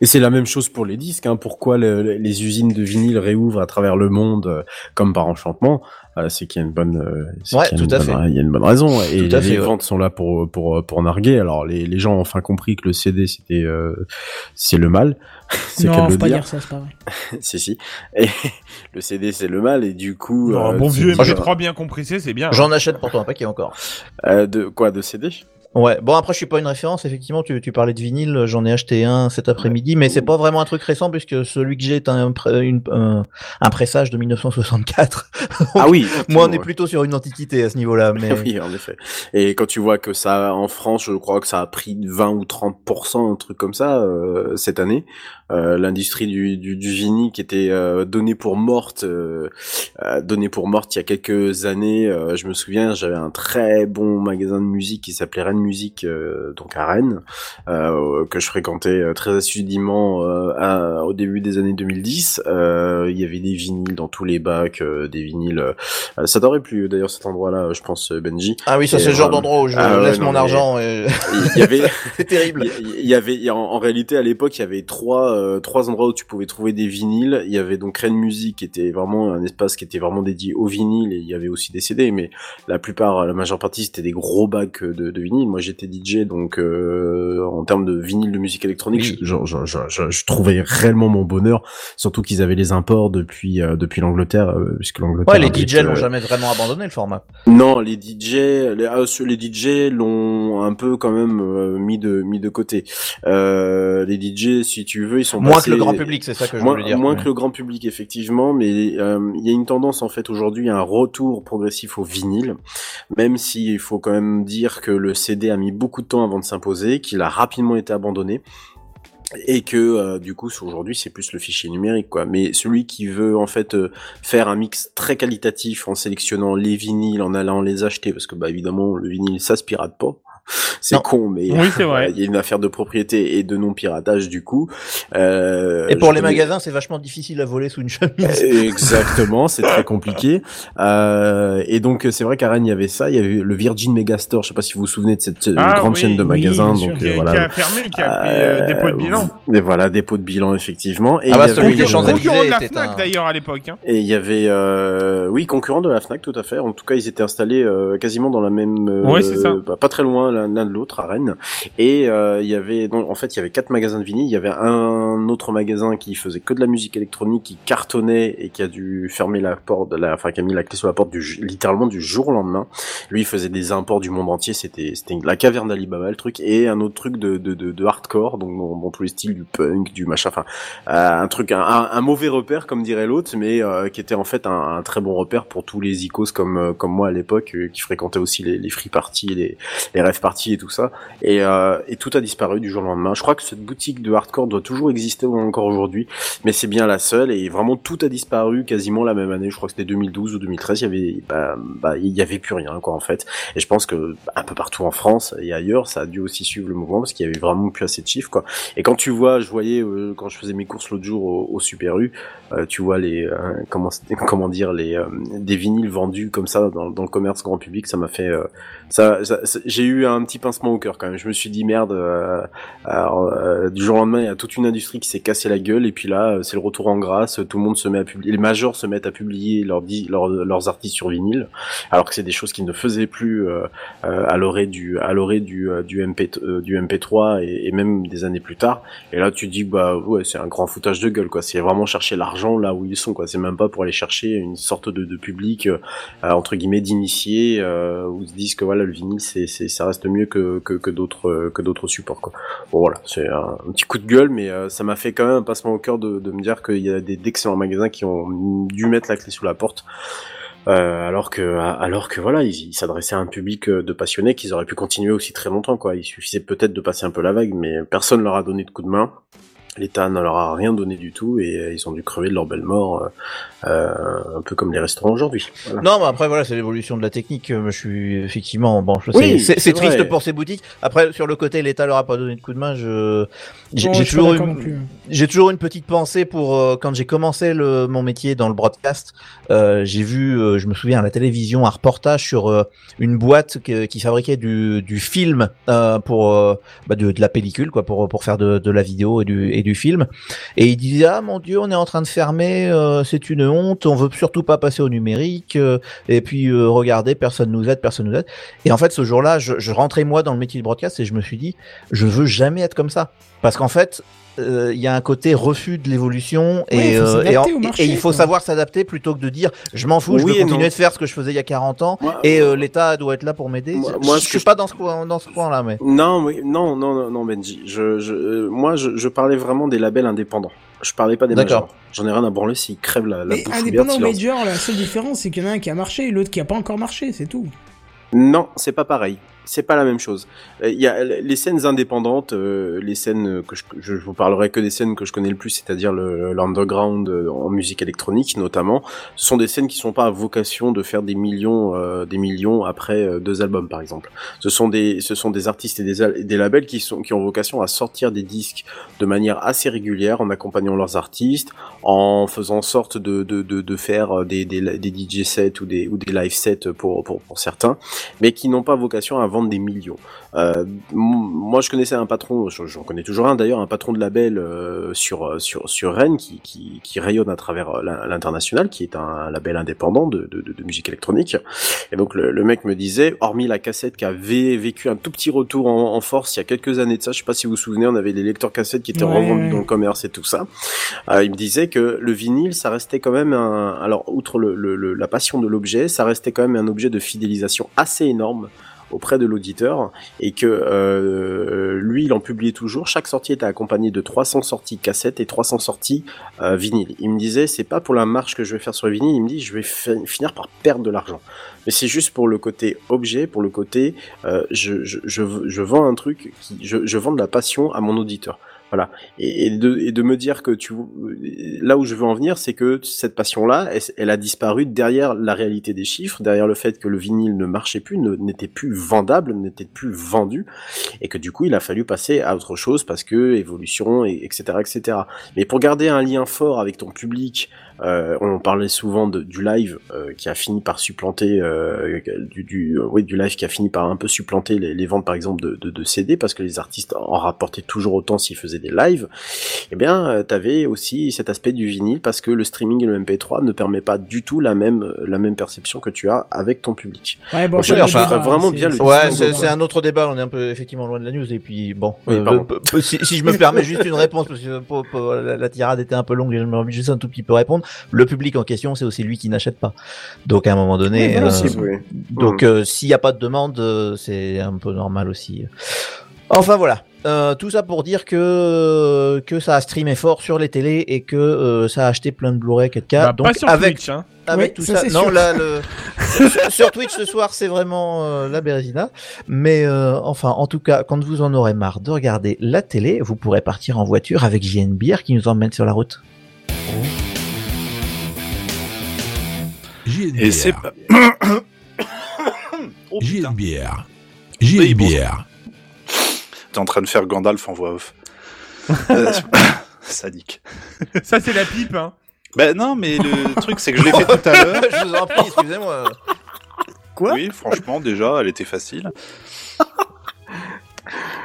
D: Et c'est la même chose pour les disques. Hein. Pourquoi le- le- les usines de vinyle réouvrent à travers le monde euh, comme par enchantement Euh, C'est qu'il y a une bonne, euh, c'est
E: Ouais,
D: une
E: tout à
D: bonne-
E: fait.
D: Il y a une bonne raison. Et
E: Tout à
D: les
E: fait, ouais.
D: ventes sont là pour pour pour narguer. Alors les, les gens ont enfin compris que le CD c'était euh, c'est le mal. c'est
A: Non, faut pas
D: dire.
A: ça, c'est pas vrai.
D: si si. Et le CD c'est le mal et du coup.
C: Non,
D: euh,
C: bon vieux
E: Moi, je-
C: MP3 bien compressé, c'est bien.
E: J'en achète pourtant un paquet encore.
D: Euh, de quoi? De CD
E: Ouais, bon après je suis pas une référence, effectivement tu, tu parlais de vinyle, j'en ai acheté un cet après-midi, mais c'est pas vraiment un truc récent puisque celui que j'ai est un, une- un, un pressage de 1964.
D: Ah oui.
E: Moi on est plutôt sur une antiquité à ce niveau-là, mais
D: oui, en effet. Et quand tu vois que ça, en France, je crois que ça a pris 20 ou 30%, un truc comme ça, euh, cette année, l'industrie du, du, du vinyle qui était euh, donnée pour morte, euh, euh, donnée pour morte il y a quelques années. euh, je me souviens, j'avais un très bon magasin de musique qui s'appelait Rennes Musique, euh, donc à Rennes, euh, que je fréquentais euh, très assidûment euh, à- au début des années 2010. Euh, il y avait des vinyles dans tous les bacs, euh, des vinyles. euh, ça t'aurait plu d'ailleurs cet endroit-là, je pense, euh, Benji.
E: ah oui ça c'est le genre
D: euh,
E: d'endroit où je
D: ah
E: laisse
D: non,
E: mon argent et
D: Il y avait,
E: c'est terrible.
D: il y- y avait, en réalité à l'époque il y avait trois euh, trois endroits où tu pouvais trouver des vinyles. Il y avait donc Rennes Music, qui était vraiment un espace qui était vraiment dédié au vinyle, et il y avait aussi des CD, mais la plupart, la majeure partie, c'était des gros bacs de, de vinyle. Moi, j'étais DJ, donc euh, en termes de vinyle de musique électronique,
E: Oui.
D: je, je, je, je- je trouvais réellement mon bonheur, surtout qu'ils avaient les imports depuis euh, depuis l'Angleterre, euh, puisque l'Angleterre.
E: Ouais, les DJ
D: euh,
E: n'ont jamais vraiment abandonné le format.
D: non, les DJ, les, ah, les DJ l'ont un peu quand même euh, mis de mis de côté. Euh, les DJ, si tu veux, ils sont
E: Moins
D: passés-
E: que le grand public, c'est ça que je
D: moins,
E: voulais dire.
D: moins que le grand public effectivement, mais euh, il y a une tendance en fait aujourd'hui à un retour progressif au vinyle, même si il faut quand même dire que le CD a mis beaucoup de temps avant de s'imposer, qu'il a rapidement été abandonné et que euh, du coup aujourd'hui c'est plus le fichier numérique quoi. Mais celui qui veut en fait euh, faire un mix très qualitatif en sélectionnant les vinyles en allant les acheter parce que bah évidemment le vinyle ça se pirate pas c'est con mais
C: Oui, c'est vrai.
D: il y a une affaire de propriété et de non piratage du coup Euh,
E: Et pour les
D: connais-
E: magasins, c'est vachement difficile à voler sous une chemise.
D: Exactement, c'est très compliqué. Euh, et donc c'est vrai qu'à Rennes il y avait ça, il y avait le Virgin Megastore, je sais pas si vous vous souvenez de cette euh,
C: Ah
D: grande
C: oui,
D: chaîne de
A: oui,
D: magasins.
A: sûr.
D: donc
C: Qui,
D: euh,
C: a-
D: voilà.
C: qui a fermé, qui a pris euh, des pots de bilan.
D: Et voilà, dépôt de bilan effectivement. Et
E: Ah bah,
D: il y
E: celui
D: avait, euh.
C: Concurrent de la Fnac
E: un-
C: d'ailleurs à l'époque. Hein.
D: et il y avait, euh, oui, concurrent de la Fnac, tout à fait. En tout cas, ils étaient installés euh, quasiment dans la même, euh,
C: Ouais, c'est ça.
D: bah, pas très loin l'un de l'autre à Rennes. Et euh, il y avait, donc, en fait, il y avait quatre magasins de vinyle. Il y avait un autre magasin qui faisait que de la musique électronique, qui cartonnait et qui a dû fermer la porte, la, enfin, qui a mis la clé sur la porte du, littéralement du jour au lendemain. Lui, il faisait des imports du monde entier. C'était, c'était la caverne d'Alibaba, le truc, et un autre truc de, de, de, de hardcore, donc dans, dans tous les styles du punk, du machin, enfin, euh, un truc, un, un- mauvais repère comme dirait l'autre, mais euh, qui était en fait un, un très bon repère pour tous les icos comme euh, comme moi à l'époque, qui fréquentaient aussi les, les free parties, les les rêves parties et tout ça. Euh, et tout a disparu du jour au lendemain. Je crois que cette boutique de hardcore doit toujours exister encore aujourd'hui, mais c'est bien la seule. Et vraiment tout a disparu quasiment la même année. Je crois que c'était 2012 ou 2013. Il y avait bah, bah, il y avait plus rien quoi en fait. Et je pense que un peu partout en France et ailleurs, ça a dû aussi suivre le mouvement parce qu'il y avait vraiment plus assez de chiffres quoi. Et quand tu vois, je voyais euh, quand je faisais mes courses l'autre jour au, au Super U, euh, tu vois les comment dire les des vinyles vendus comme ça dans, le commerce grand public, ça m'a fait ça- j'ai eu un petit pincement au cœur quand même. Je me suis dit merde, euh, euh, du jour au lendemain, il y a toute une industrie qui s'est cassée la gueule et puis là, euh, c'est le retour en grâce. Tout le monde se met à publier, les majors se mettent à publier leurs leurs, leurs artistes sur vinyle, alors que c'est des choses qui ne faisaient plus à l'orée du du du MP du MP3 et, même des années plus tard. Et là, tu dis bah ouais, c'est un grand foutage de gueule quoi. C'est vraiment chercher l'argent là où ils sont quoi. C'est même pas pour aller chercher une sorte de, public entre guillemets d'initiés où ils se disent que voilà le vinyle c'est c'est ça reste mieux que que, d'autres que d'autres supports quoi. Bon voilà, c'est un, petit coup de gueule, mais euh, ça m'a fait quand même un passement au cœur de, me dire qu'il y a des d'excellents magasins qui ont dû mettre la clé sous la porte. Euh, alors que alors que voilà ils ils s'adressaient à un public euh, de passionnés qu'ils auraient pu continuer aussi très longtemps quoi il suffisait peut-être de passer un peu la vague mais personne leur a donné de coup de main l'État ne leur a rien donné du tout et euh, ils ont dû crever de leur belle mort euh, euh, un peu comme les restaurants aujourd'hui voilà.
E: Non, mais après voilà, c'est l'évolution de la technique. euh, Je suis effectivement bon. Je
D: Oui,
E: sais, c'est- triste
D: vrai.
E: pour ces boutiques. Après, sur le côté, l'État leur a pas donné de coup de main. Je j'ai
A: Bon,
E: toujours une, j'ai toujours une petite pensée pour euh, quand j'ai commencé le, mon métier dans le broadcast. euh, j'ai vu, euh, je me souviens à la télévision, un reportage sur euh, une boîte que- qui fabriquait du, du film euh, pour euh, bah, de, de la pellicule quoi, pour pour faire de, de la vidéo et du et film. Et il disait ah mon dieu, on est en train de fermer, euh, c'est une honte, on veut surtout pas passer au numérique. euh, et puis euh, regardez, personne nous aide, personne nous aide. Et en fait, ce jour-là, je, je rentrais moi dans le métier de broadcast et je me suis dit, je veux jamais être comme ça, parce qu'en fait. Euh, Il y a un côté refus de l'évolution
A: Ouais,
E: et,
A: il faut
E: euh, et,
A: s'adapter
E: en-
A: au marché,
E: et il faut
A: quoi.
E: savoir s'adapter plutôt que de dire je m'en fous, je veux
D: et
E: continuer
D: non.
E: de faire ce que je faisais il y a 40 ans
D: Moi-
E: et euh, l'État doit être là pour m'aider.
D: Moi-
E: Je-
D: moi,
E: je, suis
D: je-
E: pas dans ce coin, dans ce coin-là, mais
D: Non, oui, non, non, non, Benji. Je, je, euh, moi, je, je parlais vraiment des labels indépendants. Je parlais pas des
E: D'accord.
D: majors. J'en ai rien à branler s'ils crèvent la, la
A: Mais indépendant ou major, la seule différence, c'est qu'il y en a un qui a marché et l'autre qui a pas encore marché, c'est tout.
D: Non, c'est pas pareil. C'est pas la même chose. Euh, Il y a les scènes indépendantes, euh, les scènes que je, je vous parlerai que des scènes que je connais le plus, c'est-à-dire l'underground euh, en musique électronique notamment. Ce sont des scènes qui sont pas à vocation de faire des millions, des millions après deux albums par exemple. Ce sont des, ce sont des artistes et des, des labels qui sont qui ont vocation à sortir des disques de manière assez régulière en accompagnant leurs artistes, en faisant sorte de de de, de faire des, des des DJ sets ou des ou des live sets pour pour pour certains mais qui n'ont pas vocation à vendre des millions. Euh, moi, je connaissais un patron, je- j'en connais toujours un d'ailleurs, un patron de label euh, sur sur sur Rennes qui, qui, qui rayonne à travers euh, l'in- l'international, qui est un label indépendant de, de, musique électronique. Et donc le, le mec me disait, hormis la cassette qui avait vécu un tout petit retour en, en force il y a quelques années de ça, je sais pas si vous vous souvenez, on avait les lecteurs cassettes qui étaient
A: Ouais,
D: revendus dans le commerce et tout ça. Euh, il me disait que le vinyle, ça restait quand même un, alors outre le, le- le- la passion de l'objet, ça restait quand même un objet de fidélisation assez énorme auprès de l'auditeur et que euh, lui il en publiait toujours. Chaque sortie était accompagnée de 300 sorties cassettes et 300 sorties euh, vinyle il me disait c'est pas pour la marche que je vais faire sur le vinyle il me dit je vais fi- finir par perdre de l'argent. Mais c'est juste pour le côté objet pour le côté euh, je, je, je, vends un truc je, je vends de la passion à mon auditeur voilà. Et, de, et de me dire que tu là où je veux en venir c'est que cette passion là elle, a disparu derrière la réalité des chiffres derrière le fait que le vinyle ne marchait plus n'était plus vendable n'était plus vendu et que du coup il a fallu passer à autre chose parce que évolution et etc etc mais pour garder un lien fort avec ton public euh, on parlait souvent de, du live euh, qui a fini par supplanter euh, du, du euh, oui du live qui a fini par un peu supplanter les, les ventes par exemple de, de, de CD parce que les artistes en rapportaient toujours autant s'ils faisaient des lives eh bien euh, t'avais aussi cet aspect du vinyle parce que le streaming et le MP3 ne permet pas du tout la même la même perception que tu as avec ton public
A: Ouais, bon,
D: je
A: ça,
E: enfin,
A: c'est-
D: vraiment bien le
E: Ouais, c'est un autre débat. On est un peu effectivement loin de la news. Et puis bon,
D: Oui,
E: euh, si, si je me permets juste une réponse parce que pour- pour- la, la tirade était un peu longue, et je me permets juste un tout petit peu répondre. Le public en question, c'est aussi lui qui n'achète pas. Donc à un moment donné,
A: Oui,
E: euh,
D: oui.
E: donc euh, s'il n'y a pas de demande, euh, c'est un peu normal aussi. Enfin voilà. Euh, tout ça pour dire que que ça a streamé fort sur les télés et que euh, ça a acheté plein de Blu-ray 4K.
C: Bah,
E: donc
C: pas sur
E: avec
C: Twitch, hein.
E: avec
A: Oui,
E: tout
A: ça,
E: non
A: sûr.
E: là le sur, sur Twitch ce soir c'est vraiment euh, la bérésina mais euh, enfin en tout cas quand vous en aurez marre de regarder la télé vous pourrez partir en voiture avec JNBR qui nous emmène sur la route
I: JNBR.
H: Et c'est pas... oh
I: JNBR. JNBR.
H: t'es en train de faire Gandalf en voix off. Euh, Sadique.
C: Ça, c'est la pipe, hein.
H: Ben non, mais le truc c'est que je l'ai fait tout à l'heure.
E: je vous en prie excusez-moi
A: Quoi?
H: Oui, franchement, déjà, elle était facile.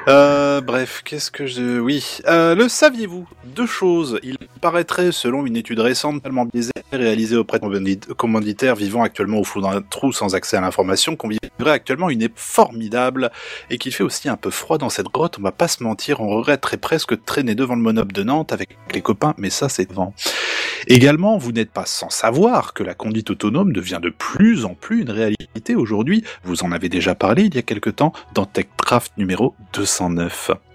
H: Euh, bref, qu'est-ce que je... Oui, euh, le saviez-vous Deux choses? Il paraîtrait, selon une étude récente tellement biaisée réalisée auprès de commandit- commanditaires vivant actuellement au fond d'un trou sans accès à l'information, qu'on vivrait actuellement une époque formidable et qu'il fait aussi un peu froid dans cette grotte. On va pas se mentir, on regretterait presque traîner devant le monop de Nantes avec les copains, mais ça c'est devant. Également, vous n'êtes pas sans savoir que la conduite autonome devient de plus en plus une réalité aujourd'hui. Vous en avez déjà parlé il y a quelque temps dans TechCraft numéro 209.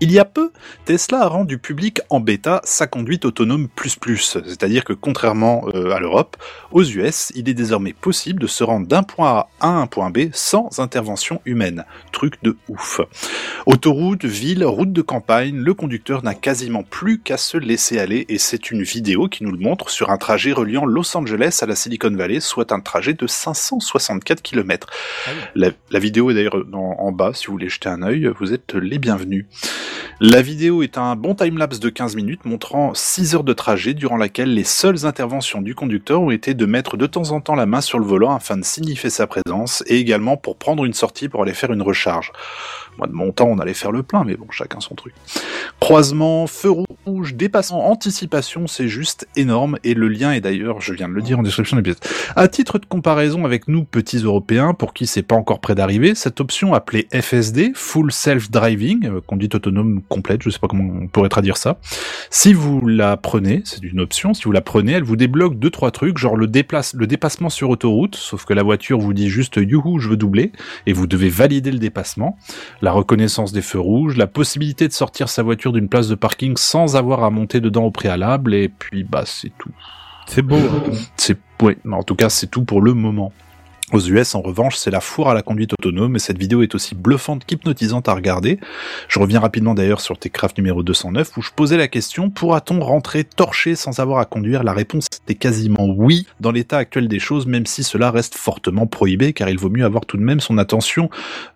H: Il y a peu, Tesla a rendu public en bêta sa conduite autonome plus plus, c'est-à-dire que contrairement euh, à l'Europe, aux US, il est désormais possible de se rendre d'un point A à un point B sans intervention humaine. Truc de ouf. Autoroute, ville, route de campagne, le conducteur n'a quasiment plus qu'à se laisser aller et c'est une vidéo qui nous le montre sur un trajet reliant Los Angeles à la Silicon Valley, soit un trajet de 564 km. La, la vidéo est d'ailleurs en, en bas, si vous voulez jeter un œil, vous êtes les bienvenus. La vidéo est un bon timelapse de 15 minutes montrant 6 heures de trajet durant laquelle les seules interventions du conducteur ont été de mettre de temps en temps la main sur le volant afin de signifier sa présence et également pour prendre une sortie pour aller faire une recharge. Moi, de mon temps, on allait faire le plein, mais bon, chacun son truc. Croisement, feu rouge, dépassement, anticipation, c'est juste énorme. Et le lien est d'ailleurs, je viens de le dire en description de l'épisode. À titre de comparaison avec nous, petits Européens, pour qui c'est pas encore près d'arriver, cette option appelée FSD, Full Self Driving, euh, conduite autonome complète, je sais pas comment on pourrait traduire ça. Si vous la prenez, c'est une option, si vous la prenez, elle vous débloque deux, trois trucs, genre le déplace, le dépassement sur autoroute, sauf que la voiture vous dit juste youhou, je veux doubler, et vous devez valider le dépassement la reconnaissance des feux rouges, la possibilité de sortir sa voiture d'une place de parking sans avoir à monter dedans au préalable, et puis bah c'est tout.
C: C'est beau. hein.
H: C'est ouais, mais en tout cas c'est tout pour le moment. Aux US, en revanche, c'est la foire à la conduite autonome et cette vidéo est aussi bluffante qu'hypnotisante à regarder. Je reviens rapidement d'ailleurs sur Techcraft numéro 209 où je posais la question pourra-t-on rentrer torché sans avoir à conduire? La réponse était quasiment oui dans l'état actuel des choses, même si cela reste fortement prohibé car il vaut mieux avoir tout de même son attention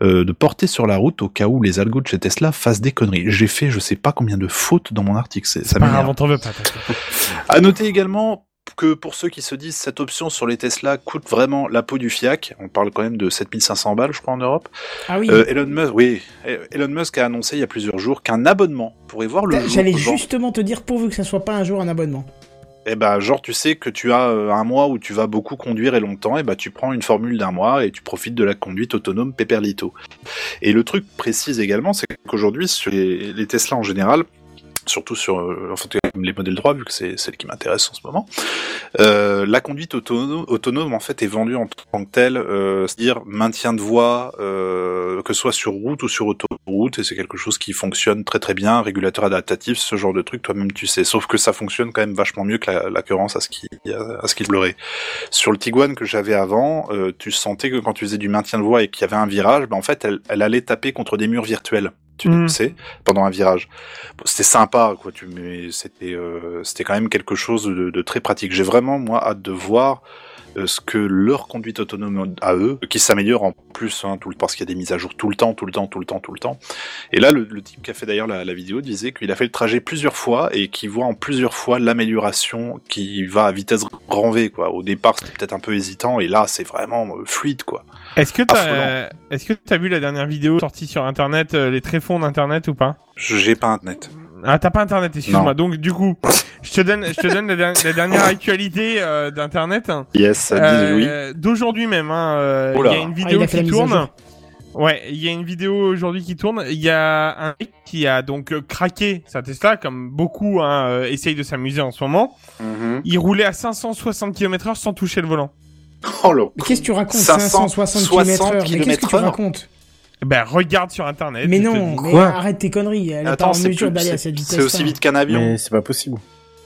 H: euh, de porter sur la route au cas où les algos de chez Tesla fassent des conneries. J'ai fait je sais pas combien de fautes dans mon article, c'est- ça m'énerve. À noter également, que pour ceux qui se disent cette option sur les Tesla coûte vraiment la peau du fiac, on parle quand même de 7500 balles, je crois, en Europe.
A: Ah oui.
H: Euh, Elon Musk, oui, Elon Musk a annoncé il y a plusieurs jours qu'un abonnement pourrait voir le jour.
A: J'allais justement te dire pourvu que ça soit pas un jour un abonnement.
H: Eh ben, genre, tu sais que tu as euh, un mois où tu vas beaucoup conduire et longtemps, et ben, tu prends une formule d'un mois et tu profites de la conduite autonome Pepperlito. Et le truc précise également, c'est qu'aujourd'hui, sur les, les Tesla en général, surtout sur euh, en fait, les modèles 3, vu que c'est celle qui m'intéresse en ce moment, euh, la conduite autonome, en fait, est vendue en tant que telle, euh, c'est-à-dire maintien de voie, euh, que ce soit sur route ou sur autoroute, et c'est quelque chose qui fonctionne très très bien, régulateur adaptatif, ce genre de truc, toi-même tu sais. Sauf que ça fonctionne quand même vachement mieux que la, la à ce qui à ce qu'il pleurait. Sur le Tiguan que j'avais avant, euh, tu sentais que quand tu faisais du maintien de voie et qu'il y avait un virage, ben en fait, elle, elle allait taper contre des murs virtuels. Tu
C: Mhm.
H: sais, pendant un virage. Bon, C'était sympa, quoi. Tu, mais c'était, euh, c'était quand même quelque chose de, de très pratique. J'ai vraiment moi hâte de voir euh, ce que leur conduite autonome à eux, qui s'améliore en plus, hein, tout parce qu'il y a des mises à jour tout le temps, tout le temps, tout le temps, tout le temps. Et là, le, le type qui a fait d'ailleurs la, la vidéo disait qu'il a fait le trajet plusieurs fois et qu'il voit en plusieurs fois l'amélioration qui va à vitesse grand V, quoi. Au départ, c'était peut-être un peu hésitant et là, c'est vraiment euh, fluide, quoi.
C: Est-ce que est-ce que t'as vu la dernière vidéo sortie sur internet, euh, les d'internet ou pas?
H: J'ai pas internet.
C: Ah, t'as pas internet, excuse-moi. Donc, du coup, je te donne, je te donne la, der- la dernière actualité euh, d'internet.
H: Yes, ça dit oui.
C: Euh, D'aujourd'hui même, hein, euh, il y a une
A: Ah,
C: vidéo
A: a
C: qui tourne. Ouais, il y a une vidéo aujourd'hui qui tourne. Il y a un mec qui a donc euh, craqué sa Tesla, comme beaucoup hein, euh, essayent de s'amuser en ce moment.
H: Mhm.
C: Il roulait à 560 km/h sans toucher le volant.
H: Oh le
A: Mais qu'est-ce que tu racontes?
H: 560
A: 560 km/h Mais qu'est-ce que tu racontes?
C: Ben regarde sur internet.
A: Mais
C: je
A: non,
C: dis.
A: mais
D: Quoi
A: arrête tes conneries. Elle est pas
H: Attends,
A: en
H: c'est
A: mesure d'aller à cette vitesse.
H: c'est aussi vite qu'un avion.
D: Mais c'est pas possible.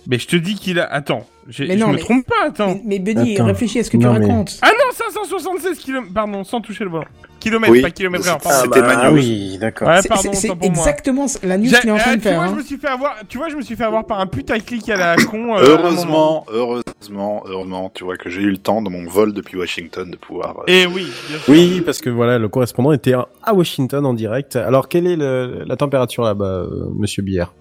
C: Mais je te dis qu'il a. Attends, j'ai-
A: Mais
C: je
A: non,
C: me
A: mais-
C: trompe pas. Attends.
A: Mais, mais Benny,
D: Attends.
A: réfléchis à ce que tu
D: Non,
A: racontes.
C: Ah non, 576 km. Pardon, sans toucher le volant. Kilomètres,
H: Oui,
C: pas kilomètres heure.
H: C'était
D: bah,
H: Manu.
D: oui, d'accord.
C: Ouais,
A: C'est- exactement la news qu'il est en train
C: euh,
A: de
C: tu
A: faire.
C: vois,
A: hein.
C: je me suis fait avoir. Tu vois, je me suis fait avoir par un putaclic à la con. euh.
H: Heureusement, heureusement, heureusement, tu vois que j'ai eu le temps dans mon vol depuis Washington de pouvoir. euh,
C: Et oui. bien sûr.
D: Oui, parce que voilà, le correspondant était à Washington en direct. Alors, quelle est le- la température là-bas, euh, monsieur Bière?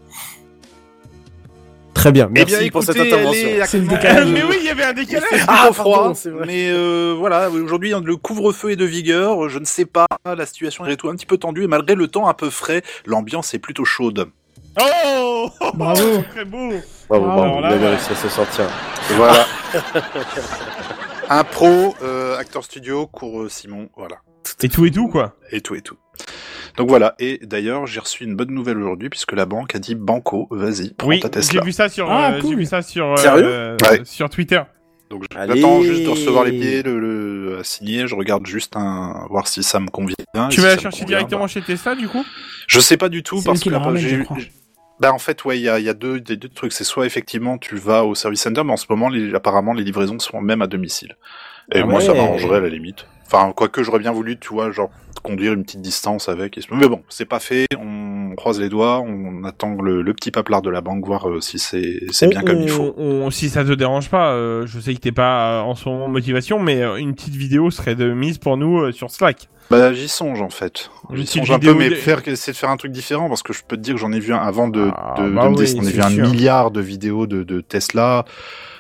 D: Très bien,
H: Eh
D: merci
H: bien,
D: pour cette intervention.
A: C'est le décalage.
C: mais oui, il y avait un décalage.
H: Ah,
D: pardon,
H: froid,
D: vrai.
H: mais euh, voilà, aujourd'hui le couvre-feu est de vigueur, je ne sais pas, la situation est tout un petit peu tendue et malgré le temps un peu frais, l'ambiance est plutôt chaude.
C: Oh
A: Bravo.
C: Très beau.
D: Bravo,
A: Ah,
D: bravo,
C: là,
D: réussi à se sortir.
H: Voilà. un pro, euh, acteur studio, cours euh, Simon, voilà.
C: Et tout et tout, quoi.
H: Et tout et tout. Donc voilà, et d'ailleurs j'ai reçu une bonne nouvelle aujourd'hui puisque la banque a dit Banco, vas-y, prends
C: Oui,
H: ta
C: j'ai
H: Tesla.
C: vu ça sur,
A: Ah,
C: euh,
A: cool.
C: j'ai vu ça sur, euh,
H: Sérieux
C: euh,
H: Ouais.
C: sur Twitter.
H: Donc j'attends juste de recevoir les pieds, le, le à signer, je regarde juste un, voir si ça me convient.
C: Tu
H: si
C: vas
H: ça
C: la chercher
H: convient,
C: directement
H: bah,
C: chez Tesla, du coup?
H: Je sais pas du tout parce que
A: la
H: là, j'ai. Bah en fait ouais il y a, il y a deux des deux trucs c'est soit effectivement tu vas au service center mais en ce moment les, apparemment les livraisons sont même à domicile et
D: Ah
H: moi ça m'arrangerait à la limite enfin quoique j'aurais bien voulu tu vois genre conduire une petite distance avec. Et ce- mais bon c'est pas fait. On croise les doigts. On attend le, le petit paplard de la banque voir euh, si c'est c'est bien
C: On-
H: comme il
C: on-
H: faut.
C: On- si ça te dérange pas, euh, je sais que t'es pas euh, en ce moment en motivation, mais une petite vidéo serait de mise pour nous sur Slack.
H: bah j'y songe en fait. J'y songe un peu mais
C: de-
H: faire essayer de faire un truc différent parce que je peux te dire que j'en ai vu un avant de
C: Ah,
H: de, de
C: bah
H: me dire ai
C: c'est
H: vu un milliard de vidéos de, de Tesla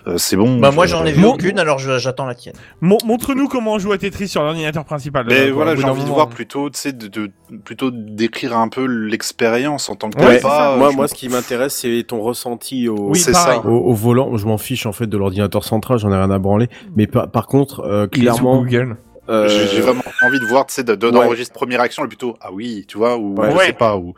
H: Euh, c'est bon
E: Bah
H: je-
E: moi j'en ai vu
C: Mon-
E: aucune, alors je- j'attends la tienne.
C: Mon- Montre-nous comment on joue à Tetris sur l'ordinateur principal.
H: Mais
C: euh,
H: voilà, j'ai envie de voir plutôt, tu sais, de, de- plutôt d'écrire un peu l'expérience en tant que
C: Ouais,
H: pas, euh,
D: moi,
H: je
D: moi, ce qui m'intéresse, c'est ton ressenti au,
C: Oui,
H: ça.
D: au, au volant. Je m'en fiche en fait de l'ordinateur central, j'en ai rien à branler. Mais par, par contre, euh, clairement,
C: Google.
D: euh,
H: J'ai vraiment envie de voir, tu sais, de- de-
D: Ouais.
H: d'enregistrer première action, et plutôt, ah oui, tu vois, ou
D: Ouais.
H: je sais pas, ou.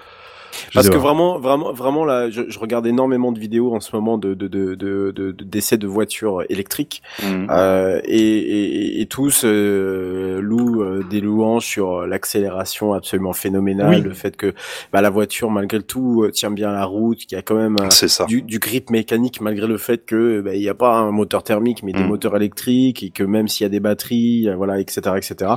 D: Parce que vraiment, vraiment, vraiment là, je, je regarde énormément de vidéos en ce moment de de de de de- de- d'essais de voitures électriques
H: Mhm.
D: euh, et, et, et tous euh, louent euh, des louanges sur l'accélération absolument phénoménale,
C: Oui.
D: le fait que bah, la voiture malgré tout euh, tient bien la route, qu'il y a quand même euh,
H: ça.
D: du, du grip mécanique malgré le fait que bah, il n'y a pas un moteur thermique mais des
H: Mm.
D: moteurs électriques et que même s'il y a des batteries euh, voilà etc etc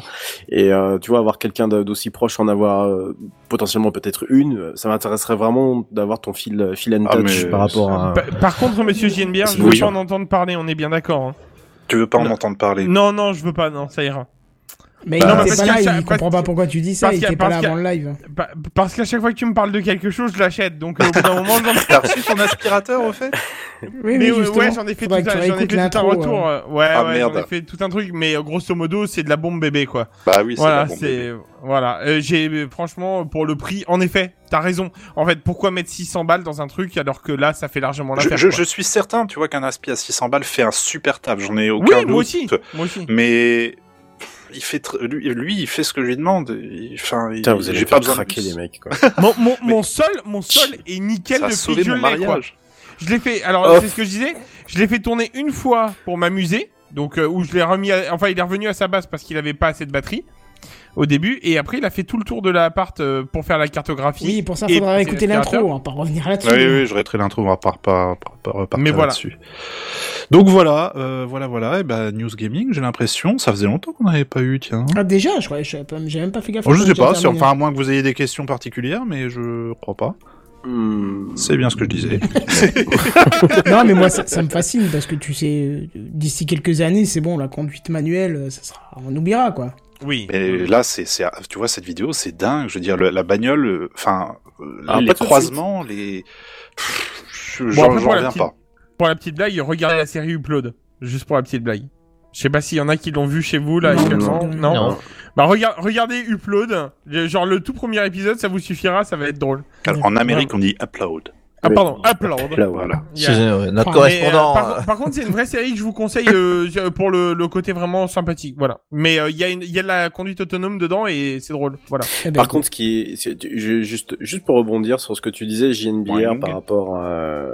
D: et euh, tu vois avoir quelqu'un d'aussi proche en avoir euh, potentiellement peut-être une ça m'intéresserait vraiment d'avoir ton fil fil and
H: Ah,
D: touch
H: mais
D: par rapport à
C: Pa- Par contre, monsieur JNBR, je veux
H: Oui.
C: pas en entendre parler, on est bien d'accord. hein.
H: Tu veux pas en
C: Non.
H: entendre parler?
C: Non, non, je veux pas, non, ça ira.
A: Mais
C: Bah, non, parce
A: pas là, il comprend pas pourquoi tu dis ça, il était pas là avant le live.
C: Pa- Parce qu'à chaque fois que tu me parles de quelque chose, je l'achète. Donc euh, au bout d'un moment, j'en
H: T'as reçu ton aspirateur au fait?
A: Oui,
C: mais
A: oui,
C: ouais,
A: justement.
C: ouais, j'en ai fait, tout un, j'en ai fait tout un retour.
A: euh.
C: euh, Ouais,
H: Ah,
C: ouais, j'en ai fait tout un truc, mais euh, grosso modo, c'est de la bombe bébé, quoi.
H: Bah oui, c'est
C: Voilà,
H: la bombe.
C: c'est voilà. Euh, j'ai euh, franchement pour le prix, en effet, t'as raison. En fait, pourquoi mettre 600 balles dans un truc alors que là, ça fait largement
H: Je,
C: l'affaire.
H: je, je suis certain, tu vois, qu'un aspi à 600 balles fait un super taf. J'en ai
C: Oui,
H: aucun doute.
C: moi aussi, moi aussi.
H: Mais il fait tr- lui, lui, il fait ce que je lui demande. Il- Enfin, il-
D: Putain, vous allez
H: pas besoin de
D: craquer les mecs, quoi.
C: Mon, mon, mon sol, mon sol est nickel
H: Ça
C: depuis que je
H: mon
C: l'ai, quoi.
H: mariage.
C: Je l'ai fait. Alors,
D: Oh.
C: c'est ce que je disais. Je l'ai fait tourner une fois pour m'amuser. Donc, euh, où je l'ai remis. à- Enfin, il est revenu à sa base parce qu'il avait pas assez de batterie au début. Et après, il a fait tout le tour de l'appart euh, pour faire la cartographie.
A: Oui, pour ça,
C: et
A: faudra écouter l'intro, hein, pas revenir là-dessus.
H: Oui, oui, je retraite l'intro, on va pas, pas, pas, pas repartir
C: Mais voilà.
H: là-dessus. Donc voilà, euh, voilà, voilà. Et ben News Gaming, j'ai l'impression, ça faisait longtemps qu'on n'avait pas eu, tiens.
A: Ah, déjà, je crois, j'ai même pas fait gaffe.
H: Bon, je sais pas, si- enfin à moins que vous ayez des questions particulières, mais je crois pas.
D: Hmm.
H: C'est bien ce que je disais.
A: non, mais moi, ça, ça me fascine parce que tu sais, euh, d'ici quelques années, c'est bon, la conduite manuelle, ça sera, on oubliera, quoi.
C: Oui.
H: Mais là, c'est, c'est, tu vois, cette vidéo, c'est dingue. Je veux dire, le- la bagnole, euh, enfin, euh,
D: Ah,
H: les croisements, les,
C: Bon,
H: j'en, reviens
C: petite-
H: pas.
C: Pour la petite blague, regardez la série Upload. Juste pour la petite blague. Je sais pas s'il y en a qui l'ont vu chez vous là
A: Non, non,
C: Non.
E: Non.
C: Bah regard- regardez Upload. Genre le tout premier épisode, ça vous suffira, ça va être drôle.
H: Alors, En Amérique, on dit upload.
C: Ah pardon, Upload.
D: Là,
H: Voilà.
E: Euh, notre
A: Enfin,
E: correspondant.
C: Mais, euh, par, par contre, c'est une vraie série que je vous conseille euh, pour le, le côté vraiment sympathique. Voilà. Mais euh, il y a une- il y a de la conduite autonome dedans et c'est drôle. Voilà.
A: Eh ben,
D: Par contre, ce qui est, juste, juste pour rebondir sur ce que tu disais, JNBR,
H: Boing.
D: par rapport, à,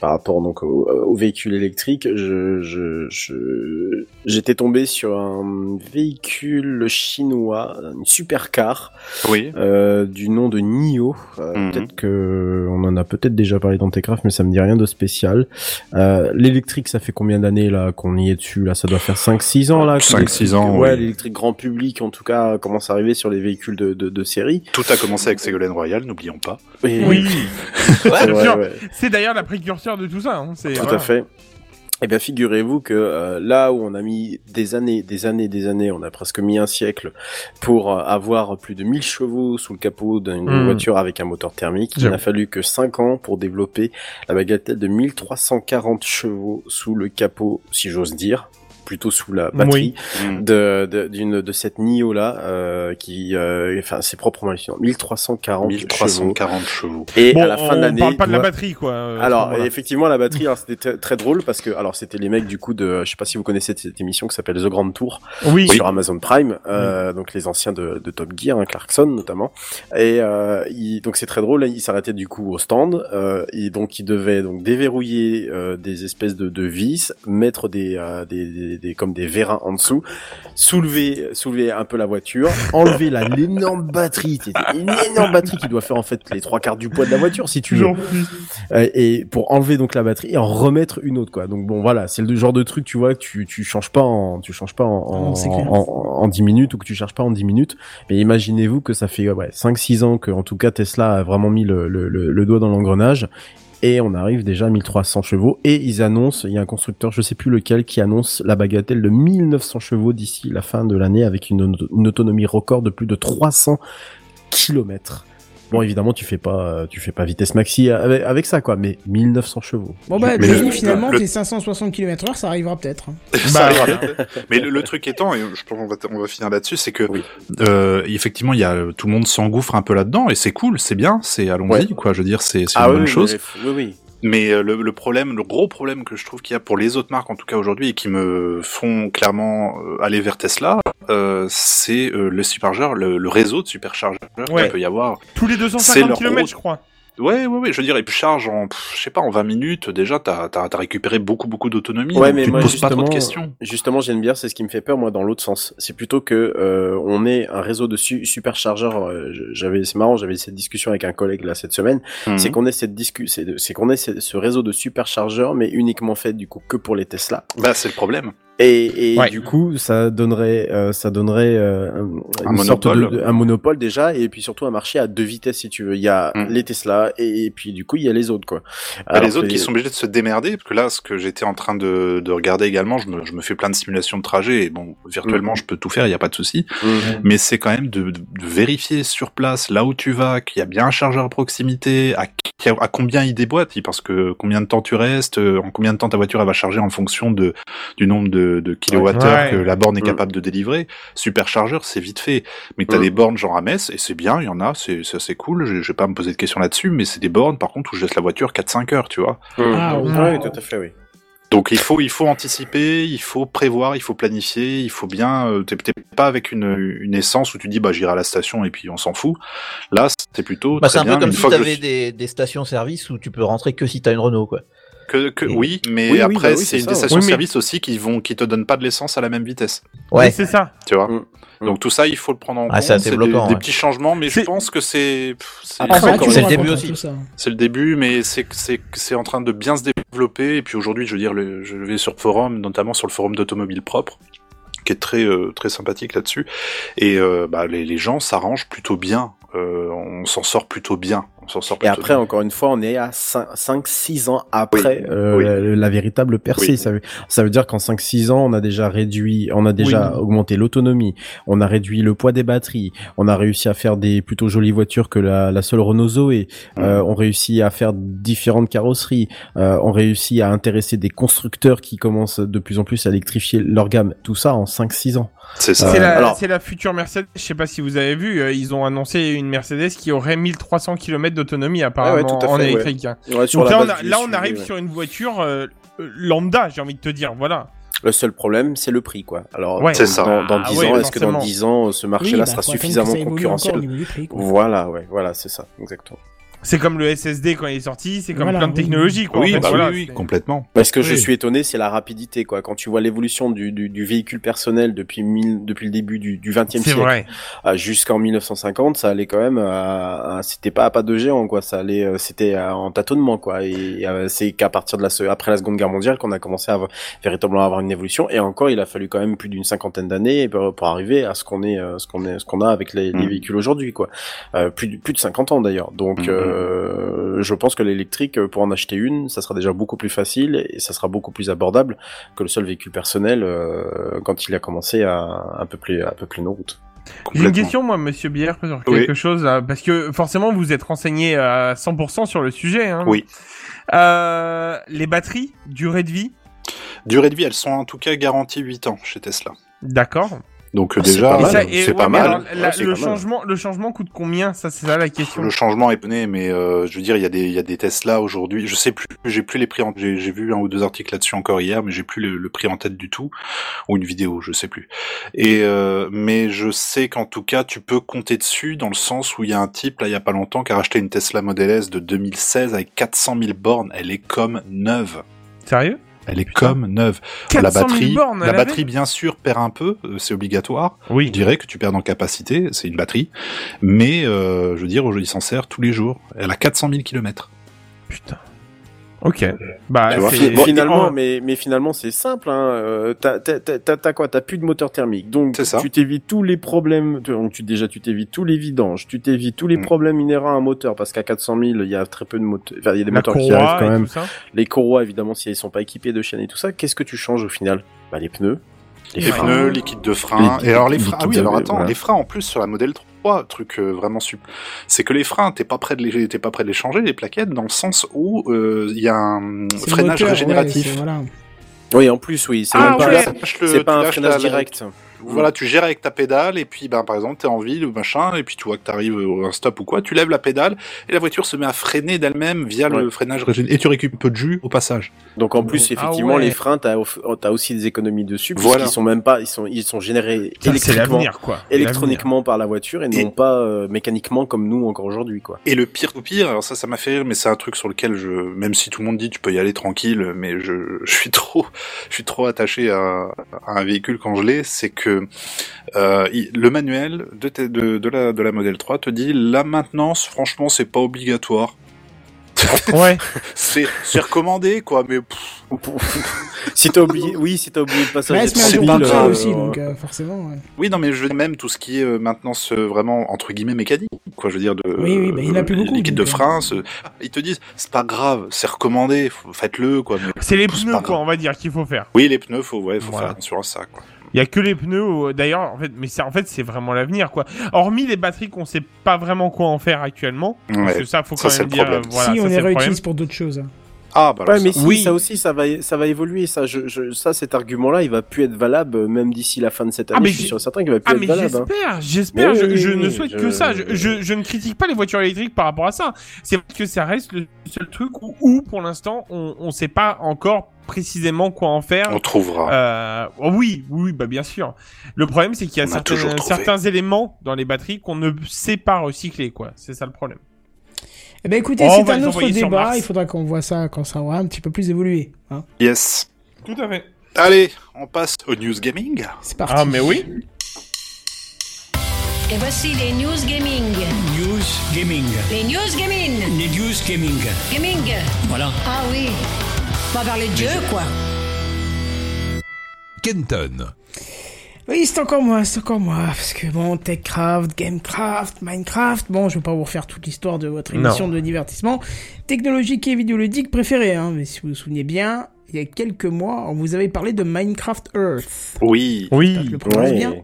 D: par rapport donc au, au véhicule électrique, je, je, je, j'étais tombé sur un véhicule chinois, une supercar,
H: Oui.
D: euh, du nom de NIO. Euh,
H: Mhm.
D: Peut-être que on en a peut-être déjà parlé dans Techcraft, mais ça me dit rien de spécial. Euh, l'électrique, ça fait combien d'années là qu'on y est dessus Là, ça doit faire 5-6 ans là. que
H: 5-6
D: l'électrique-
H: ans,
D: Ouais,
H: oui.
D: l'électrique grand public, en tout cas, commence à arriver sur les véhicules de, de, de série.
H: Tout a commencé avec Ségolène Royal, n'oublions pas.
D: Et-
C: Oui.
D: Ouais,
C: bien
D: ouais,
C: sûr.
D: ouais.
C: C'est d'ailleurs la précurseur de tout ça. Hein. C'est
D: Tout
C: voilà.
D: à fait. Eh bien, figurez-vous que euh, là où on a mis des années, des années, des années, on a presque mis un siècle pour euh, avoir plus de 1000 chevaux sous le capot d'une
C: Mm.
D: voiture avec un moteur thermique. Il n'a fallu que 5 ans pour développer la bagatelle de 1340 chevaux sous le capot, si j'ose dire plutôt sous la batterie
H: Mm.
D: de d'une de, cette Nio là euh, qui euh, enfin c'est proprement hallucinant 1340 chevaux
H: 1340 chevaux.
D: et
C: Bon,
D: à la fin
C: on
D: de l'année
C: parle pas de la batterie quoi. euh,
D: alors effectivement la batterie alors c'était très, drôle parce que alors c'était les mecs du coup de je sais pas si vous connaissez cette émission qui s'appelle The Grand Tour
C: oui.
D: sur Amazon Prime euh, donc les anciens de, de Top Gear hein, Clarkson notamment et euh, il- donc c'est très drôle ils s'arrêtaient du coup au stand euh, et donc ils devaient donc déverrouiller euh, des espèces de, de vis mettre des, euh, des, des, des- comme des vérins en dessous soulever soulever un peu la voiture enlever la l'énorme batterie une énorme batterie qui doit faire en fait les trois quarts du poids de la voiture si tu veux. Euh, et pour enlever donc la batterie et en remettre une autre quoi. Donc bon voilà c'est le genre de truc tu vois que tu tu changes pas en tu changes pas en
A: clair.
D: en, en 10 minutes ou que tu charges pas en 10 minutes. Mais imaginez-vous que ça fait ouais 5 6 ans que en tout cas Tesla a vraiment mis le le, le, le doigt dans l'engrenage et on arrive déjà à 1300 chevaux. Et ils annoncent il y a un constructeur je sais plus lequel qui annonce la bagatelle de 1900 chevaux d'ici la fin de l'année avec une, auto- une autonomie record de plus de 300 kilomètres Bon, évidemment, tu fais pas, euh, tu fais pas vitesse maxi avec, avec ça, quoi, mais 1900 chevaux.
A: Bon, bah,
H: le-
A: finalement,
H: le-
A: tes 560 km heure, ça arrivera peut-être. hein.
H: Ça
C: Bah,
H: arrivera peut-être. Mais le, le truc étant, et je pense qu'on va, on va finir là-dessus, c'est que
D: Oui.
H: euh, effectivement, il y a tout le monde s'engouffre un peu là-dedans et c'est cool, c'est bien, c'est allons-y
D: Ouais.
H: quoi. Je veux dire, c'est c'est
D: Ah
H: une
D: oui,
H: bonne
D: oui,
H: chose.
D: mais- oui, oui.
H: Mais euh, le, le problème, le gros problème que je trouve qu'il y a pour les autres marques en tout cas aujourd'hui et qui me font clairement euh, aller vers Tesla, euh, c'est euh, le superchargeur, le, le réseau de superchargeurs
C: Ouais.
H: qu'il peut y avoir.
C: Tous les
H: C'est
C: 250
H: leur
C: km,
H: gros-
C: je crois.
H: Ouais, ouais, ouais. Je veux dire, et puis charge en, pff, je sais pas, en 20 minutes déjà, t'as as, récupéré beaucoup, beaucoup d'autonomie.
D: Ouais, mais
H: tu
D: moi,
H: te poses pas trop de
D: justement,
H: questions.
D: Justement, j'aime bien, c'est ce qui me fait peur, moi, dans l'autre sens. C'est plutôt que euh, on ait un réseau de su- superchargeurs. euh, j'avais, c'est marrant, j'avais cette discussion avec un collègue là cette semaine.
H: Mhm.
D: C'est qu'on ait cette discussion, c'est qu'on ait ce, ce réseau de superchargeurs, mais uniquement fait du coup que pour les Tesla.
H: Bah, c'est le problème.
D: Et, et
C: Ouais.
D: du coup, ça donnerait, euh, ça donnerait euh, un,
H: Un
D: une sorte
H: monopole.
D: de- de- un monopole déjà, et puis surtout un marché à deux vitesses si tu veux. Il y a
H: Mm.
D: les Tesla et, et puis du coup il y a les autres quoi.
H: Bah,
D: Alors
H: les autres qui sont obligés de se démerder, parce que là, ce que j'étais en train de, de regarder également, je me, je me fais plein de simulations de trajet, et bon, virtuellement, je peux tout faire, il n'y a pas de souci.
D: Mhm.
H: Mais c'est quand même de, vérifier sur place, là où tu vas, qu'il y a bien un chargeur à proximité, à, à combien il déboîte, parce que combien de temps tu restes, euh, en combien de temps ta voiture elle va charger en fonction de, du nombre de, de kilowattheures
C: Ouais.
H: que la borne est
D: Mm.
H: capable de délivrer. Superchargeur, c'est vite fait. Mais t'as
D: Mm.
H: des bornes genre à Metz, et c'est bien, il y en a, c'est c'est assez cool, je, je vais pas me poser de questions là-dessus, mais c'est des bornes, par contre, où je laisse la voiture 4-5 heures, tu vois.
D: Mhm.
A: Ah,
D: Ouais,
A: ouais.
D: tout à fait, oui.
H: Donc il faut il faut anticiper, il faut prévoir, il faut planifier, il faut bien. Euh, t'es t'es pas avec une, une essence où tu dis bah j'irai à la station et puis on s'en fout. Là c'est plutôt
E: Bah, c'est un
H: bien.
E: peu comme
H: une
E: si
H: je
E: t'avais
H: suis-
E: des, des stations-service où tu peux rentrer que si t'as une Renault, quoi.
H: Que, que-
E: Et-
H: oui, mais
D: Oui, oui,
H: après
D: bah oui,
H: c'est une
D: ça,
H: des
D: ouais.
H: stations
C: Oui, mais-
H: service aussi qui vont qui te donnent pas de l'essence à la même vitesse.
C: Oui,
E: Ouais.
C: c'est ça.
H: Tu vois.
D: Mm.
H: Donc tout ça il faut le prendre en
E: Ah,
H: compte.
E: c'est
H: des, des
E: ouais.
H: petits changements, mais je pense que c'est c'est-
E: le début aussi.
H: C'est le début, mais c'est c'est c'est en train de bien se développer. Et puis aujourd'hui, je veux dire, le- je vais sur le forum, notamment sur le forum d'automobile propre, qui est très euh, très sympathique là-dessus. Et euh, bah, les, les gens s'arrangent plutôt bien. Euh, on s'en sort plutôt bien. On s'en sort
D: Et après,
H: bien.
D: encore une fois, on est à 5-6 ans après
H: Oui,
D: euh,
H: oui.
D: La, la véritable percée.
H: Oui.
D: Ça, veut, ça veut dire qu'en 5-6 ans, on a déjà réduit, on a déjà
A: Oui.
D: augmenté l'autonomie, on a réduit le poids des batteries, on a réussi à faire des plutôt jolies voitures que la, la seule Renault Zoé, euh, on réussit à faire différentes carrosseries, euh, on réussit à intéresser des constructeurs qui commencent de plus en plus à électrifier leur gamme. Tout ça en 5-6 ans.
H: C'est ça.
D: Euh,
C: C'est la,
D: alors-
C: c'est la future Mercedes. Je sais pas si vous avez vu, euh, ils ont annoncé une Mercedes qui aurait 1300 km d'autonomie apparemment
D: tout à
C: en
D: fait, ouais.
C: électrique. hein.
D: Ouais, sur
C: Donc
D: la
C: là, on, a- là, arrive
D: ouais.
C: sur une voiture euh, lambda, j'ai envie de te dire. Voilà.
D: Le seul problème, c'est le prix, quoi. Alors,
C: Ouais.
H: C'est ça.
D: Dans, dans
C: Ah
D: 10
C: ouais,
D: ans, est-ce que dans
C: forcément.
D: 10 ans, ce
A: Oui,
D: marché-là
A: bah,
D: sera suffisamment concurrentiel
A: prix.
D: Voilà, ouais, voilà, c'est ça, exactement.
C: C'est comme le SSD quand il est sorti, c'est comme
A: Voilà,
C: plein de
A: oui.
C: technologies. Quoi, en
H: Oui,
C: fait,
H: bah
C: voilà,
H: oui, oui, complètement.
D: Parce ce que je suis étonné, c'est la rapidité, quoi. Quand tu vois l'évolution du, du, du véhicule personnel depuis, mille, depuis le début du, du 20e
C: C'est
D: siècle
C: vrai.
D: à- jusqu'en 1950, ça allait quand même, à- à- c'était pas à pas de géant, quoi. Ça allait, euh, c'était euh, en tâtonnement, quoi. Et euh, c'est qu'à partir de la, après la Seconde Guerre mondiale qu'on a commencé à avoir, véritablement avoir une évolution. Et encore, il a fallu quand même plus d'une cinquantaine d'années pour, pour arriver à ce qu'on est, euh, ce qu'on est, ce qu'on a avec les, les
H: Mhm.
D: véhicules aujourd'hui, quoi. Euh, plus, de- plus de 50 ans d'ailleurs. Donc,
H: Mhm.
D: euh, je pense que l'électrique, pour en acheter une, ça sera déjà beaucoup plus facile et ça sera beaucoup plus abordable que le seul véhicule personnel euh, quand il a commencé à un peu plus, à peupler nos routes.
C: J'ai une question, moi, monsieur Bière, sur
H: Oui.
C: quelque chose, euh, parce que forcément, vous êtes renseigné à 100% sur le sujet. Hein.
H: Oui.
C: Euh, les batteries, durée de vie,
H: Durée de vie, elles sont en tout cas garanties 8 ans chez Tesla.
C: d'accord.
H: Donc
D: Ah, c'est
H: déjà,
D: pas
C: Et
D: mal,
C: ça- et
H: c'est
C: ouais,
H: pas mal.
C: alors, la-
D: Ouais, c'est
C: le
D: pas mal.
C: changement, le changement coûte combien? Ça, c'est ça la question.
H: Le changement est donné, mais euh, je veux dire, il y a des, il y a des Tesla aujourd'hui. Je sais plus, j'ai plus les prix. En, j'ai, j'ai vu un ou deux articles là-dessus encore hier, mais j'ai plus le, le prix en tête du tout, ou une vidéo, je sais plus. Et euh, mais je sais qu'en tout cas, tu peux compter dessus dans le sens où il y a un type là, il y a pas longtemps, qui a racheté une Tesla Model S de 2016 avec 400 000 bornes. Elle est comme neuve.
C: Sérieux?
H: Elle est
C: Putain.
H: comme neuve.
C: 400
H: la
C: 000
H: batterie,
C: bornes,
H: la batterie, bien sûr, perd un peu. euh, C'est obligatoire. Je
C: Oui.
H: dirais que tu perds en capacité, c'est une batterie, mais euh, je veux dire, il s'en sert tous les jours. Elle a 400 000 kilomètres.
C: Putain. Ok. Bah,
H: vois, bon,
D: finalement,
C: en-
D: mais, mais finalement, c'est simple. Hein. Euh, t'as, quoi? T'as plus de moteur thermique, donc
H: ça.
D: tu t'évites tous les problèmes. tu- Donc tu déjà, tu t'évites tous les vidanges, tu t'évites tous les
H: Mm.
D: problèmes inhérents à un moteur, parce qu'à 400 000, il y a très peu de moteurs. Enfin, il y a des
C: la
D: moteurs qui arrivent quand même. Les courroies, évidemment, si elles sont pas équipées de chaînes et tout ça, qu'est-ce que tu changes au final? Bah les pneus.
H: Les
C: Ouais.
H: pneus, liquide de frein.
D: Les-
H: et alors les freins. Ah oui, alors attends,
D: voilà.
H: les freins en plus sur la modèle 3, truc euh, vraiment super. C'est que les freins, t'es pas prêt de les, t'es pas prêt de les changer les plaquettes dans le sens où euh, il y a un freinage
A: moteur,
H: régénératif.
A: voilà.
D: Oui, en plus, oui. C'est
C: Ah,
D: pas,
H: le-
D: pas un freinage
H: la- Voilà, tu gères avec ta pédale et puis ben par exemple t'es en ville ou machin et puis tu vois que t'arrives au un stop ou quoi, tu lèves la pédale et la voiture se met à freiner d'elle-même via le freinage régénératif et tu récupères un peu de jus au passage.
D: Donc en plus,
C: Ah
D: effectivement,
C: ouais.
D: les freins, t'as, off- t'as aussi des économies dessus,
H: Voilà.
D: puisqu'ils sont même pas, ils sont, ils sont générés
C: Ça,
D: électriquement,
C: quoi.
D: Électroniquement par la voiture et,
H: Et-
D: non pas euh, mécaniquement comme nous encore aujourd'hui, quoi.
H: Et le pire au pire, alors ça, ça m'a fait rire, mais c'est un truc sur lequel je, même si tout le monde dit tu peux y aller tranquille, mais je, je suis trop, je suis trop attaché à, à un véhicule quand je l'ai, c'est que euh, le manuel de, tes- de, de la de la modèle 3 te dit la maintenance, franchement, c'est pas obligatoire.
C: Ouais.
H: C'est recommandé, quoi, mais
D: si t'as oublié, oui, si t'as oublié le passage
H: c'est
A: jour
H: pas euh,
A: aussi, donc euh, forcément. ouais.
H: oui, non, mais je veux dire même tout ce qui est euh, maintenant ce vraiment entre guillemets mécanique, quoi. Je veux dire de
A: Oui, oui, bah, il a plus beaucoup,
H: de
A: donc,
H: frein, ce- ils te disent c'est pas grave, c'est recommandé, faites-le, quoi.
C: C'est les pneus, quoi,
H: grave.
C: on va dire, qu'il faut faire.
H: Oui, les pneus, faut ouais, faut
C: Voilà.
H: faire attention à ça, quoi.
C: Il y a que les pneus, où- d'ailleurs, en fait, mais c'est en fait c'est vraiment l'avenir, quoi. Hormis les batteries qu'on sait pas vraiment quoi en faire actuellement, parce
H: Ouais.
C: que ça faut
H: Ça,
C: quand même dire. euh, voilà,
A: si
C: ça,
A: on les
C: le
A: réutilise pour d'autres choses.
H: Ah, bah alors
J: Ouais, mais
H: ça-
J: si,
C: Oui.
J: ça aussi, ça va, ça va évoluer. Ça, je, je, ça, cet argument-là, il va plus être valable euh, même d'ici la fin de cette
C: Ah,
J: année.
C: mais
J: je suis sûr certain qu'il va plus
C: Ah
J: être
C: mais
J: valable. hein.
C: j'espère, j'espère,
J: Mais
C: je,
J: oui,
C: je
J: oui,
C: ne souhaite
J: je-
C: que ça. Je, je, je ne critique pas les voitures électriques par rapport à ça. C'est vrai que ça reste le seul truc où, où, pour l'instant on on sait pas encore précisément quoi en faire.
H: on trouvera.
C: Euh, oh oui, oui, bah bien sûr. Le problème c'est qu'il y a certains éléments dans les batteries qu'on ne sait pas recycler quoi. C'est ça le problème.
A: Eh ben écoutez,
C: Oh,
A: c'est un autre débat. Il faudra qu'on voit ça quand ça aura un petit peu plus évolué. Hein.
H: Yes.
C: Tout à fait.
H: Allez, on passe au news gaming.
A: C'est parti.
C: Ah mais oui.
F: Et voici les news gaming.
B: News Gaming.
F: Les news gaming.
B: Les news gaming.
F: Gaming.
B: Voilà.
F: Ah oui. On va parler de jeu, quoi.
I: Kenton.
A: Oui, c'est encore moi, c'est encore moi. Parce que bon, Techcraft, Gamecraft, Minecraft. Bon, je vais pas vous refaire toute l'histoire de votre
C: Non.
A: émission de divertissement technologique et vidéoludique préférée. Hein. Mais si vous vous souvenez bien, il y a quelques mois, on vous avait parlé de Minecraft Earth.
H: Oui.
A: Je
C: Oui.
A: le prononce
J: Ouais.
A: bien.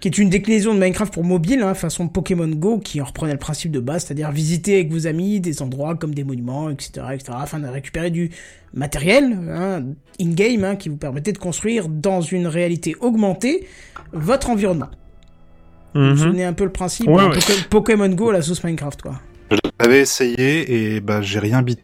A: Qui est une déclinaison de Minecraft pour mobile, hein, façon Pokémon Go, qui en reprenait le principe de base, c'est-à-dire visiter avec vos amis des endroits comme des monuments, etc., etc., afin de récupérer du matériel hein, in-game hein, qui vous permettait de construire dans une réalité augmentée votre environnement. Vous vous
C: Mhm.
A: souvenez un peu le principe
C: Ouais,
A: hein,
C: ouais.
A: Pokémon Go à la sauce Minecraft, quoi.
H: J'avais essayé et bah j'ai rien bité.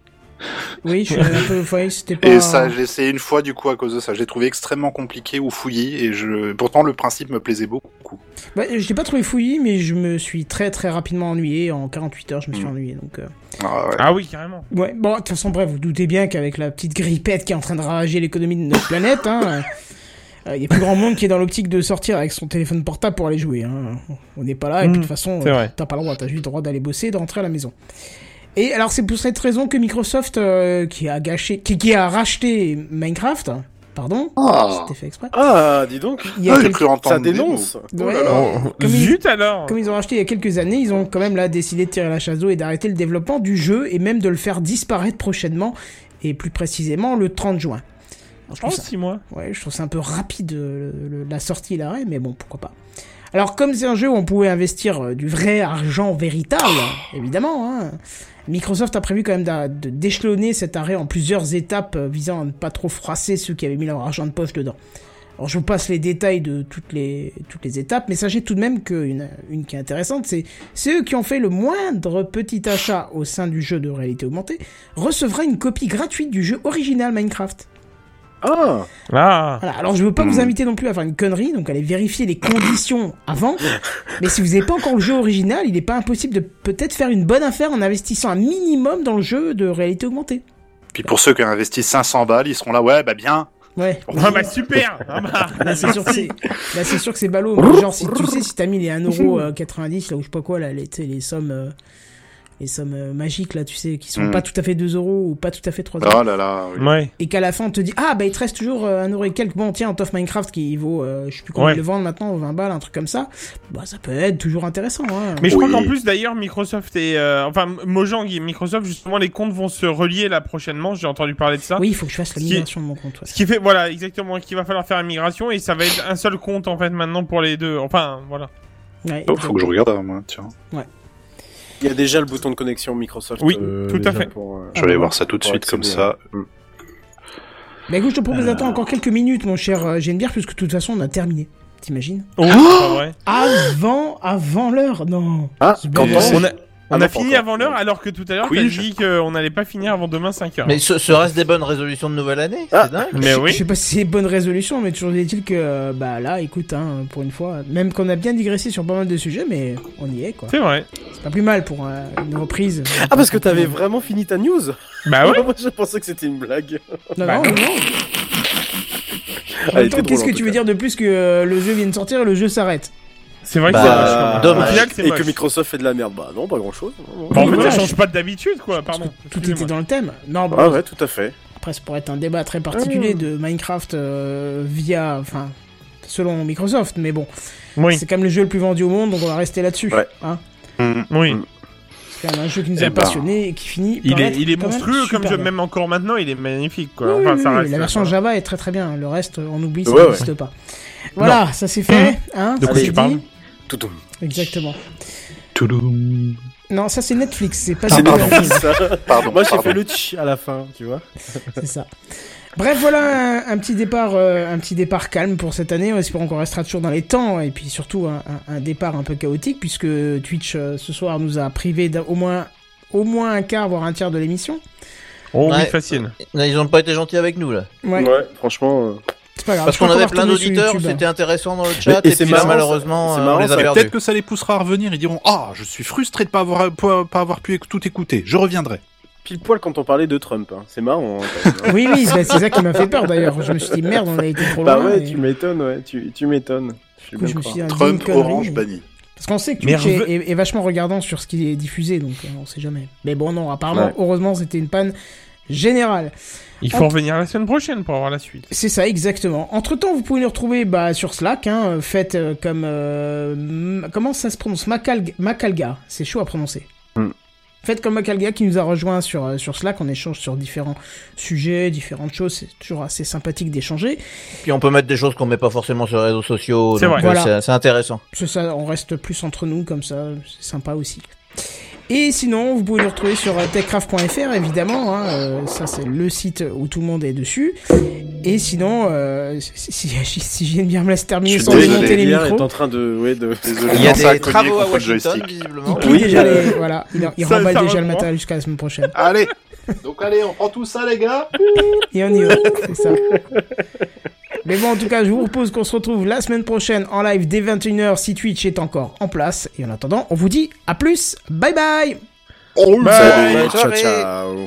A: Oui, je suis un peu... ouais, c'était pas...
H: Et ça, j'ai essayé une fois du coup à cause de ça. Je l'ai trouvé extrêmement compliqué ou fouillis et je. Pourtant le principe me plaisait beaucoup.
A: Bah, je l'ai pas trouvé fouillis, mais je me suis très très rapidement ennuyé. En 48 heures, je me suis
H: Mm.
A: ennuyé, donc... euh,
H: Ah ouais.
C: Ah oui carrément.
A: Ouais, bon, de toute façon, bref, vous doutez bien qu'avec la petite grippette qui est en train de ravager l'économie de notre planète, hein, il y a plus grand monde qui est dans l'optique de sortir avec son téléphone portable pour aller jouer. Hein. On n'est pas là, et puis de toute façon, euh, t'as pas le droit, t'as juste le droit d'aller bosser et de rentrer à la maison. Et alors, c'est pour cette raison que Microsoft, euh, qui a gâché, qui, qui a racheté Minecraft, hein, pardon,
H: Ah.
A: c'était fait exprès.
J: Ah, dis donc.
A: Il y a
H: Ah,
A: quelques-
J: Ça dénonce.
A: Ouais,
H: Oh là là.
C: Oh,
A: Comme il-
C: Zut alors.
A: Comme ils ont racheté il y a quelques années, ils ont quand même là décidé de tirer la chasse d'eau et d'arrêter le développement du jeu et même de le faire disparaître prochainement et plus précisément le 30 juin. Alors, je
C: Oh
A: trouve ça,
C: six mois.
A: ouais, je trouve ça un peu rapide euh, le- le- la sortie et l'arrêt, mais bon, pourquoi pas. Alors comme c'est un jeu où on pouvait investir euh, du vrai argent véritable, évidemment, hein, Microsoft a prévu quand même d'échelonner cet arrêt en plusieurs étapes euh, visant à ne pas trop froisser ceux qui avaient mis leur argent de poche dedans. Alors je vous passe les détails de toutes les, toutes les étapes, mais sachez tout de même qu'une une qui est intéressante, c'est ceux qui ont fait le moindre petit achat au sein du jeu de réalité augmentée recevra une copie gratuite du jeu original Minecraft.
J: Ah,
C: Ah.
A: Voilà, alors je veux pas vous
H: Hmm.
A: inviter non plus à faire une connerie, donc allez vérifier les conditions avant, mais si vous n'avez pas encore le jeu original, il n'est pas impossible de peut-être faire une bonne affaire en investissant un minimum dans le jeu de réalité augmentée.
H: Puis pour ceux qui ont investi 500 balles, ils seront là, ouais, bah bien.
A: Ouais.
C: Ah bah super. Ah bah,
A: Là, c'est sûr que c'est, là, c'est sûr que c'est ballot. mais genre, si tu sais, si t'as mis les 1,90€, là, ou je sais pas quoi, là, les, les sommes, euh, les sommes euh, magiques, là, tu sais, qui sont
H: Mm.
A: pas tout à fait 2 euros ou pas tout à fait 3 euros.
H: Oh là là. oui.
C: Ouais.
A: Et qu'à la fin, on te dit, ah, bah, il te reste toujours euh, 1 euro et quelques. Bon, tiens, Top Minecraft qui vaut, euh, je sais plus combien
C: Ouais.
A: ils le vendent maintenant, 20 balles, un truc comme ça. Bah, ça peut être toujours intéressant, hein.
C: Mais je
H: Oui.
C: crois qu'en plus d'ailleurs Microsoft et euh, enfin Mojang et Microsoft justement les comptes vont se relier là prochainement. J'ai entendu parler de ça.
A: Oui, il faut que je fasse la
C: qui
A: migration de mon compte. ouais.
C: Ce qui fait voilà exactement qu'il va falloir faire la migration et ça va être un seul compte en fait maintenant pour les deux. Enfin voilà.
A: Ouais,
H: Oh, faut que je regarde, hein, moi, tiens.
J: Il y a déjà le bouton de connexion Microsoft.
C: Oui,
J: euh,
C: tout à fait.
J: pour, euh,
H: Je vais aller voir ça tout de suite comme ça.
A: Bah, écoute, je te propose d'attendre encore quelques minutes, mon cher euh, Geneviève, puisque de toute façon, on a terminé. T'imagines
C: Oh.
A: Avant, avant l'heure, non.
J: Ah, quand On
C: a on
H: Ah
C: a fini avant l'heure alors que tout à l'heure
H: Oui,
C: t'as
H: je-
C: dit qu'on n'allait pas finir avant demain 5 heures.
E: Mais ce, reste des bonnes résolutions de nouvelle année,
J: Ah.
E: c'est dingue.
C: Mais
A: Je
C: oui.
A: sais pas si c'est bonne résolution, mais toujours est-il que, bah là, écoute, hein, pour une fois, même qu'on a bien digressé sur pas mal de sujets, mais on y est, quoi.
C: C'est vrai.
A: C'est pas plus mal pour euh, une reprise.
J: Ah, parce que t'avais vraiment fini ta news
C: Bah ouais.
J: Moi, je pensais que c'était une blague.
A: Non,
C: Bah
A: non,
C: non.
A: qu'est-ce que tu veux dire de plus que euh, le jeu vient de sortir et le jeu s'arrête?
C: C'est vrai que
E: Bah,
C: c'est moche.
E: dommage.
C: Au final, c'est
J: Et
C: moche.
J: que Microsoft fait de la merde. Bah non, pas grand chose.
C: Bon, en fait, ça change pas d'habitude, quoi, pardon.
A: Tout était
C: Excusez-moi.
A: dans le thème. Non, bon,
J: Ah ouais, tout à fait.
A: après, ça pourrait être un débat très particulier
C: Ah.
A: de Minecraft euh, via, enfin, selon Microsoft, mais bon,
C: Oui,
A: c'est quand même le jeu le plus vendu au monde, donc on va rester là-dessus.
J: Ouais.
A: Hein
C: oui.
A: c'est quand même un jeu qui nous
H: Eh
A: a
H: ben,
A: passionnés et qui finit
C: Il
A: par
C: est,
A: être
C: il est monstrueux comme jeu,
A: bien.
C: même encore maintenant, il est magnifique,
A: Oui,
C: quoi.
A: oui,
C: Enfin,
A: oui,
C: ça
A: oui,
C: reste.
A: la version
C: voilà.
A: Java est très très bien. Le reste, on oublie, ça
J: Ouais,
A: n'existe pas. Voilà, ça c'est fait. Hein,
C: De
A: ça
C: quoi
A: c'est
C: tu parles?
J: Tout
A: Exactement.
H: Touloum.
A: Non, ça c'est Netflix, c'est pas
J: ça.
H: Pardon.
J: Moi, j'ai fait le tch à la fin, tu vois.
A: C'est ça. Bref, voilà un, un petit départ, euh, un petit départ calme pour cette année. Espérons qu'on restera toujours dans les temps et puis surtout un, un- un départ un peu chaotique puisque Twitch euh, ce soir nous a privé d'au moins au moins un quart voire un tiers de l'émission.
C: Oh oui,
E: Ouais.
C: facile.
E: Là, Ils ont pas été gentils avec nous là.
A: Ouais,
J: franchement. euh,
A: pas grave.
E: Parce qu'on avait
A: va
E: plein d'auditeurs,
A: hein.
E: c'était intéressant dans le chat,
J: et
E: et,
J: c'est
E: puis là, malheureusement,
J: c'est
E: euh, les.
H: Peut-être que ça les poussera à revenir. Ils diront Ah, je suis frustré de pas avoir, pas, avoir pu tout écouter. Je reviendrai.
J: Pile poil quand on parlait de Trump. hein. C'est marrant. hein, même.
A: Oui, oui, c'est ça qui m'a fait peur d'ailleurs. Je me suis dit merde, on a été trop
J: bah
A: loin.
J: ouais,
A: et-
J: tu m'étonnes, ouais. Tu, tu m'étonnes.
H: Trump, Orange, banni.
A: Parce qu'on sait que Twitch est,
C: reven-
A: est- est vachement regardant sur ce qui est diffusé, donc euh, on sait jamais. Mais bon, non, apparemment,
J: Ouais.
A: heureusement, c'était une panne générale.
C: Il faut revenir la semaine prochaine pour avoir la suite.
A: C'est ça, exactement. Entre temps, vous pouvez nous retrouver bah, sur Slack. Hein, faites euh, comme. euh, comment ça se prononce? Macalga. Macalga. C'est chaud à prononcer.
J: Hmm.
A: Faites comme Macalga qui nous a rejoint sur, euh, sur Slack. On échange sur différents sujets, différentes choses. C'est toujours assez sympathique d'échanger.
E: Puis on peut mettre des choses qu'on met pas forcément sur les réseaux sociaux.
C: C'est vrai.
E: euh,
A: Voilà.
E: c'est- C'est intéressant.
A: C'est ça, on reste plus entre nous comme ça. C'est sympa aussi. Et sinon, vous pouvez nous retrouver sur euh, techcraft.fr évidemment. Hein, euh, ça, c'est le site où tout le monde est dessus. Et sinon, euh, si, si, si, si je viens de bien me laisser terminer
H: Je suis
A: sans
H: désolé.
A: démonter les
J: Hier est
A: micros.
J: en train de, ouais, de.
H: Désolé.
E: Il y a des travaux à Washington, visiblement.
A: Il
J: Oui,
A: déjà
J: euh,
A: les, voilà, il, il
C: Ça,
A: remballe
C: ça
A: déjà le matériel jusqu'à la semaine prochaine.
H: Allez Donc allez, on prend tout ça, les gars
A: Et on y va, c'est ça. Mais bon, en tout cas, je vous propose qu'on se retrouve la semaine prochaine en live dès 21h si Twitch est encore en place. Et en attendant, on vous dit à plus, bye bye
H: Oh,
C: Bye.
E: Bonne
J: Ciao, ciao.